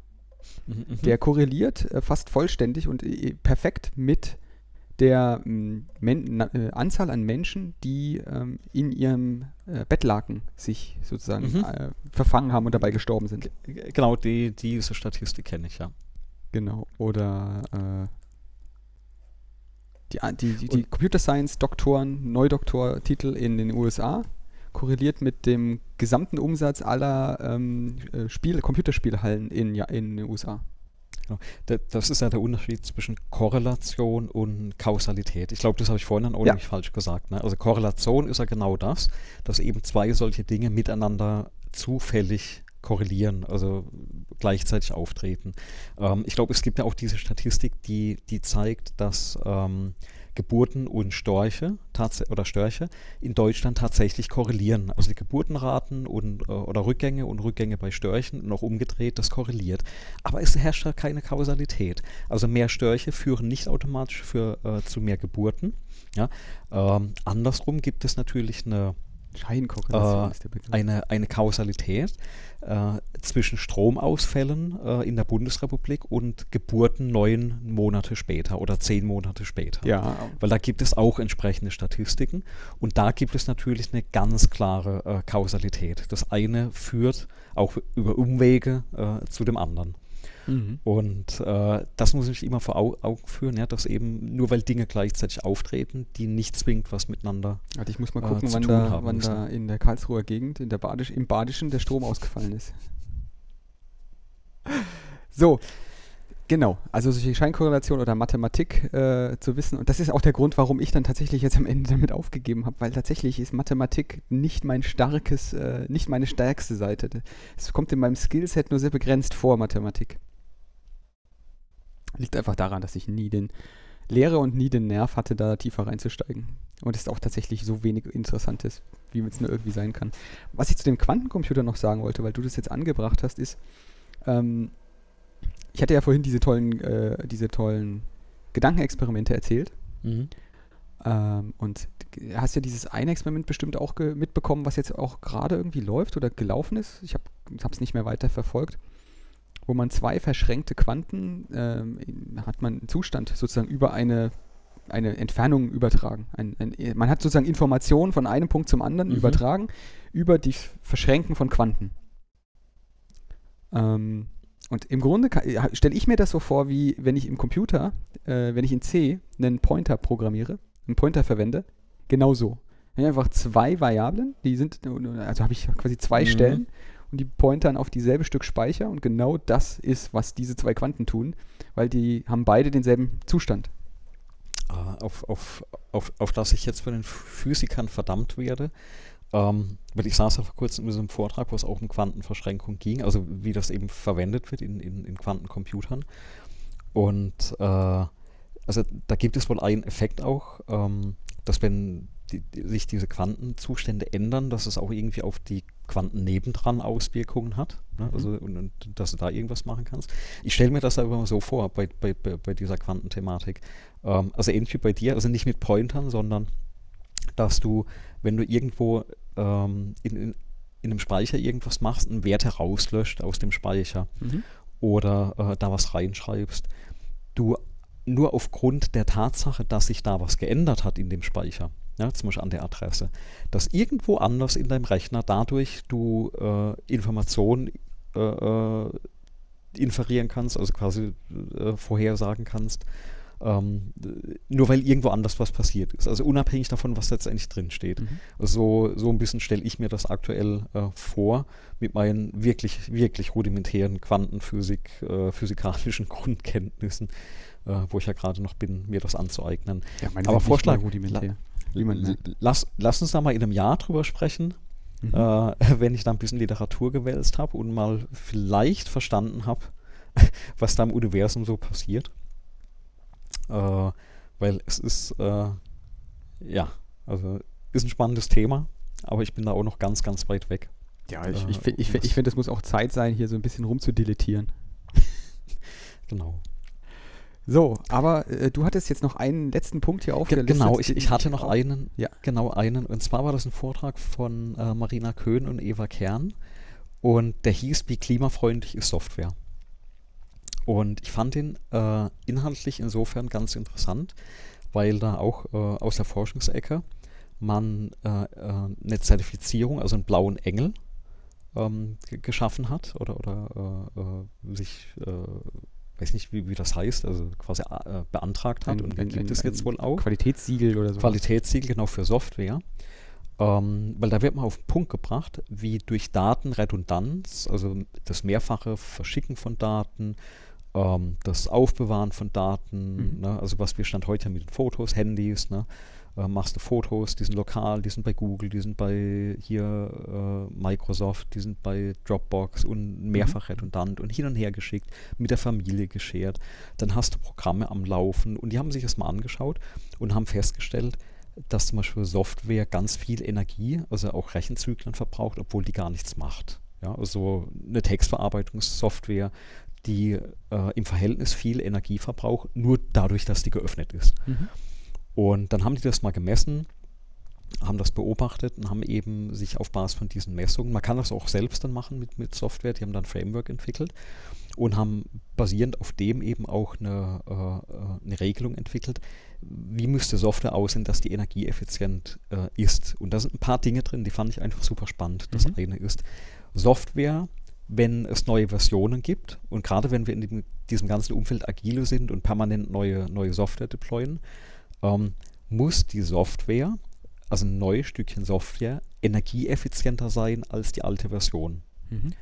Mhm, mhm. der korreliert äh, fast vollständig und äh, perfekt mit der m, Men na, äh, Anzahl an Menschen, die ähm, in ihrem äh, Bettlaken sich sozusagen Mhm. äh, verfangen haben und dabei gestorben sind. Genau, die, diese Statistik kenne ich ja. Genau. Oder äh, die, die, die, die Computer Science Doktoren, Neudoktortitel in den USA korreliert mit dem gesamten Umsatz aller ähm, äh, Spiele, Computerspielhallen in, ja, in den USA. Genau. Da- Das ist ja der Unterschied zwischen Korrelation und Kausalität. Ich glaube, das habe ich vorhin dann auch Ja. nämlich falsch gesagt. Ne? Also Korrelation ist ja genau das, dass eben zwei solche Dinge miteinander zufällig korrelieren, also gleichzeitig auftreten. Ähm, ich glaube, es gibt ja auch diese Statistik, die, die zeigt, dass ähm, Geburten und Storche tats- oder Störche in Deutschland tatsächlich korrelieren. Also die Geburtenraten und, äh, oder Rückgänge und Rückgänge bei Störchen auch umgedreht, das korreliert. Aber es herrscht da keine Kausalität. Also mehr Störche führen nicht automatisch für, äh, zu mehr Geburten. Ja? Ähm, andersrum gibt es natürlich eine Scheinkorrelation Äh, ist der Begriff. eine, eine Kausalität äh, zwischen Stromausfällen äh, in der Bundesrepublik und Geburten neun Monate später oder zehn Monate später. ja, Weil da gibt es auch entsprechende Statistiken und da gibt es natürlich eine ganz klare äh, Kausalität. Das eine führt auch über Umwege äh, zu dem anderen. Mhm. Und äh, das muss ich immer vor Au Augen führen, ja, dass eben nur weil Dinge gleichzeitig auftreten, die nicht zwingend was miteinander Warte, ich muss mal äh, gucken, zu wann, da, wann da in der Karlsruher Gegend, in der Badisch, im Badischen der Strom ausgefallen ist. So, genau. Also solche Scheinkorrelation oder Mathematik äh, zu wissen. Und das ist auch der Grund, warum ich dann tatsächlich jetzt am Ende damit aufgegeben habe, weil tatsächlich ist Mathematik nicht mein starkes, äh, nicht meine stärkste Seite. Es kommt in meinem Skillset nur sehr begrenzt vor, Mathematik. Liegt einfach daran, dass ich nie den Lehre und nie den Nerv hatte, da tiefer reinzusteigen. Und es auch tatsächlich so wenig interessant ist, wie es nur irgendwie sein kann. Was ich zu dem Quantencomputer noch sagen wollte, weil du das jetzt angebracht hast, ist, ähm, ich hatte ja vorhin diese tollen, äh, diese tollen Gedankenexperimente erzählt. Mhm. Ähm, und du hast ja dieses eine Experiment bestimmt auch mitbekommen, was jetzt auch gerade irgendwie läuft oder gelaufen ist. Ich habe es nicht mehr weiter verfolgt. Wo man zwei verschränkte Quanten, ähm, hat man einen Zustand sozusagen über eine, eine Entfernung übertragen. Ein, ein, man hat sozusagen Informationen von einem Punkt zum anderen Mhm. übertragen über die Verschränken von Quanten. Ähm, und im Grunde stelle ich mir das so vor, wie wenn ich im Computer, äh, wenn ich in C einen Pointer programmiere, einen Pointer verwende, genau so. Ich habe einfach zwei Variablen, die sind, also habe ich quasi zwei Mhm. Stellen und die pointern auf dieselbe Stück Speicher und genau das ist, was diese zwei Quanten tun, weil die haben beide denselben Zustand. äh, auf, auf, auf, auf das ich jetzt von den Physikern verdammt werde. Ähm, weil ich saß ja vor kurzem in einem Vortrag, wo es auch um Quantenverschränkung ging, also wie das eben verwendet wird in, in, in Quantencomputern. Und äh, also da gibt es wohl einen Effekt auch, ähm, dass wenn die, die, sich diese Quantenzustände ändern, dass es auch irgendwie auf die Quanten nebendran Auswirkungen hat. Ne? Mhm. Also und, und dass du da irgendwas machen kannst. Ich stelle mir das aber mal so vor bei, bei, bei, bei dieser Quantenthematik. Ähm, also ähnlich wie bei dir, also nicht mit Pointern, sondern dass du, wenn du irgendwo ähm, in, in, in einem Speicher irgendwas machst, einen Wert herauslöscht aus dem Speicher Mhm. oder äh, da was reinschreibst, du nur aufgrund der Tatsache, dass sich da was geändert hat in dem Speicher, ja, zum Beispiel an der Adresse, dass irgendwo anders in deinem Rechner dadurch du äh, Informationen äh, äh, inferieren kannst, also quasi äh, vorhersagen kannst, ähm, nur weil irgendwo anders was passiert ist. Also unabhängig davon, was letztendlich drin steht. Mhm. So, so ein bisschen stelle ich mir das aktuell äh, vor, mit meinen wirklich, wirklich rudimentären Quantenphysik, äh, physikalischen Grundkenntnissen, äh, wo ich ja gerade noch bin, mir das anzueignen. Ja, Aber Vorschlag, rudimentär. Wie man L- merkt. Lass, lass uns da mal in einem Jahr drüber sprechen, Mhm. äh, wenn ich da ein bisschen Literatur gewälzt habe und mal vielleicht verstanden habe, was da im Universum so passiert. Äh, weil es ist, äh, ja, also ist ein spannendes Thema, aber ich bin da auch noch ganz, ganz weit weg. Ja, ich, äh, ich, find- ich, um find- ich finde, es muss auch Zeit sein, hier so ein bisschen rumzudilettieren. Genau. So, aber äh, du hattest jetzt noch einen letzten Punkt hier auf Ge der Liste. genau, ich, ich hatte noch auch- einen, Ja. genau einen, und zwar war das ein Vortrag von äh, Marina Köhn und Eva Kern und der hieß, wie klimafreundlich ist Software. Und ich fand ihn äh, inhaltlich insofern ganz interessant, weil da auch äh, aus der Forschungsecke man äh, äh, eine Zertifizierung, also einen blauen Engel, ähm, ge- geschaffen hat oder, oder sich, weiß nicht, wie, wie das heißt, also quasi äh, beantragt hat Ein- und ein- gibt es jetzt wohl auch. Qualitätssiegel oder so. Qualitätssiegel genau für Software. Ähm, weil da wird man auf den Punkt gebracht, wie durch Datenredundanz, also das mehrfache Verschicken von Daten, ähm, das Aufbewahren von Daten, Mhm. ne, also was wir Stand heute mit den Fotos, Handys, ne, äh, machst du Fotos, die sind lokal, die sind bei Google, die sind bei hier äh, Microsoft, die sind bei Dropbox und mehrfach redundant und hin und her geschickt, mit der Familie geschert. Dann hast du Programme am Laufen und die haben sich das mal angeschaut und haben festgestellt, dass zum Beispiel Software ganz viel Energie, also auch Rechenzyklen verbraucht, obwohl die gar nichts macht. Ja, also eine Textverarbeitungssoftware, die äh, im Verhältnis viel Energie verbraucht, nur dadurch, dass die geöffnet ist. Mhm. Und dann haben die das mal gemessen, haben das beobachtet und haben eben sich auf Basis von diesen Messungen, man kann das auch selbst dann machen mit, mit Software, die haben dann ein Framework entwickelt und haben basierend auf dem eben auch eine, äh, äh, eine Regelung entwickelt, wie müsste Software aussehen, dass die energieeffizient äh, ist. Und da sind ein paar Dinge drin, die fand ich einfach super spannend. Das Mhm. eine ist Software, wenn es neue Versionen gibt und gerade wenn wir in dem, diesem ganzen Umfeld agile sind und permanent neue, neue Software deployen, ähm, muss die Software, also ein neues Stückchen Software, energieeffizienter sein als die alte Version. Mhm.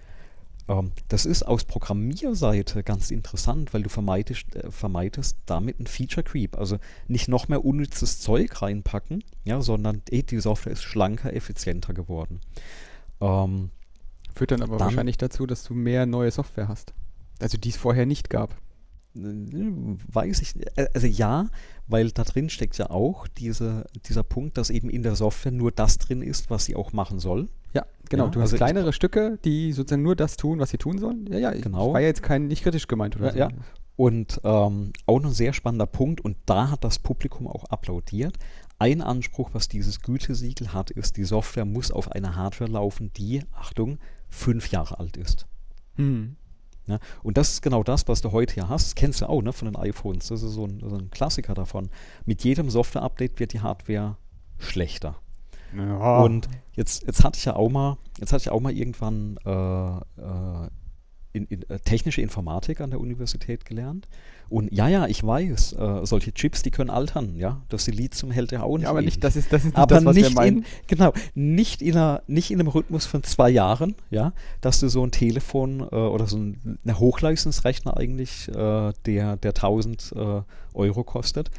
Ähm, das ist aus Programmierseite ganz interessant, weil du vermeidest, äh, vermeidest damit einen Feature Creep. Also nicht noch mehr unnützes Zeug reinpacken, ja, sondern ey, die Software ist schlanker, effizienter geworden. Ähm, Führt dann aber Dann- wahrscheinlich dazu, dass du mehr neue Software hast. Also die es vorher nicht gab. Weiß ich nicht. Äh, Also ja, weil da drin steckt ja auch diese, dieser Punkt, dass eben in der Software nur das drin ist, was sie auch machen soll. Ja, genau. Ja, du hast also ich- kleinere Stücke, die sozusagen nur das tun, was sie tun sollen. Ja, ja, ich- Genau. war ja jetzt kein nicht kritisch gemeint oder Ja, so. ja. Und ähm, auch noch ein sehr spannender Punkt, und da hat das Publikum auch applaudiert. Ein Anspruch, was dieses Gütesiegel hat, ist, die Software muss auf einer Hardware laufen, die, Achtung, fünf Jahre alt ist. Hm. Ne? Und das ist genau das, was du heute hier hast. Das kennst du auch ne, von den iPhones. Das ist so ein, so ein Klassiker davon. Mit jedem Software-Update wird die Hardware schlechter. Ja. Und jetzt, jetzt hatte ich ja auch mal, jetzt hatte ich auch mal irgendwann äh, äh, in, in, äh, technische Informatik an der Universität gelernt. Und ja, ja, ich weiß, äh, solche Chips, die können altern, ja. Das Silizium hält ja auch nicht. ja, aber nicht, das ist, das ist nicht aber das, was nicht wir meinen. in, genau, nicht in, einer, nicht in einem Rhythmus von zwei Jahren, ja, dass du so ein Telefon äh, oder so ein Hochleistungsrechner eigentlich, äh, der, der 1000 äh, Euro kostet,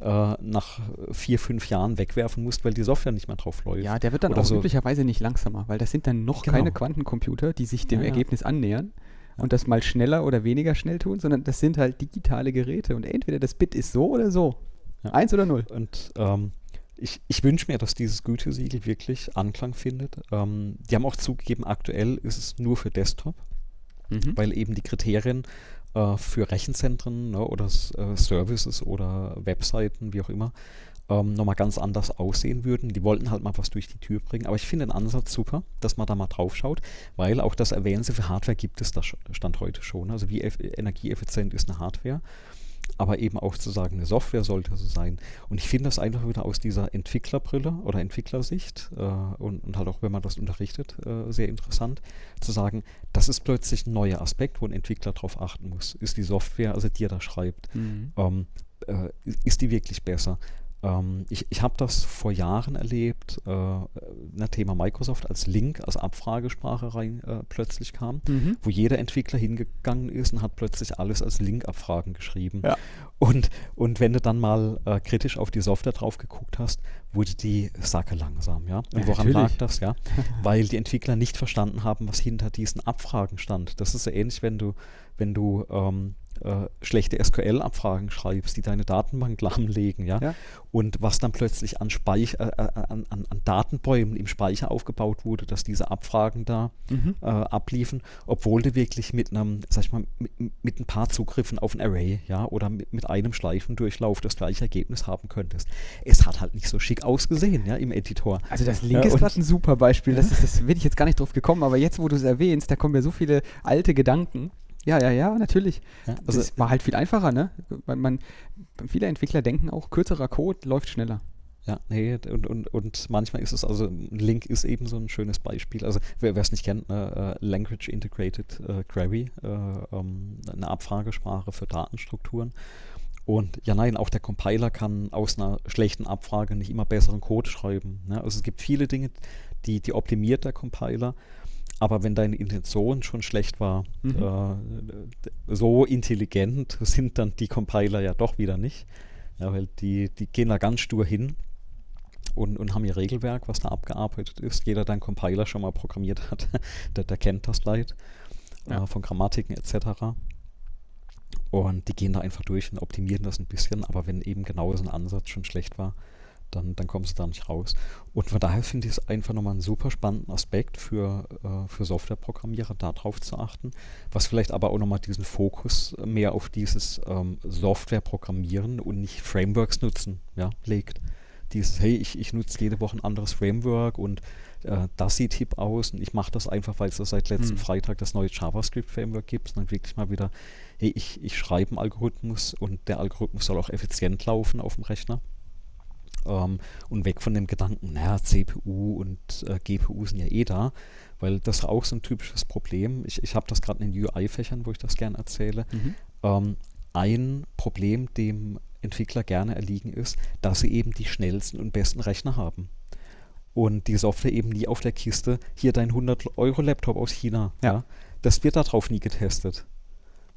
äh, nach vier, fünf Jahren wegwerfen musst, weil die Software nicht mehr drauf läuft. Ja, der wird dann Oder auch so. üblicherweise nicht langsamer, weil das sind dann noch Genau. keine Quantencomputer, die sich dem Ja, ja. Ergebnis annähern und das mal schneller oder weniger schnell tun, sondern das sind halt digitale Geräte und entweder das Bit ist so oder so. Ja. Eins oder null. Und ähm, ich, ich wünsche mir, dass dieses Gütesiegel wirklich Anklang findet. Ähm, die haben auch zugegeben, aktuell ist es nur für Desktop, Mhm. weil eben die Kriterien äh, für Rechenzentren ne, oder äh, Services oder Webseiten, wie auch immer, ähm, nochmal ganz anders aussehen würden. Die wollten halt mal was durch die Tür bringen. Aber ich finde den Ansatz super, dass man da mal drauf schaut, weil auch das erwähnen für Hardware gibt es das sch- Stand heute schon. Also wie eff energieeffizient ist eine Hardware. Aber eben auch zu sagen, eine Software sollte so sein. Und ich finde das einfach wieder aus dieser Entwicklerbrille oder Entwicklersicht äh, und, und halt auch, wenn man das unterrichtet, äh, sehr interessant, zu sagen, das ist plötzlich ein neuer Aspekt, wo ein Entwickler darauf achten muss. Ist die Software, also die er da schreibt, Mhm. ähm, äh, ist die wirklich besser? Ähm, ich ich habe das vor Jahren erlebt, äh, ein Thema Microsoft als Link, als Abfragesprache rein äh, plötzlich kam, Mhm. wo jeder Entwickler hingegangen ist und hat plötzlich alles als Link-Abfragen geschrieben. Ja. Und, und wenn du dann mal äh, kritisch auf die Software drauf geguckt hast, wurde die Sacke langsam, ja. Und Ja, woran lag natürlich. das, ja? Weil die Entwickler nicht verstanden haben, was hinter diesen Abfragen stand. Das ist so ähnlich, wenn du, wenn du ähm, äh, schlechte SQL-Abfragen schreibst, die deine Datenbank lahmlegen, ja. Ja. Und was dann plötzlich an, Speich äh, äh, an, an, an Datenbäumen im Speicher aufgebaut wurde, dass diese Abfragen da Mhm. äh, abliefen, obwohl du wirklich mit einem, sag ich mal, mit, mit ein paar Zugriffen auf ein Array, ja, oder mit, mit einem Schleifendurchlauf das gleiche Ergebnis haben könntest. Es hat halt nicht so schick ausgesehen, ja, im Editor. Also das Ja, Link ist und- gerade ein super Beispiel. Das, ist, das bin ich jetzt gar nicht drauf gekommen, aber jetzt, wo du es erwähnst, da kommen mir so viele alte Gedanken. Ja, ja, ja, natürlich. Ja, Also es war halt viel einfacher, ne? Man, man, viele Entwickler denken auch, kürzerer Code läuft schneller. ja, nee, und, und, und manchmal ist es, also Link ist eben so ein schönes Beispiel. Also wer es nicht kennt, ne, äh, Language Integrated äh, Query, äh, ähm, eine Abfragesprache für Datenstrukturen. Und ja, nein, auch der Compiler kann aus einer schlechten Abfrage nicht immer besseren Code schreiben. Ne? Also es gibt viele Dinge, die, die optimiert der Compiler. Aber wenn deine Intention schon schlecht war, Mhm. äh, so intelligent sind dann die Compiler ja doch wieder nicht. Ja, weil die, die gehen da ganz stur hin und, und haben ihr Regelwerk, was da abgearbeitet ist. Jeder, der einen Compiler schon mal programmiert hat, der, der kennt das Leid Ja. äh, von Grammatiken etc. Und die gehen da einfach durch und optimieren das ein bisschen, aber wenn eben genau so ein Ansatz schon schlecht war, dann, dann kommst du da nicht raus. Und von daher finde ich es einfach nochmal einen super spannenden Aspekt für, äh, für Softwareprogrammierer, darauf zu achten, was vielleicht aber auch nochmal diesen Fokus mehr auf dieses ähm, Softwareprogrammieren und nicht Frameworks nutzen ja, legt. Dieses, hey, ich, ich nutze jede Woche ein anderes Framework und äh, das sieht hip aus und ich mache das einfach, weil es seit letzten Hm. Freitag das neue JavaScript-Framework gibt, sondern wirklich mal wieder, hey, ich, ich schreibe einen Algorithmus und der Algorithmus soll auch effizient laufen auf dem Rechner. Ähm, und weg von dem Gedanken, naja, CPU und äh, GPU sind ja eh da, weil das ist auch so ein typisches Problem. Ich, ich habe das gerade in den UI-Fächern, wo ich das gerne erzähle. Mhm. Ähm, ein Problem, dem Entwickler gerne erliegen ist, dass sie eben die schnellsten und besten Rechner haben. Und die Software eben nie auf der Kiste, hier dein 100-Euro-Laptop aus China. Ja. Das wird darauf nie getestet.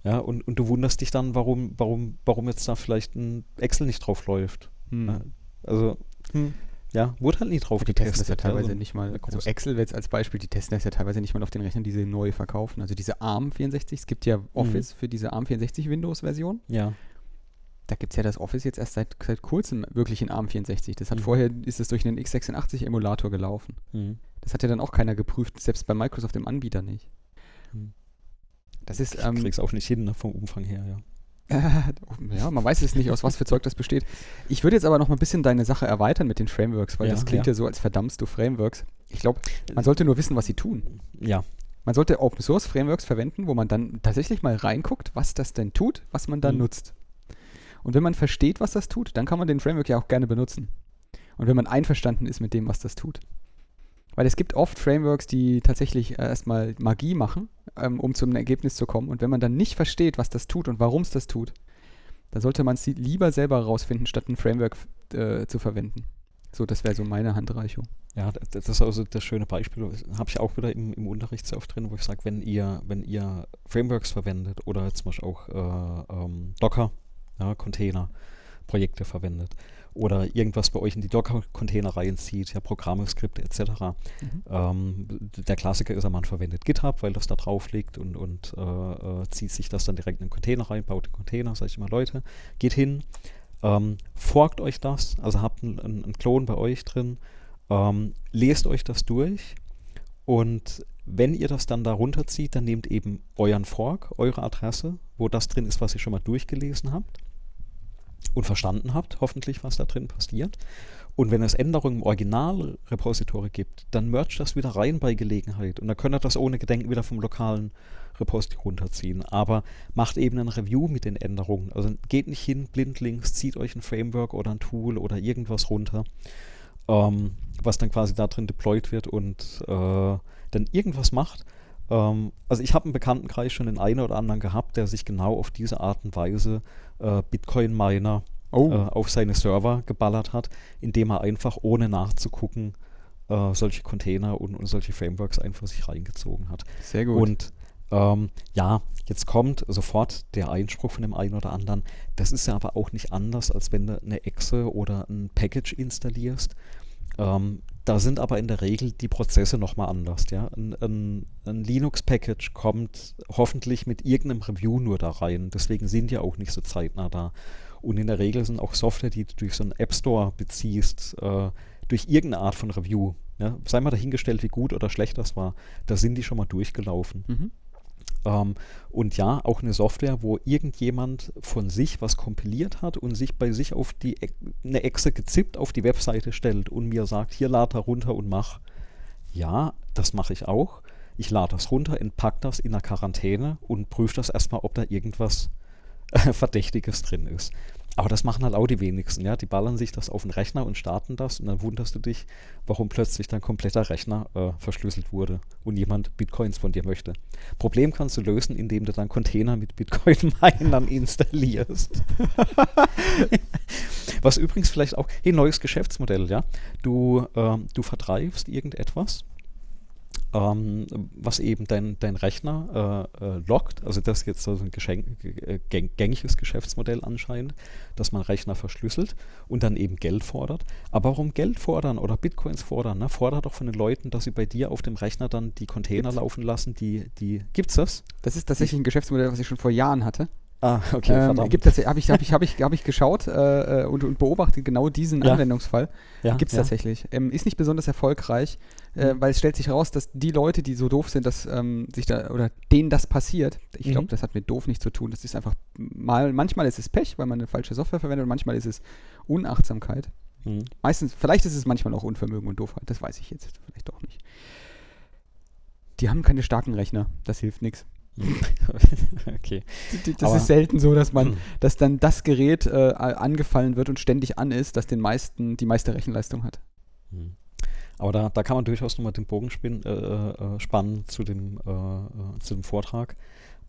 Ja, und, und du wunderst dich dann, warum, warum, warum jetzt da vielleicht ein Excel nicht drauf läuft. Hm. Also, hm, ja, wurde halt nie drauf Die testen getestet. das ja teilweise so nicht mal, also große- Excel jetzt als Beispiel, die testen das ja teilweise nicht mal auf den Rechnern, die sie neu verkaufen. Also diese ARM64, es gibt ja Office für diese ARM64 Windows-Version. Ja, Da gibt es ja das Office jetzt erst seit, seit kurzem wirklich in ARM64. Das hat Mhm. vorher, ist es durch einen x86-Emulator gelaufen. hm. Das hat ja dann auch keiner geprüft, selbst bei Microsoft im Anbieter nicht. Hm. Das ist, ich ähm, krieg's auch nicht hin, ne, vom Umfang her, ja. ja, man weiß es nicht, aus was für Zeug das besteht. Ich würde jetzt aber noch mal ein bisschen deine Sache erweitern mit den Frameworks, weil Ja, das klingt ja. ja. so, als verdammst du Frameworks. Ich glaube, man sollte nur wissen, was sie tun. Ja, Man sollte Open Source Frameworks verwenden, wo man dann tatsächlich mal reinguckt, was das denn tut, was man da Mhm. nutzt. Und wenn man versteht, was das tut, dann kann man den Framework ja auch gerne benutzen. Und wenn man einverstanden ist mit dem, was das tut. Weil es gibt oft Frameworks, die tatsächlich äh, erstmal Magie machen, ähm, um zum Ergebnis zu kommen. Und wenn man dann nicht versteht, was das tut und warum es das tut, dann sollte man es lieber selber herausfinden, statt ein Framework äh, zu verwenden. So, das wäre so meine Handreichung. Ja, das ist also das schöne Beispiel, habe ich auch wieder im, im Unterricht sehr oft drin, wo ich sage, wenn ihr, wenn ihr Frameworks verwendet oder zum Beispiel auch äh, ähm, Docker, ja, Container, Projekte verwendet oder irgendwas bei euch in die Docker-Container reinzieht, ja, Programme, Skripte etc. Mhm. Ähm, der Klassiker ist man verwendet GitHub, weil das da drauf liegt und, und äh, äh, zieht sich das dann direkt in den Container rein, baut den Container, sage ich immer, Leute, geht hin, ähm, forkt euch das, also habt einen ein Klon bei euch drin, ähm, lest euch das durch und wenn ihr das dann da runterzieht, dann nehmt eben euren Fork, eure Adresse, wo das drin ist, was ihr schon mal durchgelesen habt und verstanden habt, hoffentlich, was da drin passiert. Und wenn es Änderungen im Original-Repository gibt, dann mercht das wieder rein bei Gelegenheit. Und dann könnt ihr das ohne Gedenken wieder vom lokalen Repository runterziehen. Aber macht eben ein Review mit den Änderungen. Also geht nicht hin, blindlings, zieht euch ein Framework oder ein Tool oder irgendwas runter, ähm, was dann quasi da drin deployed wird und äh, dann irgendwas macht. Ähm, also ich habe einen Bekanntenkreis schon den einen oder anderen gehabt, der sich genau auf diese Art und Weise äh, Bitcoin-Miner Oh, äh, auf seine Server geballert hat, indem er einfach ohne nachzugucken äh, solche Container und, und solche Frameworks einfach sich reingezogen hat. sehr gut. Und ähm, ja, jetzt kommt sofort der Einspruch von dem einen oder anderen. Das ist ja aber auch nicht anders, als wenn du eine Exe oder ein Package installierst. Ähm, da sind aber in der Regel die Prozesse nochmal anders. Ja? Ein, ein, ein Linux-Package kommt hoffentlich mit irgendeinem Review nur da rein. Deswegen sind die auch nicht so zeitnah da. Und in der Regel sind auch Software, die du durch so einen App Store beziehst, äh, durch irgendeine Art von Review. Ja? Sei mal dahingestellt, wie gut oder schlecht das war. Da sind die schon mal durchgelaufen. mhm. Ähm, und ja, auch eine Software, wo irgendjemand von sich was kompiliert hat und sich bei sich auf die E- eine Exe gezippt auf die Webseite stellt und mir sagt, hier lad da runter und mach. Ja, das mache ich auch. Ich lade das runter, entpack das in der Quarantäne und prüfe das erstmal, ob da irgendwas äh, Verdächtiges drin ist. Aber das machen halt auch die wenigsten, ja. Die ballern sich das auf den Rechner und starten das und dann wunderst du dich, warum plötzlich dein kompletter Rechner äh, verschlüsselt wurde und jemand Bitcoins von dir möchte. Problem kannst du lösen, indem du dann Container mit Bitcoin-Minern installierst. Was übrigens vielleicht auch, hey, neues Geschäftsmodell, ja. Du, ähm, du vertreibst irgendetwas, ähm, was eben dein, dein Rechner äh, äh, lockt. Also das ist jetzt so ein Geschenk, äh, gängiges Geschäftsmodell anscheinend, dass man Rechner verschlüsselt und dann eben Geld fordert. Aber warum Geld fordern oder Bitcoins fordern? Ne? Forder doch von den Leuten, dass sie bei dir auf dem Rechner dann die Container gibt's? laufen lassen, die, die gibt's das? Das ist tatsächlich ein Geschäftsmodell, was ich schon vor Jahren hatte. Ah, okay, ähm, verdammt. Gibt das, habe ich, hab ich, hab ich, hab ich geschaut äh, äh, und, und, beobachtet genau diesen ja. Anwendungsfall. Ja, Gibt es ja. tatsächlich. Ähm, ist nicht besonders erfolgreich, äh, mhm. weil es stellt sich heraus, dass die Leute, die so doof sind, dass ähm, sich da oder denen das passiert, ich glaube, mhm. das hat mit doof nichts zu tun. Das ist einfach mal, manchmal ist es Pech, weil man eine falsche Software verwendet und manchmal ist es Unachtsamkeit. Mhm. Meistens, vielleicht ist es manchmal auch Unvermögen und Doofheit, das weiß ich jetzt vielleicht doch nicht. Die haben keine starken Rechner, das hilft nichts. okay. Das Aber ist selten so, dass man, hm. dass dann das Gerät äh, angefallen wird und ständig an ist, das den meisten, die meiste Rechenleistung hat. Hm. Aber da, da kann man durchaus nochmal den Bogen spinnen, äh, äh, spannen zu dem, äh, äh, zu dem Vortrag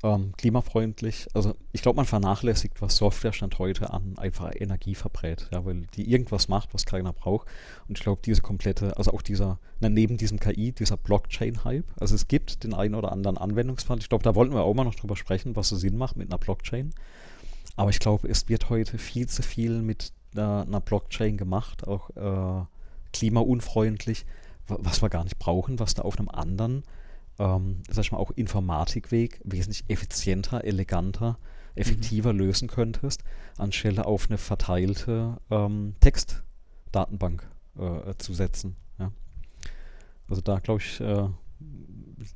ähm, klimafreundlich. Also ich glaube, man vernachlässigt, was Software stand heute an einfach Energie verbrät, ja, weil die irgendwas macht, was keiner braucht. Und ich glaube, diese komplette, also auch dieser, na, neben diesem KI, dieser Blockchain-Hype, also es gibt den einen oder anderen Anwendungsfall. Ich glaube, da wollten wir auch mal noch drüber sprechen, was so Sinn macht mit einer Blockchain. Aber ich glaube, es wird heute viel zu viel mit einer, einer Blockchain gemacht, auch äh, klimaunfreundlich, was wir gar nicht brauchen, was da auf einem anderen ähm, sag ich mal, auch Informatikweg wesentlich effizienter, eleganter, effektiver mhm. lösen könntest, anstelle auf eine verteilte ähm, Textdatenbank äh, zu setzen. Ja. Also da glaube ich, äh,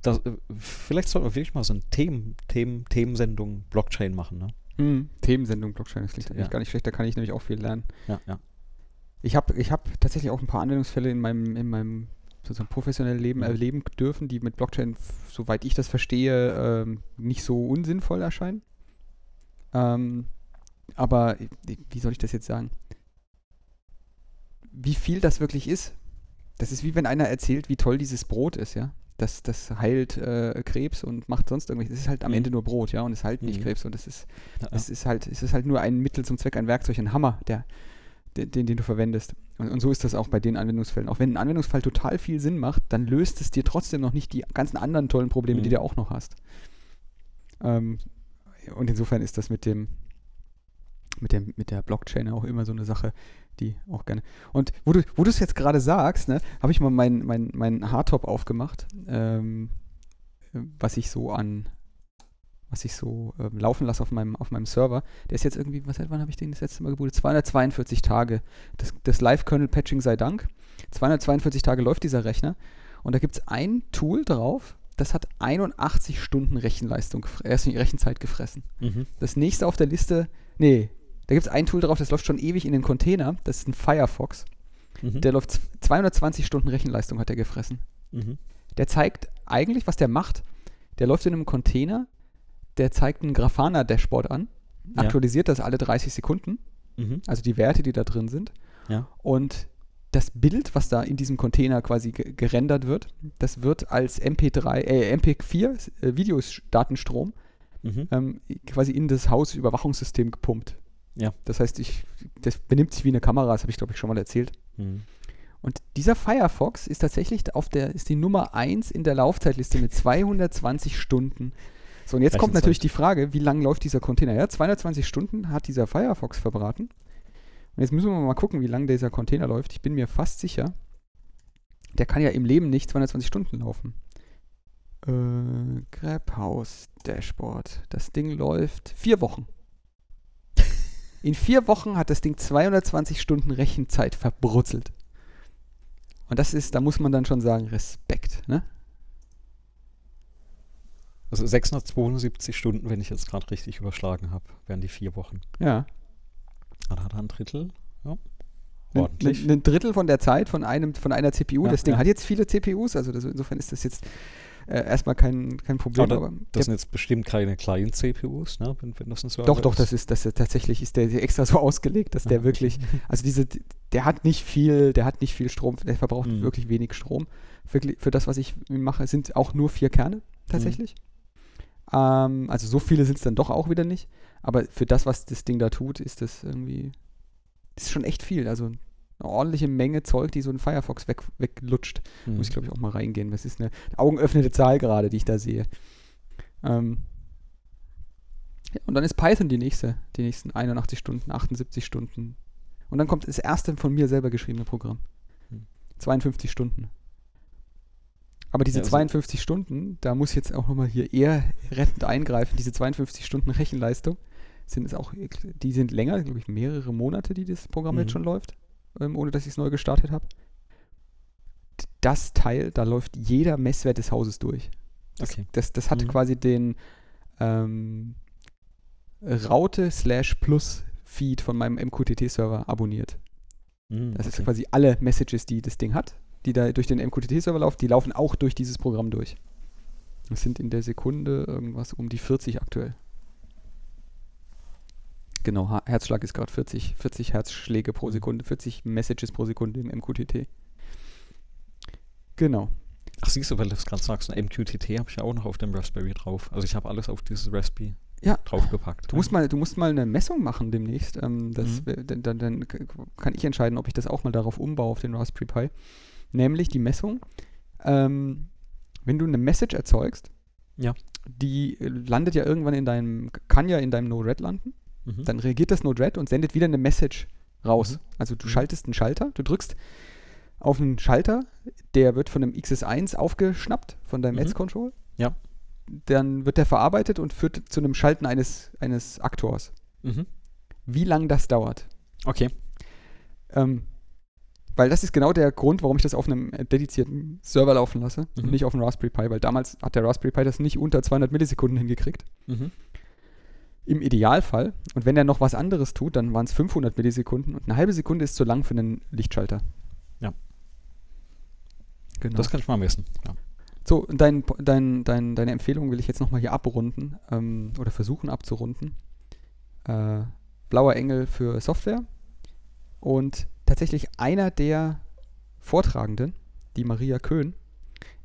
das, äh, vielleicht sollten wir wirklich mal so eine Themen, Themen, Themensendung Blockchain machen. Ne? Mhm. Themensendung Blockchain, das klingt ja. gar nicht schlecht, da kann ich nämlich auch viel lernen. Ja, ja. Ich habe ich hab tatsächlich auch ein paar Anwendungsfälle in meinem, in meinem sozusagen professionelle Leben mhm. erleben dürfen, die mit Blockchain, soweit ich das verstehe, ähm, nicht so unsinnvoll erscheinen. Ähm, aber wie soll ich das jetzt sagen? Wie viel das wirklich ist, das ist wie wenn einer erzählt, wie toll dieses Brot ist, ja. Das, das heilt äh, Krebs und macht sonst irgendwas. Es ist halt am mhm. Ende nur Brot, ja, und es heilt nicht mhm. Krebs und es ist, ja, es ist halt, es ist halt nur ein Mittel zum Zweck, ein Werkzeug, ein Hammer, der, den, den du verwendest. Und, und, so ist das auch bei den Anwendungsfällen. Auch wenn ein Anwendungsfall total viel Sinn macht, dann löst es dir trotzdem noch nicht die ganzen anderen tollen Probleme, mhm. die du auch noch hast. Ähm, und insofern ist das mit dem mit, dem, mit der Blockchain auch immer so eine Sache, die auch gerne. Und wo du wo es jetzt gerade sagst, ne, habe ich mal meinen mein, mein Hardtop aufgemacht, ähm, was ich so an was ich so ähm, laufen lasse auf meinem, auf meinem Server, der ist jetzt irgendwie, was, wann habe ich den das letzte Mal gebootet? 242 Tage. Das, das Live-Kernel-Patching sei Dank. 242 Tage läuft dieser Rechner. Und da gibt es ein Tool drauf, das hat 81 Stunden Rechenleistung, äh, Rechenzeit gefressen. Mhm. Das nächste auf der Liste, nee, da gibt es ein Tool drauf, das läuft schon ewig in den Container. Das ist ein Firefox. Mhm. Der läuft 220 Stunden Rechenleistung, hat er gefressen. Mhm. Der zeigt eigentlich, was der macht. Der läuft in einem Container, der zeigt ein Grafana-Dashboard an, aktualisiert ja. das alle 30 Sekunden, mhm. also die Werte, die da drin sind. Ja. Und das Bild, was da in diesem Container quasi gerendert wird, das wird als MP3, äh, MP4 äh, Videodatenstrom mhm. ähm, quasi in das Hausüberwachungssystem gepumpt. Ja. Das heißt, ich, das benimmt sich wie eine Kamera, das habe ich glaube ich schon mal erzählt. Mhm. Und dieser Firefox ist tatsächlich auf der, ist die Nummer 1 in der Laufzeitliste mit 220 Stunden so, und jetzt kommt natürlich die Frage, wie lang läuft dieser Container? Ja, 220 Stunden hat dieser Firefox verbraten. Und jetzt müssen wir mal gucken, wie lang dieser Container läuft. Ich bin mir fast sicher, der kann ja im Leben nicht 220 Stunden laufen. Äh, Grabhouse Dashboard. Das Ding läuft vier Wochen. In vier Wochen hat das Ding 220 Stunden Rechenzeit verbrutzelt. Und das ist, da muss man dann schon sagen, Respekt, ne? Also 672 Stunden, wenn ich jetzt gerade richtig überschlagen habe, wären die vier Wochen. Ja. Dann hat er ein Drittel. Ja. Ordentlich. Ein, ein, Drittel von der Zeit von, einem, von einer CPU. Ja, das Ding ja. hat jetzt viele CPUs, also das, insofern ist das jetzt äh, erstmal kein, kein Problem. Aber, aber das sind jetzt bestimmt keine kleinen CPUs, ne? wenn, wenn das ein Server Doch, doch, das ist, das ist tatsächlich ist der extra so ausgelegt, dass der wirklich, also diese, der hat nicht viel, der hat nicht viel Strom, der verbraucht mhm. wirklich wenig Strom. Für, für das, was ich mache, sind auch nur vier Kerne tatsächlich. Mhm. Ähm, also so viele sind es dann doch auch wieder nicht. Aber für das, was das Ding da tut, ist das irgendwie, das ist schon echt viel. Also eine ordentliche Menge Zeug, die so ein Firefox weg, weglutscht. Mhm. Muss ich, glaube ich, auch mal reingehen. Das ist eine augenöffnende Zahl gerade, die ich da sehe. Ähm, ja, und dann ist Python die nächste, die nächsten 81 Stunden, 78 Stunden. Und dann kommt das erste von mir selber geschriebene Programm. Hm. 52 Stunden. Aber diese Ja, also- 52 Stunden, da muss ich jetzt auch nochmal hier eher rettend eingreifen. Diese 52 Stunden Rechenleistung sind es auch, die sind länger, glaube ich, mehrere Monate, die das Programm Mhm. jetzt schon läuft, ähm, ohne dass ich es neu gestartet habe. Das Teil, da läuft jeder Messwert des Hauses durch. Das, Okay. das, das hatte Mhm. quasi den ähm, Raute slash Plus Feed von meinem MQTT-Server abonniert. Mhm, Das okay. ist quasi alle Messages, die das Ding hat, die da durch den MQTT-Server laufen, die laufen auch durch dieses Programm durch. Das sind in der Sekunde irgendwas um die 40 aktuell. Genau, Herzschlag ist gerade 40, 40 Herzschläge pro Mhm. Sekunde, 40 Messages pro Sekunde im MQTT. Genau. Ach, siehst du, weil du es gerade sagst, ein MQTT habe ich ja auch noch auf dem Raspberry drauf. Also ich habe alles auf dieses Raspberry Ja. draufgepackt. Du musst mal, du musst mal eine Messung machen demnächst. Ähm, Mhm. wär- dann, dann, kann ich entscheiden, ob ich das auch mal darauf umbaue auf den Raspberry Pi. Nämlich die Messung. Ähm, wenn du eine Message erzeugst, Ja. die äh, landet ja irgendwann in deinem, kann ja in deinem Node-RED landen. Mhm. Dann reagiert das Node-RED und sendet wieder eine Message raus. Mhm. Also du Mhm. schaltest einen Schalter, du drückst auf einen Schalter, der wird von einem XS1 aufgeschnappt, von deinem Mhm. Edge-Control. Ja. Dann wird der verarbeitet und führt zu einem Schalten eines, eines Aktors. Mhm. Wie lange das dauert. Okay. Ähm, weil das ist genau der Grund, warum ich das auf einem dedizierten Server laufen lasse Mhm. und nicht auf einem Raspberry Pi, weil damals hat der Raspberry Pi das nicht unter 200 Millisekunden hingekriegt. Mhm. Im Idealfall. Und wenn er noch was anderes tut, dann waren es 500 Millisekunden und eine halbe Sekunde ist zu lang für einen Lichtschalter. Ja. Genau. Das kann ich mal messen. Ja. So, dein, dein, dein, deine Empfehlung will ich jetzt nochmal hier abrunden ähm, oder versuchen abzurunden. Äh, Blauer Engel für Software. Und tatsächlich einer der Vortragenden, die Maria Köhn,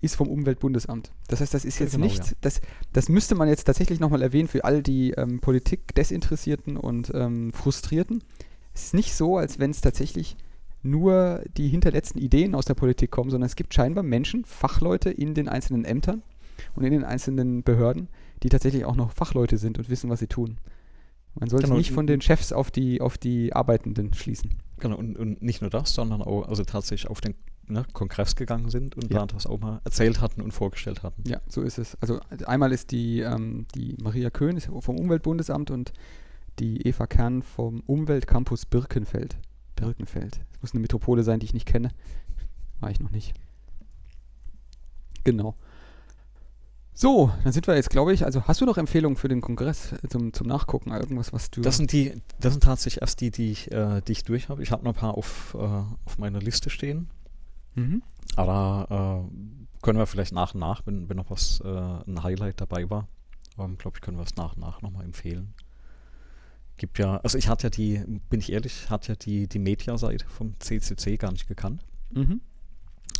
ist vom Umweltbundesamt. Das heißt, das ist jetzt genau, nicht, ja. das, das müsste man jetzt tatsächlich nochmal erwähnen für all die ähm, Politik-Desinteressierten und ähm, Frustrierten. Es ist nicht so, als wenn es tatsächlich nur die hinterletzten Ideen aus der Politik kommen, sondern es gibt scheinbar Menschen, Fachleute in den einzelnen Ämtern und in den einzelnen Behörden, die tatsächlich auch noch Fachleute sind und wissen, was sie tun. Man sollte Genau, nicht von den Chefs auf die, auf die Arbeitenden schließen. Genau, und, und nicht nur das, sondern auch also tatsächlich auf den ne, Kongress gegangen sind und Ja. da das auch mal erzählt hatten und vorgestellt hatten. Ja, so ist es. Also einmal ist die, ähm, die Maria Köhn vom Umweltbundesamt und die Eva Kern vom Umweltcampus Birkenfeld. Birkenfeld. Das muss eine Metropole sein, die ich nicht kenne. War ich noch nicht. Genau. So, dann sind wir jetzt, glaube ich, also hast du noch Empfehlungen für den Kongress äh, zum, zum Nachgucken? Irgendwas, was du. Das sind die, das sind tatsächlich erst die, die ich, äh, die ich durch habe. Ich habe noch ein paar auf, äh, auf meiner Liste stehen. mhm. Aber äh, können wir vielleicht nach und nach, wenn, wenn noch was, äh, ein Highlight dabei war, ähm, glaube ich, können wir es nach und nach nochmal empfehlen. Gibt ja, also ich hatte ja die, bin ich ehrlich, hatte ja die, die Media-Seite vom CCC gar nicht gekannt. Mhm.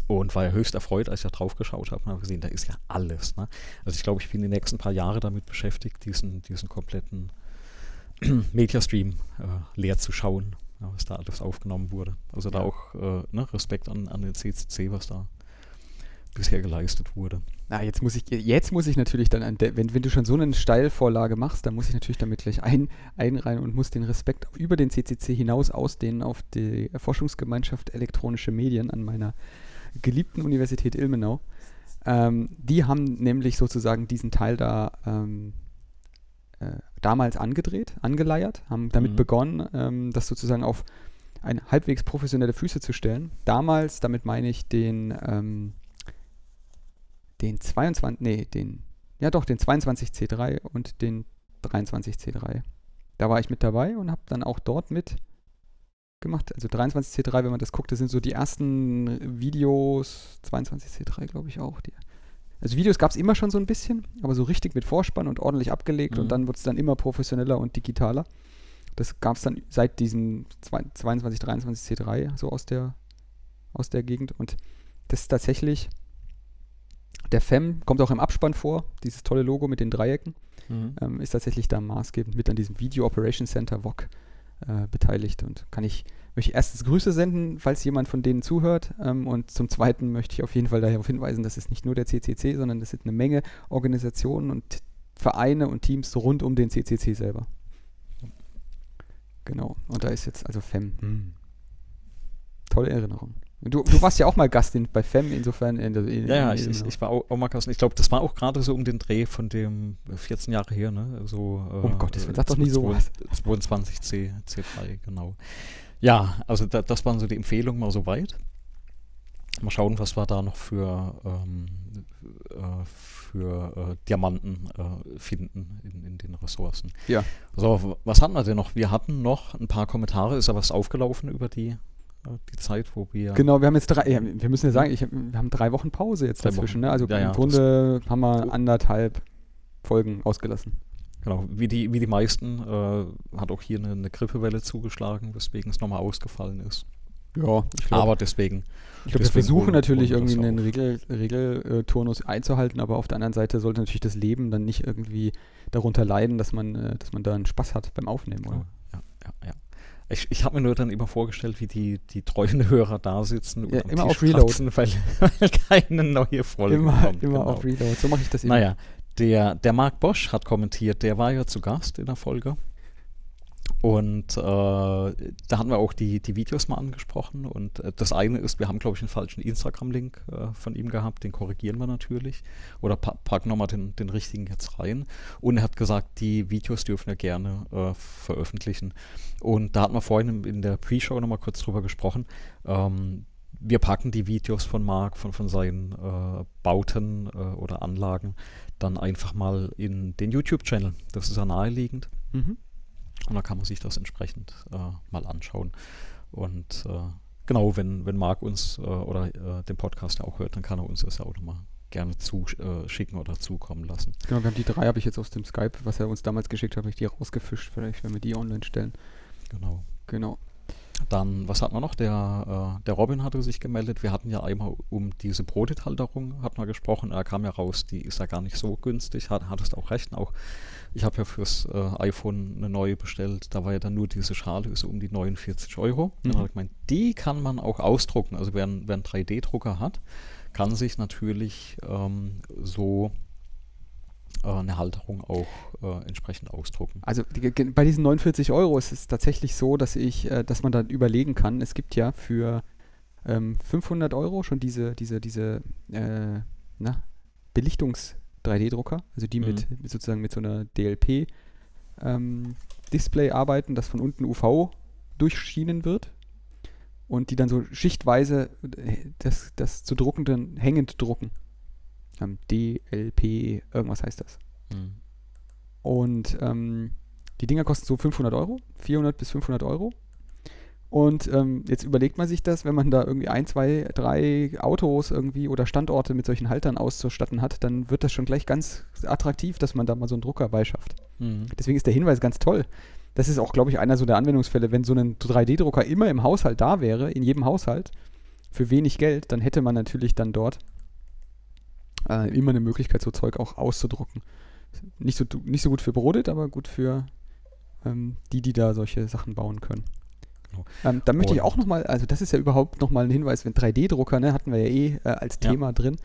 Und war ja höchst erfreut, als ich da drauf geschaut habe und habe gesehen, da ist ja alles. Ne? Also ich glaube, ich bin die nächsten paar Jahre damit beschäftigt, diesen, diesen kompletten Mediastream äh, leer zu schauen, ja, was da alles aufgenommen wurde. Also da auch äh, ne, Respekt an, an den CCC, was da bisher geleistet wurde. Na, jetzt muss ich, jetzt muss ich natürlich dann, wenn, wenn du schon so eine Steilvorlage machst, dann muss ich natürlich damit gleich ein, einreihen und muss den Respekt über den CCC hinaus ausdehnen auf die Forschungsgemeinschaft Elektronische Medien an meiner geliebten Universität Ilmenau. Ähm, die haben nämlich sozusagen diesen Teil da ähm, äh, damals angedreht, angeleiert, haben damit Mhm. begonnen, ähm, das sozusagen auf ein halbwegs professionelle Füße zu stellen. Damals, damit meine ich den ähm, den 22, nee, den, ja doch, den 22C3 und den 23C3. Da war ich mit dabei und habe dann auch dort mit gemacht. Also 23C3, wenn man das guckt, das sind so die ersten Videos, 22C3 glaube ich auch. Die. Also Videos gab es immer schon so ein bisschen, aber so richtig mit Vorspann und ordentlich abgelegt Mhm. und dann wurde es dann immer professioneller und digitaler. Das gab es dann seit diesem 22, 23C3 so aus der, aus der Gegend und das ist tatsächlich der FEM kommt auch im Abspann vor, dieses tolle Logo mit den Dreiecken, ähm, ist tatsächlich da maßgebend mit an diesem Video Operation Center VOC äh, beteiligt und kann ich, möchte ich erstens Grüße senden, falls jemand von denen zuhört ähm, und zum Zweiten möchte ich auf jeden Fall darauf hinweisen, dass es nicht nur der CCC, sondern es sind eine Menge Organisationen und Vereine und Teams rund um den CCC selber. Genau, und da ist jetzt also FEM. Hm. Tolle Erinnerung. Du, du warst ja auch mal Gast in, bei FEM, insofern. In, in, ja, ja, ich, ich, war auch, auch mal Gast. Ich glaube, das war auch gerade so um den Dreh von dem 14 Jahre her, ne? So, oh äh, Gott, sag doch nie so was. 22 C, C3, genau. Ja, also da, das waren so die Empfehlungen mal so weit. Mal schauen, was wir da noch für, ähm, äh, für äh, Diamanten äh, finden in, in, den Ressourcen. Ja. So, was hatten wir denn noch? Wir hatten noch ein paar Kommentare. Ist da was aufgelaufen über die die Zeit, wo wir. Genau, wir haben jetzt drei, ja, wir müssen ja sagen, ich, wir haben drei Wochen Pause jetzt dazwischen. Ne? Also ja, im ja, Grunde haben wir anderthalb Folgen ausgelassen. Genau, wie die, wie die meisten äh, hat auch hier eine, eine Grippewelle zugeschlagen, weswegen es nochmal ausgefallen ist. Ja, ich glaub, aber deswegen. Ich glaube, wir versuchen natürlich irgendwie einen Regelturnus Regel, einzuhalten, aber auf der anderen Seite sollte natürlich das Leben dann nicht irgendwie darunter leiden, dass man, äh, dass man da einen Spaß hat beim Aufnehmen, oder? Ja, ja, ja. Ich, ich habe mir nur dann immer vorgestellt, wie die, die treuen Hörer da sitzen und ja, immer Tisch auf Reload, weil, weil keine neue Folge immer, kommt. Immer genau. auf Reload, so mache ich das immer. Naja, der, der Marc Bosch hat kommentiert, der war ja zu Gast in der Folge. Und äh, da hatten wir auch die, die Videos mal angesprochen. Und äh, das eine ist, wir haben, glaube ich, einen falschen Instagram-Link äh, von ihm gehabt. Den korrigieren wir natürlich. Oder pa packen nochmal den, den richtigen jetzt rein. Und er hat gesagt, die Videos dürfen wir gerne äh, veröffentlichen. Und da hatten wir vorhin in der Pre-Show nochmal kurz drüber gesprochen. Ähm, wir packen die Videos von Marc, von, von seinen äh, Bauten äh, oder Anlagen, dann einfach mal in den YouTube-Channel. Das ist ja naheliegend. Mhm. Und da kann man sich das entsprechend äh, mal anschauen. Und äh, genau, wenn, wenn Marc uns äh, oder äh, den Podcast ja auch hört, dann kann er uns das ja auch nochmal gerne zuschicken oder zukommen lassen. Genau, wir haben die drei, habe ich jetzt aus dem Skype, was er uns damals geschickt hat, habe ich die rausgefischt, vielleicht, wenn wir die online stellen. Genau. Genau. Dann, was hatten wir noch? Der, äh, der Robin hatte sich gemeldet. Wir hatten ja einmal um diese Brodit-Halterung hat man gesprochen. Er kam ja raus, die ist ja gar nicht so günstig. Hat, hattest auch recht. Auch ich habe ja fürs äh, iPhone eine neue bestellt. Da war ja dann nur diese Schale, ist um die 49 Euro. Mhm. Dann habe ich gemeint, die kann man auch ausdrucken. Also wer, wer einen 3D-Drucker hat, kann sich natürlich ähm, so äh, eine Halterung auch äh, entsprechend ausdrucken. Also die, bei diesen 49 Euro ist es tatsächlich so, dass ich, äh, dass man dann überlegen kann. Es gibt ja für ähm, 500 Euro schon diese, diese, diese äh, na, Belichtungs- 3D-Drucker, also die mhm. mit, sozusagen mit so einer DLP ähm, arbeiten, das von unten UV durchschienen wird und die dann so schichtweise äh, das, das zu druckenden hängend drucken. Ähm, DLP, irgendwas heißt das. Mhm. Und ähm, die Dinger kosten so 500 Euro, 400 bis 500 Euro. Und ähm, jetzt überlegt man sich das, wenn man da irgendwie ein, zwei, drei Autos irgendwie oder Standorte mit solchen Haltern auszustatten hat, dann wird das schon gleich ganz attraktiv, dass man da mal so einen Drucker beischafft. Mhm. Deswegen ist der Hinweis ganz toll. Das ist auch, glaube ich, einer so der Anwendungsfälle. Wenn so ein 3D-Drucker immer im Haushalt da wäre, in jedem Haushalt, für wenig Geld, dann hätte man natürlich dann dort äh, immer eine Möglichkeit, so Zeug auch auszudrucken. Nicht so, nicht so gut für Brodit, aber gut für ähm, die, die da solche Sachen bauen können. Genau. Ähm, da möchte ich auch nochmal, also das ist ja überhaupt nochmal ein Hinweis, wenn 3D-Drucker, ne, hatten wir ja eh äh, als Thema ja. drin.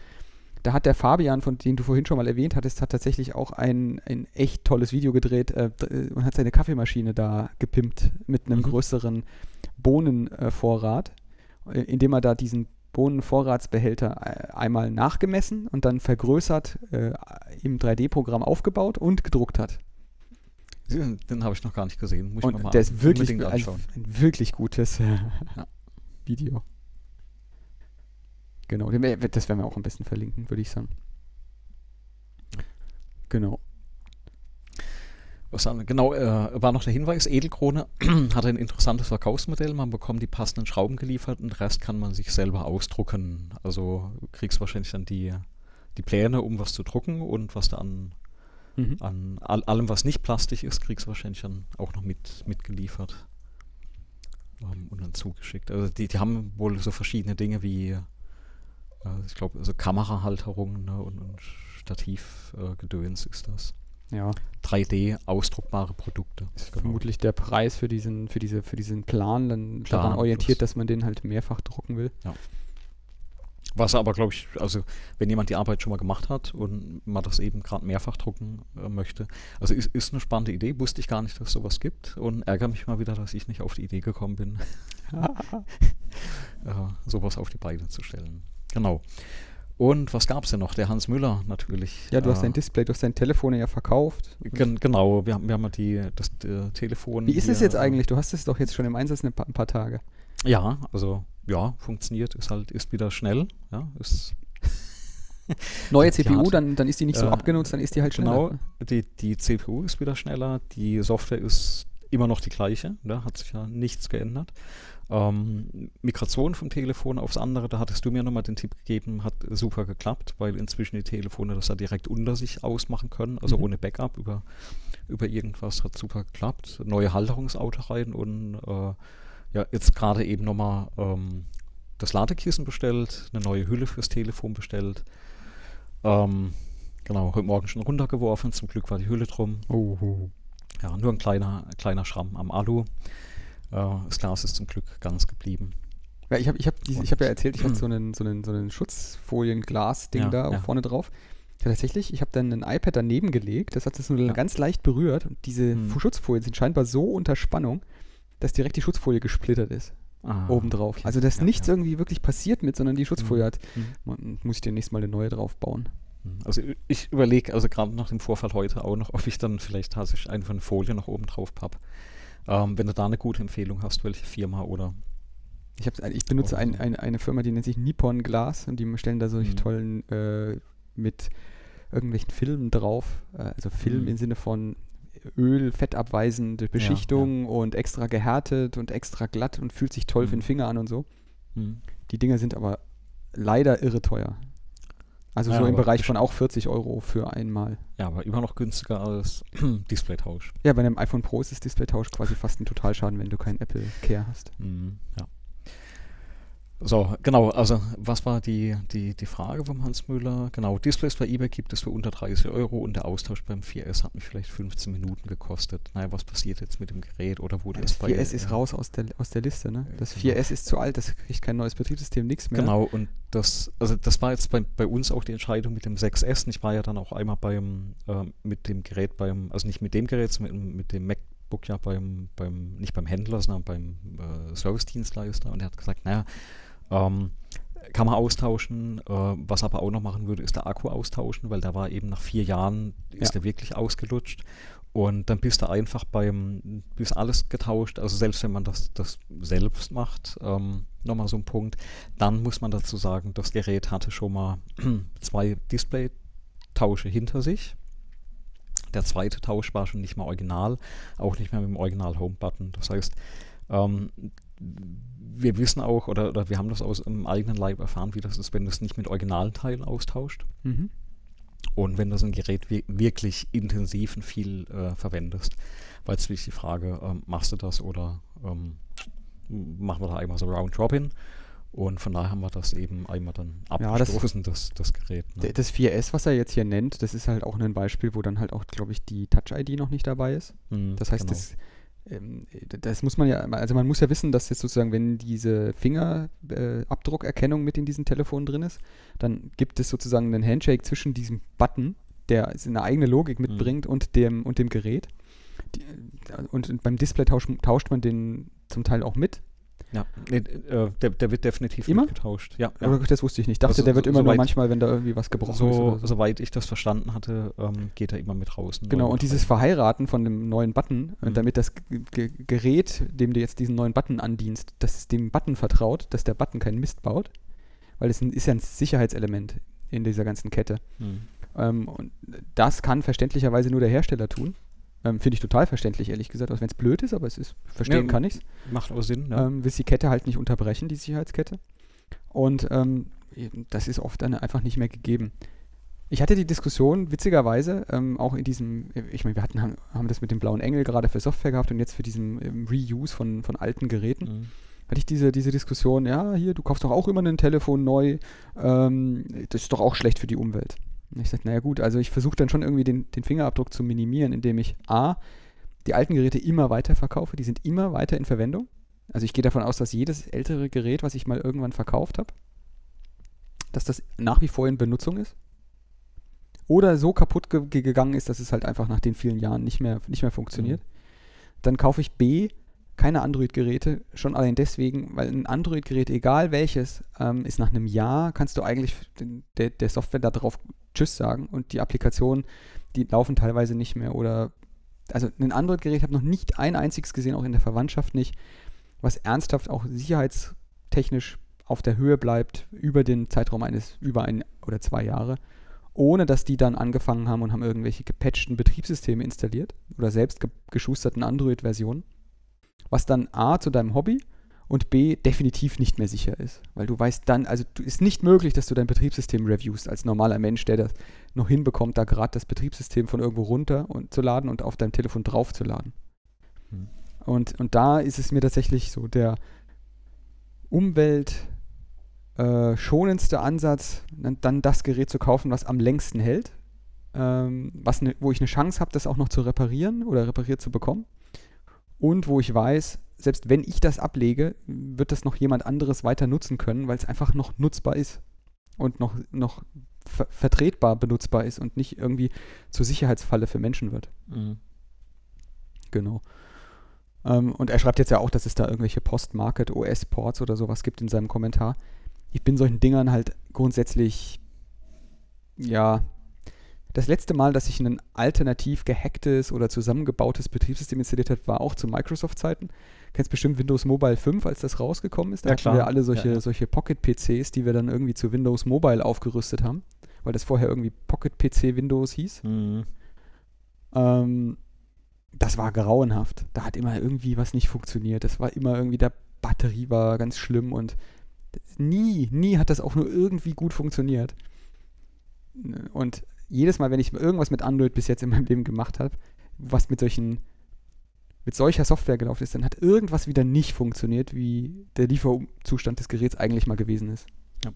Da hat der Fabian, von dem du vorhin schon mal erwähnt hattest, hat tatsächlich auch ein, ein echt tolles Video gedreht äh, äh und hat seine Kaffeemaschine da gepimpt mit einem mhm. größeren Bohnenvorrat, äh, indem er da diesen Bohnenvorratsbehälter äh, einmal nachgemessen und dann vergrößert äh, im 3D-Programm aufgebaut und gedruckt hat. Den, habe ich noch gar nicht gesehen. Muss und ich mal der ist wirklich ein, ein, wirklich gutes äh, ja. Video. Genau, das werden wir auch am besten verlinken, würde ich sagen. Genau. Was haben, genau, äh, war noch der Hinweis, Edelkrone hat ein interessantes Verkaufsmodell. Man bekommt die passenden Schrauben geliefert und den Rest kann man sich selber ausdrucken. Also kriegst wahrscheinlich dann die, die Pläne, um was zu drucken und was da an Mhm. An all, allem, was nicht Plastik ist, kriegst du wahrscheinlich dann auch noch mit, mitgeliefert ähm, und dann zugeschickt. Also die, die haben wohl so verschiedene Dinge wie, äh, ich glaube, also Kamerahalterungen ne, und, und Stativgedöns äh, ist das. Ja. 3D ausdruckbare Produkte. Ist vermutlich der Preis für diesen, für diese, für diesen Plan dann Klar, daran orientiert, das- dass man den halt mehrfach drucken will. Was aber, glaube ich, also wenn jemand die Arbeit schon mal gemacht hat und man das eben gerade mehrfach drucken äh, möchte, also ist, ist eine spannende Idee, wusste ich gar nicht, dass es sowas gibt und ärgere mich mal wieder, dass ich nicht auf die Idee gekommen bin, äh, sowas auf die Beine zu stellen. Genau. Und was gab es denn noch? Der Hans Müller natürlich. Ja, du hast äh, dein Display, du hast dein Telefon ja verkauft. Gen genau, wir haben, wir haben ja die, das äh, Telefon. Wie ist es jetzt äh, eigentlich? Du hast es doch jetzt schon im Einsatz ein paar, ein paar Tage. Ja, also ja, funktioniert, ist halt, ist wieder schnell, ja, ist Neue CPU, dann, dann ist die nicht so äh, abgenutzt, dann ist die halt schneller. Genau, die, die CPU ist wieder schneller, die Software ist immer noch die gleiche, da hat sich ja nichts geändert. Ähm, Migration vom Telefon aufs andere, da hattest du mir nochmal den Tipp gegeben, hat super geklappt, weil inzwischen die Telefone das ja direkt unter sich ausmachen können, also Mhm. ohne Backup über, über irgendwas, hat super geklappt. Neue Halterungsauto rein und äh, ja, jetzt gerade eben nochmal ähm, das Ladekissen bestellt, eine neue Hülle fürs Telefon bestellt. Ähm, genau, heute Morgen schon runtergeworfen, zum Glück war die Hülle drum. Oh. Ja, nur ein kleiner, kleiner Schramm am Alu. Äh, das Glas ist zum Glück ganz geblieben. Ja, ich habe ich hab ich hab ja erzählt, ich hatte so einen, so einen, so einen Schutzfolien-Glas-Ding Ja, da ja. vorne drauf. Ja, tatsächlich, ich habe dann ein iPad daneben gelegt, das hat es nur ganz leicht berührt und diese Hm. Schutzfolien sind scheinbar so unter Spannung, dass direkt die Schutzfolie gesplittert ist, Ah, obendrauf. okay. Also, dass Ja, nichts ja. irgendwie wirklich passiert mit, sondern die Schutzfolie Mhm. hat. Mhm. Man, muss ich demnächst mal eine neue drauf bauen. Also ich überlege, also gerade nach dem Vorfall heute auch noch, ob ich dann vielleicht tatsächlich einfach eine Folie noch oben drauf papp. Ähm, wenn du da eine gute Empfehlung hast, welche Firma oder Ich, hab's, ich benutze ein, so. ein, eine Firma, die nennt sich Nippon Glas und die stellen da solche Mhm. tollen äh, mit irgendwelchen Filmen drauf. Äh, also Film Mhm. im Sinne von Öl, fettabweisende Beschichtung und extra gehärtet und extra glatt und fühlt sich toll für den Mhm. Finger an und so. hm. Die Dinger sind aber leider irre teuer. Also Ja, so im Bereich von auch 40 Euro für einmal. Ja, aber immer noch günstiger als Displaytausch. Ja, bei einem iPhone Pro ist das Displaytausch quasi fast ein Totalschaden, wenn du kein Apple Care hast. Mhm, ja. So, genau, also was war die, die, die Frage vom Hans Müller? Genau, Displays bei eBay gibt es für unter 30 Euro und der Austausch beim 4S hat mich vielleicht 15 Minuten gekostet. Naja, was passiert jetzt mit dem Gerät oder wurde Das es bei 4S ist äh, raus aus der, aus der Liste, ne? Das Genau. 4S ist zu alt, das kriegt kein neues Betriebssystem, nichts mehr. Genau, und das, also das war jetzt bei, bei uns auch die Entscheidung mit dem 6S. Und Ich war ja dann auch einmal beim, ähm, mit dem Gerät beim, also nicht mit dem Gerät, sondern mit, mit dem MacBook ja beim, beim, nicht beim Händler, sondern beim äh, Service-Dienstleister. Und er hat gesagt, naja, ähm, kann man austauschen. Äh, was aber auch noch machen würde, ist der Akku austauschen, weil der war eben nach vier Jahren, ist Ja. der wirklich ausgelutscht. Und dann bist du einfach beim, bis alles getauscht, also selbst wenn man das, das selbst macht, ähm, nochmal so ein Punkt, dann muss man dazu sagen, das Gerät hatte schon mal zwei Display-Tausche hinter sich. Der zweite Tausch war schon nicht mehr original, auch nicht mehr mit dem Original Home-Button. Das heißt, ähm, wir wissen auch, oder, oder wir haben das aus dem eigenen Leib erfahren, wie das ist, wenn du es nicht mit originalen Teilen austauscht. Mhm. Und wenn du so ein Gerät wi- wirklich intensiv und viel äh, verwendest, war jetzt wirklich die Frage, ähm, machst du das oder ähm, machen wir da einmal so Round Robin? Und von daher haben wir das eben einmal dann Ja, das- abgestoßen, das, das, Gerät. Ne? Das 4S, was er jetzt hier nennt, das ist halt auch ein Beispiel, wo dann halt auch, glaube ich, die Touch-ID noch nicht dabei ist. Mhm, Das heißt, genau. das, das muss man ja, also man muss ja wissen, dass jetzt sozusagen, wenn diese Fingerabdruckerkennung mit in diesem Telefon drin ist, dann gibt es sozusagen einen Handshake zwischen diesem Button, der eine eigene Logik Mhm. mitbringt, und, dem, und dem Gerät. Die, äh, und beim Display tauscht, tauscht man den zum Teil auch mit. Ja, nee, äh, der, der wird definitiv Immer? mitgetauscht. Ja, ja. Das wusste ich nicht. Ich dachte, Also der wird so- immer nur soweit- manchmal, wenn da irgendwie was gebrochen ist. So, so. Soweit ich das verstanden hatte, ähm, geht er immer mit raus. Genau, und dieses rein. Verheiraten von dem neuen Button, äh, Mhm. damit das G Gerät, dem du jetzt diesen neuen Button andienst, dass es dem Button vertraut, dass der Button keinen Mist baut, weil es ist ja ein Sicherheitselement in dieser ganzen Kette. Mhm. Ähm, und das kann verständlicherweise nur der Hersteller tun. Ähm, Finde ich total verständlich, ehrlich gesagt, auch wenn es blöd ist, aber es ist, verstehen Ja, kann ich Macht auch Sinn. Ja. ähm, willst die Kette halt nicht unterbrechen, die Sicherheitskette. Und ähm, das ist oft dann einfach nicht mehr gegeben. Ich hatte die Diskussion, witzigerweise, ähm, auch in diesem, ich meine, wir hatten, haben, haben das mit dem blauen Engel gerade für Software gehabt und jetzt für diesen ähm, Reuse von, von alten Geräten, Mhm. hatte ich diese, diese Diskussion, ja, hier, du kaufst doch auch immer ein Telefon neu, ähm, das ist doch auch schlecht für die Umwelt. Und ich sage, naja gut, also ich versuche dann schon irgendwie den, den Fingerabdruck zu minimieren, indem ich A, die alten Geräte immer weiter verkaufe, die sind immer weiter in Verwendung. Also ich gehe davon aus, dass jedes ältere Gerät, was ich mal irgendwann verkauft habe, dass das nach wie vor in Benutzung ist. Oder so kaputt ge gegangen ist, dass es halt einfach nach den vielen Jahren nicht mehr, nicht mehr funktioniert. Mhm. Dann kaufe ich B, keine Android-Geräte, schon allein deswegen, weil ein Android-Gerät, egal welches, ähm, ist nach einem Jahr, kannst du eigentlich den, der, der Software darauf Tschüss sagen und die Applikationen, die laufen teilweise nicht mehr oder also ein Android-Gerät habe noch nicht ein einziges gesehen, auch in der Verwandtschaft nicht, was ernsthaft auch sicherheitstechnisch auf der Höhe bleibt über den Zeitraum eines über ein oder zwei Jahre, ohne dass die dann angefangen haben und haben irgendwelche gepatchten Betriebssysteme installiert oder selbst ge geschusterten Android-Versionen, was dann A zu deinem Hobby und B definitiv nicht mehr sicher ist. Weil du weißt dann, also es ist nicht möglich, dass du dein Betriebssystem reviewst als normaler Mensch, der das noch hinbekommt, da gerade das Betriebssystem von irgendwo runter und zu laden und auf deinem Telefon draufzuladen. Hm. Und, und da ist es mir tatsächlich so der umweltschonendste äh, Ansatz, dann das Gerät zu kaufen, was am längsten hält, ähm, was ne, wo ich eine Chance habe, das auch noch zu reparieren oder repariert zu bekommen. Und wo ich weiß, selbst wenn ich das ablege, wird das noch jemand anderes weiter nutzen können, weil es einfach noch nutzbar ist und noch, noch ver vertretbar benutzbar ist und nicht irgendwie zur Sicherheitsfalle für Menschen wird. Mhm. Genau. Ähm, und er schreibt jetzt ja auch, dass es da irgendwelche Post-Market OS-Ports oder sowas gibt in seinem Kommentar. Ich bin solchen Dingern halt grundsätzlich, ja, das letzte Mal, dass ich ein alternativ gehacktes oder zusammengebautes Betriebssystem installiert habe, war auch zu Microsoft-Zeiten. Kennst bestimmt Windows Mobile 5, als das rausgekommen ist. Da ja, hatten wir alle solche, ja, ja. solche Pocket-PCs, die wir dann irgendwie zu Windows Mobile aufgerüstet haben, weil das vorher irgendwie Pocket-PC Windows hieß. Mhm. Ähm, das war grauenhaft. Da hat immer irgendwie was nicht funktioniert. Das war immer irgendwie, der Batterie war ganz schlimm und nie, nie hat das auch nur irgendwie gut funktioniert. Und jedes Mal, wenn ich irgendwas mit Android bis jetzt in meinem Leben gemacht habe, was mit solchen mit solcher Software gelaufen ist, dann hat irgendwas wieder nicht funktioniert, wie der Lieferzustand des Geräts eigentlich mal gewesen ist. Ja.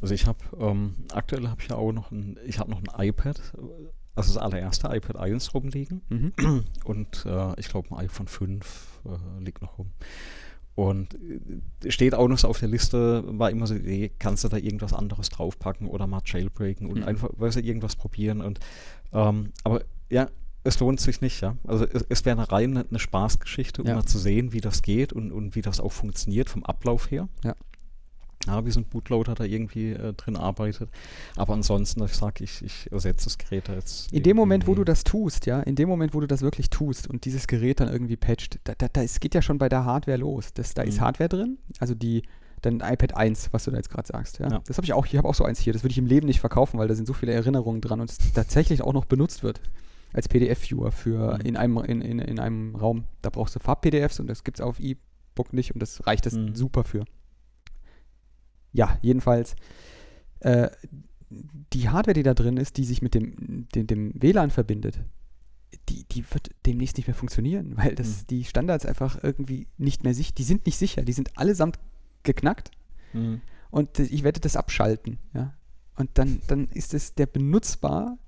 Also ich habe ähm, aktuell habe ich ja auch noch ein, ich habe noch ein iPad, also das allererste iPad 1 rumliegen mhm. und äh, ich glaube ein iPhone 5 äh, liegt noch rum. Und äh, steht auch noch so auf der Liste, war immer so, kannst du da irgendwas anderes draufpacken oder mal jailbreaken und mhm. einfach, weißt du, irgendwas probieren. Und ähm, aber ja, es lohnt sich nicht, ja. Also es, es wäre eine rein eine Spaßgeschichte, um ja. mal zu sehen, wie das geht und, und wie das auch funktioniert vom Ablauf her. Ja. Ja, wie so ein Bootloader da irgendwie äh, drin arbeitet. Aber ansonsten, ich sage, ich, ich ersetze das Gerät jetzt. In dem Moment, wo du das tust, ja, in dem Moment, wo du das wirklich tust und dieses Gerät dann irgendwie patcht, da, da, da es geht ja schon bei der Hardware los. Das, da mhm. ist Hardware drin, also die, dein iPad 1, was du da jetzt gerade sagst. Ja? ja. Das habe ich auch, ich habe auch so eins hier. Das würde ich im Leben nicht verkaufen, weil da sind so viele Erinnerungen dran und es tatsächlich auch noch benutzt wird als PDF-Viewer für mhm. in, einem, in, in, in einem Raum. Da brauchst du Farb-PDFs und das gibt es auf E-Book nicht und das reicht das mhm. super für. Ja, jedenfalls äh, die Hardware, die da drin ist, die sich mit dem, dem, dem WLAN verbindet, die, die wird demnächst nicht mehr funktionieren, weil das, mhm. die Standards einfach irgendwie nicht mehr sicher, die sind nicht sicher, die sind allesamt geknackt mhm. und ich werde das abschalten, ja. Und dann, dann ist es der benutzbar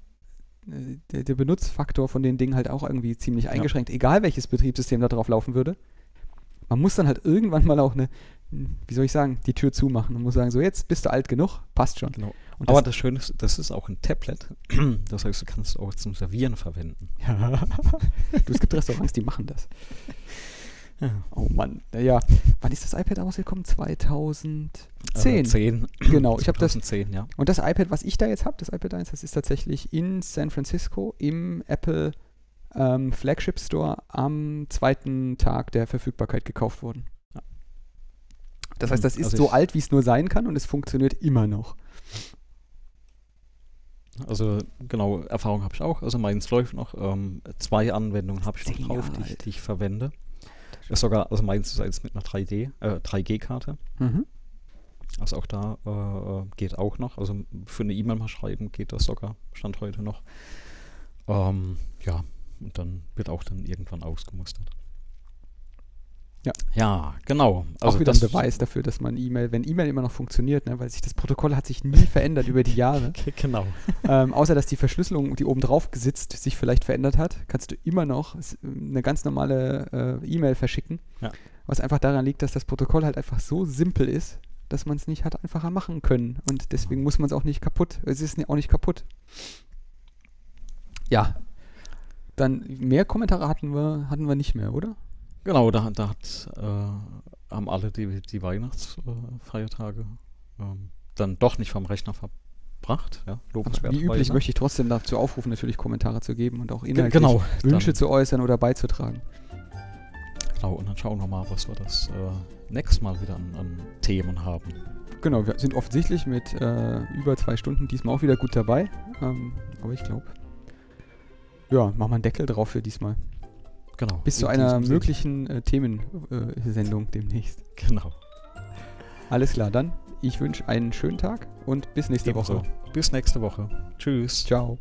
der, der, Benutzfaktor von den Dingen halt auch irgendwie ziemlich eingeschränkt, ja. egal welches Betriebssystem da drauf laufen würde. Man muss dann halt irgendwann mal auch eine, wie soll ich sagen, die Tür zumachen und muss sagen, so jetzt bist du alt genug, passt schon. Genau. Das Aber das Schöne ist, das ist auch ein Tablet. Das heißt, du kannst es auch zum Servieren verwenden. Ja. du, es gibt Restaurants, die machen das. Ja. Oh Mann, ja. Wann ist das iPad rausgekommen? 2010. Äh, 10. Genau, ich habe das. 2010, ja. Und das iPad, was ich da jetzt habe, das iPad 1, das ist tatsächlich in San Francisco im Apple ähm, Flagship Store am zweiten Tag der Verfügbarkeit gekauft worden. Das heißt, das ist also so alt, wie es nur sein kann und es funktioniert immer noch. Also genau, Erfahrung habe ich auch. Also meins läuft noch. Ähm, zwei Anwendungen habe ich noch drauf, die, die ich verwende. Ist sogar, also meins ist jetzt mit einer 3D, äh, 3G-Karte. Mhm. Also auch da äh, geht auch noch. Also für eine E-Mail mal schreiben geht das sogar, Stand heute noch. Ähm, ja, und dann wird auch dann irgendwann ausgemustert. Ja. Ja, genau. auch wieder ein Beweis dafür, dass man E-Mail, wenn E-Mail immer noch funktioniert, ne, weil sich das Protokoll hat sich nie verändert über die Jahre. Genau. ähm, außer dass die Verschlüsselung, die oben drauf gesitzt, sich vielleicht verändert hat, kannst du immer noch s- eine ganz normale äh, E-Mail verschicken. Ja. Was einfach daran liegt, dass das Protokoll halt einfach so simpel ist, dass man es nicht hat einfacher machen können. Und deswegen muss man es auch nicht kaputt. Es ist auch nicht kaputt. Ja. Dann mehr Kommentare hatten wir, hatten wir nicht mehr, oder? Genau, da, da hat, äh, haben alle die, die Weihnachtsfeiertage ähm, dann doch nicht vom Rechner verbracht. Ja, Wie üblich möchte ich trotzdem dazu aufrufen, natürlich Kommentare zu geben und auch inhaltlich Genau. Wünsche zu äußern oder beizutragen. genau, und dann schauen wir mal, was wir das äh, nächstes Mal wieder an, an Themen haben. Genau, wir sind offensichtlich mit äh, über zwei Stunden diesmal auch wieder gut dabei. Ähm, aber ich glaube, ja, machen wir einen Deckel drauf für diesmal. Genau. Bis zu in einer möglichen äh, Themensendung demnächst. Genau. Alles klar, dann. Ich wünsche einen schönen Tag und bis nächste Ebenso. Woche. Bis nächste Woche. Tschüss. Ciao.